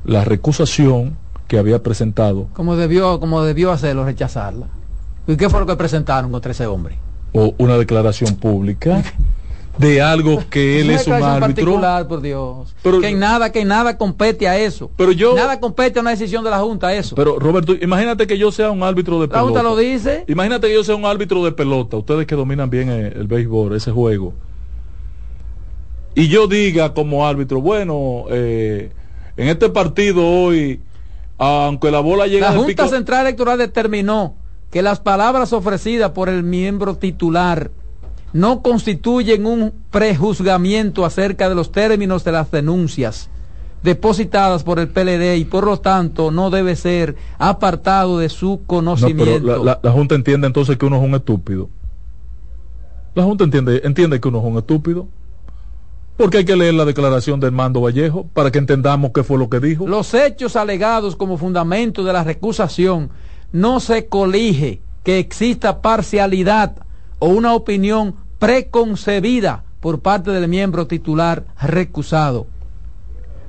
la recusación que había presentado Como debió, como debió hacerlo, rechazarla. ¿Y qué fue lo que presentaron contra ese hombre? o una declaración pública [laughs] de algo que él es un árbitro. por Dios. Pero- que nada, que nada compete a eso. Pero yo- Nada compete a una decisión de la Junta, eso. Pero Roberto, imagínate que yo sea un árbitro de la pelota. Junta lo dice. Imagínate que yo sea un árbitro de pelota, ustedes que dominan bien el, el béisbol, ese juego. Y yo diga como árbitro, bueno, eh, en este partido hoy, aunque la bola llega La Junta pico- Central Electoral determinó que las palabras ofrecidas por el miembro titular no constituyen un prejuzgamiento acerca de los términos de las denuncias depositadas por el PLD y por lo tanto no debe ser apartado de su No, pero conocimiento. la, la- la Junta entiende entonces que uno es un estúpido. La Junta entiende, entiende que uno es un estúpido. Porque hay que leer la declaración de Armando Vallejo para que entendamos qué fue lo que dijo. Los hechos alegados como fundamento de la recusación no se colige que exista parcialidad o una opinión preconcebida por parte del miembro titular recusado.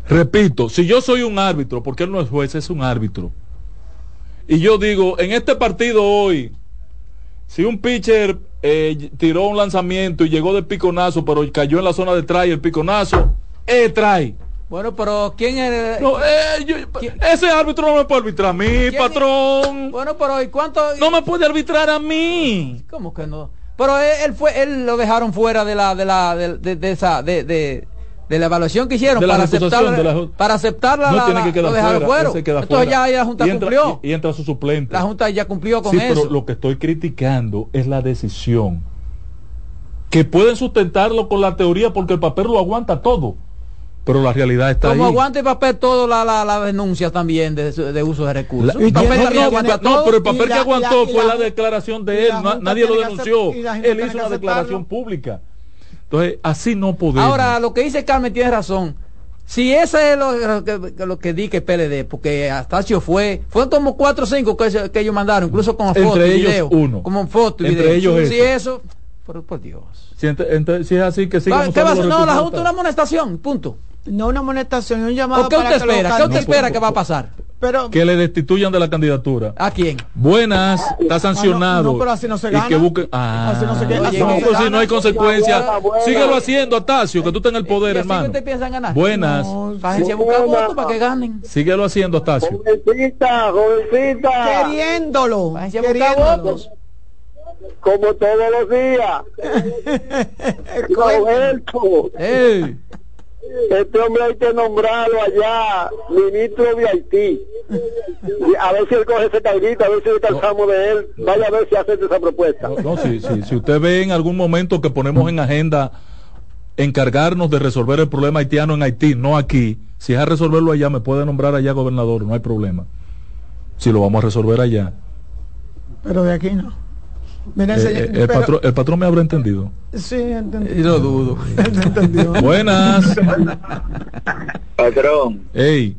Repito, si yo soy un árbitro, porque él no es juez, es un árbitro. Y yo digo, en este partido hoy, si un pitcher eh, tiró un lanzamiento y llegó de piconazo, pero cayó en la zona de try el piconazo, eh, try. Bueno, pero ¿quién es? No, eh, yo- ese árbitro no me puede arbitrar a mí, patrón. Bueno, pero ¿y cuánto? No me puede arbitrar a mí. ¿Cómo que no? Pero él, él fue, él lo dejaron fuera de la, de la, de, de- de esa, de, de, de la evaluación que hicieron para aceptar, la para aceptar la, no la- tiene que quedar fuera, fuera. ese queda Entonces fuera. ya la Junta Y entra- cumplió. Y, y entra su suplente. La Junta ya cumplió con sí, eso. pero lo que estoy criticando es la decisión. Que pueden sustentarlo con la teoría porque el papel lo aguanta todo. Pero la realidad está Como ahí. aguanta el papel todo la, la, la denuncia también de, de uso de recursos. La- el papel no, no, aguanta no, todo. pero el papel que aguantó fue la, la- declaración de él. nadie lo denunció. Él hizo una declaración pública. Entonces, así no podemos. Ahora, lo que dice Carmen tiene razón. Si ese es lo, lo que, lo que di que PLD, porque Astacio fue, fue como cuatro o cinco que, ellos mandaron, incluso con Entre foto y ellos, video. uno. Como foto y Entre video. ellos si eso. eso, por, por Dios. Si, ent- ent- si es así, que sigan ¿Qué va a hacer? No, la Junta una amonestación, punto. No una amonestación, un llamado ¿O qué para usted que lo espera? ¿Qué usted espera que va a pasar? Pero que le destituyan de la candidatura. ¿A quién? Buenas, está sancionado. Ah, no, no, pero así no se Y gana. que busquen. Ah, Así no se gana, así no, no se pues si gana. no hay consecuencias. Síguelo haciendo, Atacio, que tú estás en el poder, ¿Y así que hermano. ustedes piensan ganar? Buenas. Váyanse a buscar votos para que ganen. Síguelo haciendo, Atacio. Jovencita, jovencita. Queriéndolo. Queriéndolo. votos. Como todos los días. [laughs] Roberto. Ey. Este hombre hay que nombrarlo allá, ministro de Haití. Y a ver si él coge ese carguito, a ver si descansamos de él. Vaya a ver si acepta esa propuesta. No, sí, sí. Si usted ve en algún momento que ponemos en agenda encargarnos de resolver el problema haitiano en Haití, no aquí, si es a resolverlo allá, me puede nombrar allá gobernador, no hay problema. Si lo vamos a resolver allá. Pero de aquí no. Mira, Eh, señor, eh, el, pero- patrón, el patrón me habrá entendido. Sí, entendí. Y lo dudo. [laughs] Buenas. Patrón, Ey,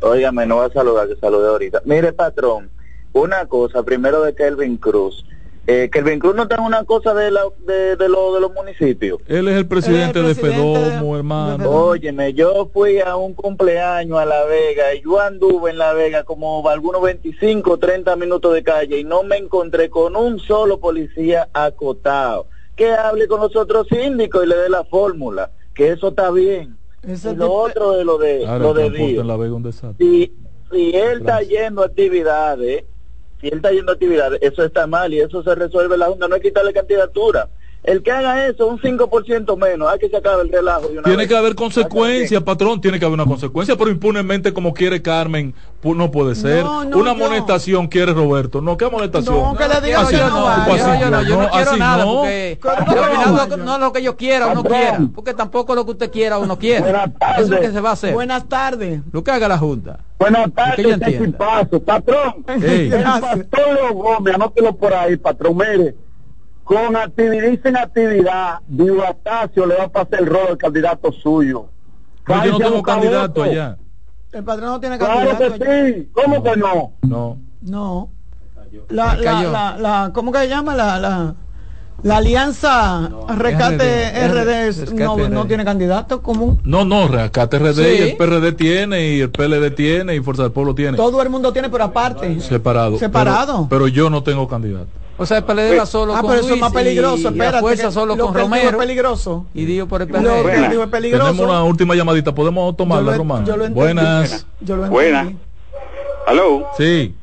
óigame, no va a saludar, que saludé ahorita. Mire, patrón, una cosa, primero de Kelvin Cruz. Eh, Kelvin Cruz no está en una cosa de, la, de, de, lo, de los municipios. él es el presidente, de Fedomo, hermano. Óyeme, yo fui a un cumpleaños a La Vega y yo anduve en La Vega como algunos 25 o 30 minutos de calle y no me encontré con un solo policía acotado. Que hable con los otros síndicos y le dé la fórmula, que eso está bien. Y lo tipo- otro de lo de, Ahora lo el de en La Vega un desastre. Si, si él está yendo a actividades, si él está yendo a actividades, eso está mal y eso se resuelve la Junta, no hay que quitarle candidatura. El que haga eso, un 5% menos, hay que sacar el relajo. de una Tiene vez. que haber consecuencias, patrón, tiene que haber una consecuencia, pero impunemente como quiere Carmen, no puede ser. No, no, una amonestación quiere Roberto. No, ¿qué amonestación? No, que le diga Así yo no así yo no, yo no no, quiero nada no. porque no. lo que yo quiera o no quiera, porque tampoco lo que usted quiera o no quiera. Buenas tardes. Eso es lo que se va a hacer. Buenas tardes. Lo que haga la Junta. Buenas Que ella tardes, paso, patrón. Ey. El pastor Gómez, anótelo por ahí, patrón. Mire, con actividad en actividad, Diego Astacio le va a pasar el rol al candidato suyo. No, yo no tengo candidato allá. El patrón no tiene Claro candidato. que sí, ¿cómo que no? No. No. La, la, la, la, ¿Cómo que se llama? La, la, la alianza Rescate RD, RD, no, RD. no tiene candidato común. No, no, Rescate RD Sí. y el PRD tiene, y el PLD tiene, y Fuerza del Pueblo tiene. Todo el mundo tiene, pero aparte. Separado. Separado. Pero, pero yo no tengo candidato. O sea, el PLD va solo ah, con pero eso Luis es más peligroso, y, espérate. la fuerza solo lo con que Romero. es peligroso. Y digo por el Lo PLD. que él dijo es peligroso. Tenemos una última llamadita, podemos tomarla, lo- Román. lo. Buenas. Yo lo Buena. entendí. ¿Aló? Sí.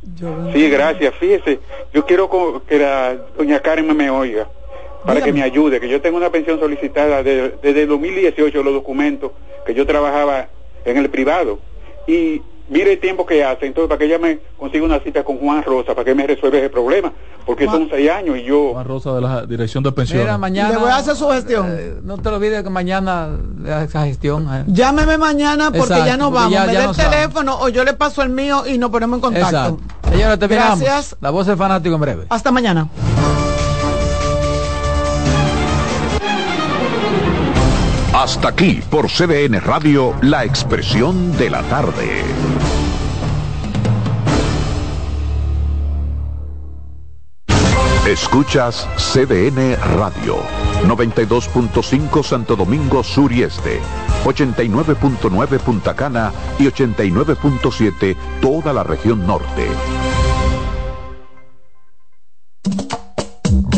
Sí, gracias. Fíjese, yo quiero que la doña Karen me oiga para que me ayude, que yo tengo una pensión solicitada de- desde el 2018, los documentos, que yo trabajaba en el privado. Y mire el tiempo que hace, entonces para que ella me consiga una cita con Juan Rosa, para que me resuelva ese problema, porque son seis años y yo... Juan Rosa de la Dirección de Pensiones. Mira, mañana. Le voy a hacer su gestión. eh, no te olvides que mañana le hagas esa gestión. eh. Llámeme mañana porque Exacto, ya nos porque vamos. ya- me ya da el teléfono o yo le paso el mío y nos ponemos en contacto. Exacto. Señores, terminamos. Gracias. La voz del fanático en breve. Hasta mañana. Hasta aquí por CDN Radio, la expresión de la tarde. Escuchas CDN Radio, 92.5 Santo Domingo Sur y Este, 89.9 Punta Cana y 89.7 toda la región norte.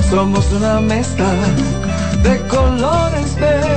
Somos una mezcla de colores bellos,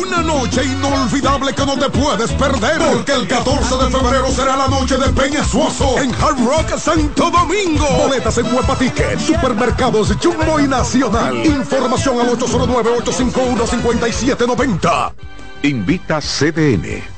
una noche inolvidable que no te puedes perder porque el 14 de febrero será la noche de Peñasuoso en Hard Rock Santo Domingo. Boletas en Huepa Supermercados Jumbo y Nacional. Información al 809-851-5790. Invita CDN.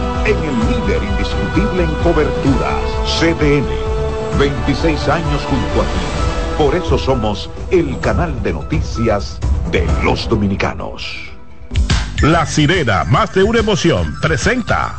en el líder indiscutible en coberturas, CDN. 26 años junto a ti. Por eso somos el canal de noticias de los dominicanos. La sirena, más de una emoción, presenta.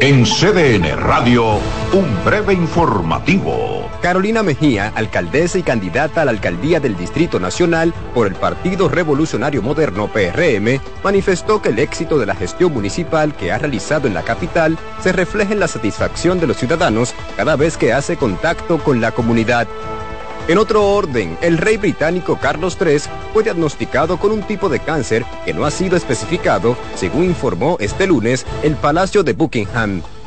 En CDN Radio, un breve informativo. Carolina Mejía, alcaldesa y candidata a la alcaldía del Distrito Nacional por el Partido Revolucionario Moderno PRM, manifestó que el éxito de la gestión municipal que ha realizado en la capital se refleja en la satisfacción de los ciudadanos cada vez que hace contacto con la comunidad. En otro orden, el rey británico Carlos III fue diagnosticado con un tipo de cáncer que no ha sido especificado, según informó este lunes el Palacio de Buckingham.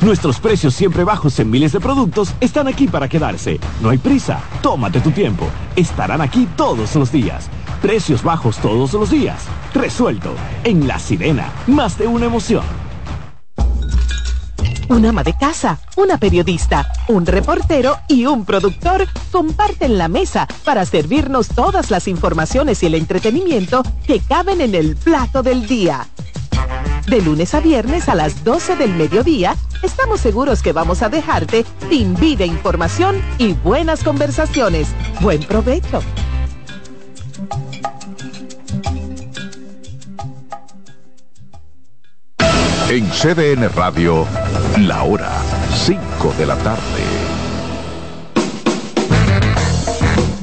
nuestros precios siempre bajos en miles de productos están aquí para quedarse. No hay prisa, tómate tu tiempo. Estarán aquí todos los días. Precios bajos todos los días. Resuelto. En La Sirena, más de una emoción. Un ama de casa, una periodista, un reportero y un productor comparten la mesa para servirnos todas las informaciones y el entretenimiento que caben en el plato del día. De lunes a viernes a las 12 del mediodía, estamos seguros que vamos a dejarte sin vida, información y buenas conversaciones. Buen provecho. En CDN Radio, la hora 5 de la tarde.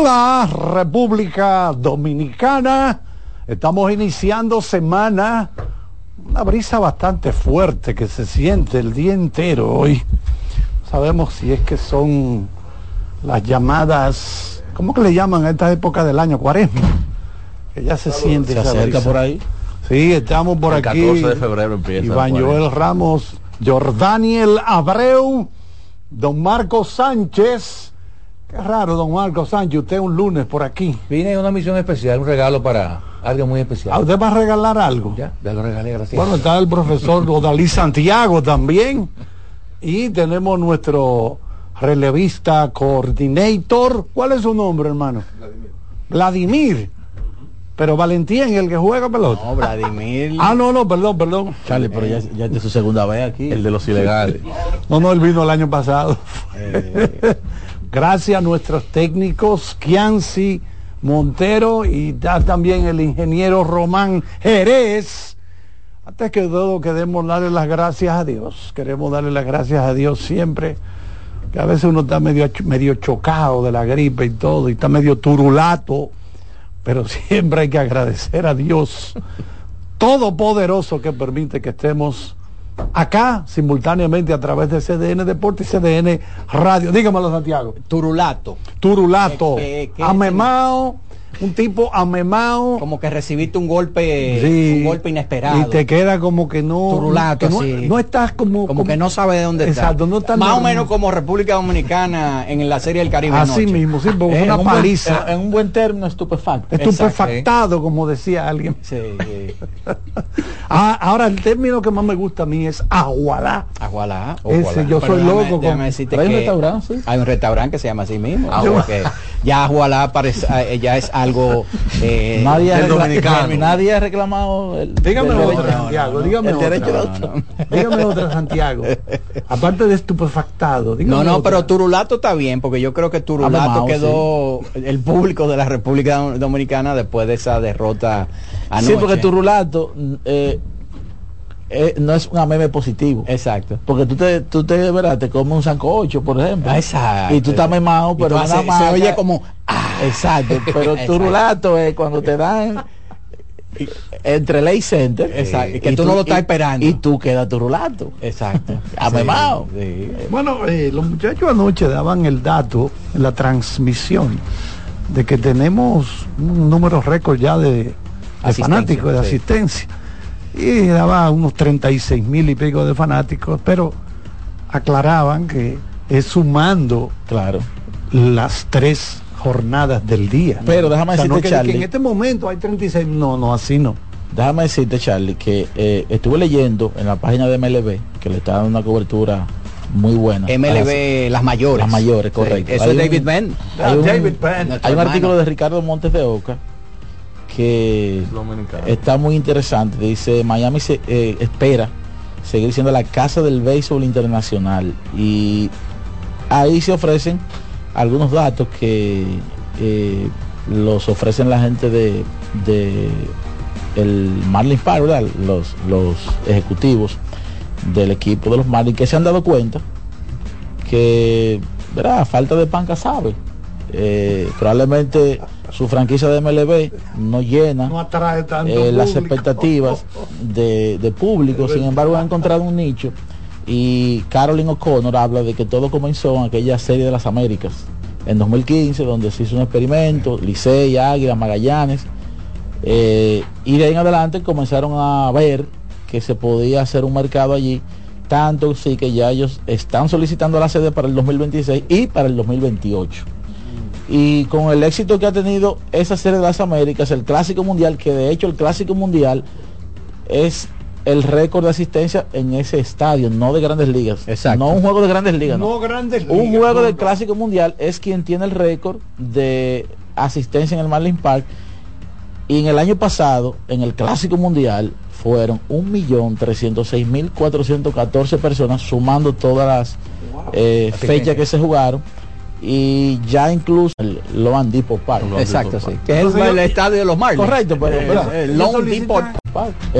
Hola, República Dominicana. Estamos iniciando semana. Una brisa bastante fuerte que se siente el día entero hoy. Sabemos si es que son las llamadas, ¿cómo que le llaman a esta época del año? Cuaresma. Que ya se siente. Se esa acerca brisa. por ahí. Sí, estamos por El aquí. 14 de febrero empieza. Iván Joel Ramos, Jordaniel Abreu, don Marco Sánchez. Qué raro, don Marco Sánchez, usted un lunes por aquí. Vine en una misión especial, un regalo para alguien muy especial. ¿A usted va a regalar algo? Ya, ya lo regalé, gracias. Bueno, está el profesor Odalí Santiago también. Y tenemos nuestro relevista coordinator. ¿Cuál es su nombre, hermano? Vladimir. Vladimir. Pero Valentín, el que juega pelota. No, Vladimir. Ah, no, no, perdón, perdón. Charlie, pero ya, ya es de su segunda vez aquí. El de los ilegales. No, no, él vino el año pasado. [laughs] Gracias a nuestros técnicos, Kianci Montero y también el ingeniero Román Jerez. Antes que todo, queremos darle las gracias a Dios. Queremos darle las gracias a Dios siempre. Que a veces uno está medio, medio chocado de la gripe y todo, y está medio turulato. Pero [laughs] siempre hay que agradecer a Dios Todopoderoso que permite que estemos acá simultáneamente a través de CDN Deporte y CDN Radio. Dígamelo, Santiago. Turulato. Turulato. ¿Qué- qué- qué- amemao, un tipo amemao. Como que recibiste un golpe, Sí. un golpe inesperado. Y te queda como que no. Turulato, que no, sí. no estás como. como que no sabe de dónde está. Exacto, no está Más o menos como República Dominicana en la Serie del Caribe. Así mismo, sí, porque Eh, una un paliza. en- en un buen término, estupefacto. Estupefactado, como decía alguien. [laughs] Ah, ahora el término que más me gusta a mí es agualá. Agualá. Ese, yo Pero soy déjame- loco con- déjame hay un restaurante, sí. Hay un restaurante que se llama así mismo. Ah, que ya Agualá parece, [laughs] eh, ya es algo [laughs] eh, Nadie, del dominicano. [laughs] nadie ha reclamado el, Dígame otra, derecho- Santiago, dígame el otra. derecho de No, autor. Dígame otra, Santiago. Aparte de estupefactado. No, no, otra. pero Turulato está bien, porque yo creo que Turulato quedó el público de la República Dom- Dominicana después de esa derrota anoche. Sí, porque tu rulato eh, eh, no es un meme positivo. Exacto. Porque tú te, tú te, ¿verdad? te comes un sancocho, por ejemplo. Exacto. Y tú estás memado, pero tú haces- se oye como, Exacto, pero tu Exacto. rulato es cuando te dan entre Ley Center Exacto, que y tú no lo estás y- esperando. y tú quedas tu rulato Exacto. [laughs] amemao Bueno, eh, los muchachos anoche daban el dato en la transmisión de que tenemos un número récord ya de, fanáticos, de sí. asistencia. Y daba unos 36 mil y pico de fanáticos, pero aclaraban que es sumando claro. las tres jornadas del día. Pero déjame O sea, no decirte, que- que Charlie. en este momento hay 36, no, no, así no. Déjame decirte, Charlie, que eh, estuve leyendo en la página de MLB que le está dando una cobertura muy buena. MLB, las mayores. Las mayores, Sí, correcto. eso Hay es David Penn. Hay un, David Penn. Hay un artículo de Ricardo Montes de Oca que está muy interesante. Dice, Miami se eh, espera seguir siendo la casa del béisbol internacional y ahí se ofrecen algunos datos que eh, los ofrecen la gente de, de el Marlins Park, ¿verdad? Los, los ejecutivos del equipo de los Marlins que se han dado cuenta que, ¿verdad? Falta de pan sabe. Eh, probablemente su franquicia de MLB no llena No atrae tanto eh, las expectativas de, de público, sin embargo ha encontrado un nicho y Carolyn O'Connor habla de que todo comenzó en aquella serie de las Américas en 2015 donde se hizo un experimento, Licey, Águila, Magallanes. Eh, y de ahí en adelante comenzaron a ver que se podía hacer un mercado allí tanto sí que ya ellos están solicitando la sede para el 2026 y para el 2028 y con el éxito que ha tenido esa serie de las Américas, el Clásico Mundial, que de hecho el Clásico Mundial es el récord de asistencia en ese estadio, no de grandes ligas. No un juego de grandes ligas. No grandes Un ligas, juego no, del. Clásico Mundial es quien tiene el récord de asistencia en el Marlin Park. Y en el año pasado, en el Clásico Mundial, fueron 1.306.414 personas, sumando todas las eh, fechas que se jugaron. Y ya incluso el Loan Depot Park. Exacto, sí. Que es el, el estadio de los Marlins. Correcto, pero Eh, Park. El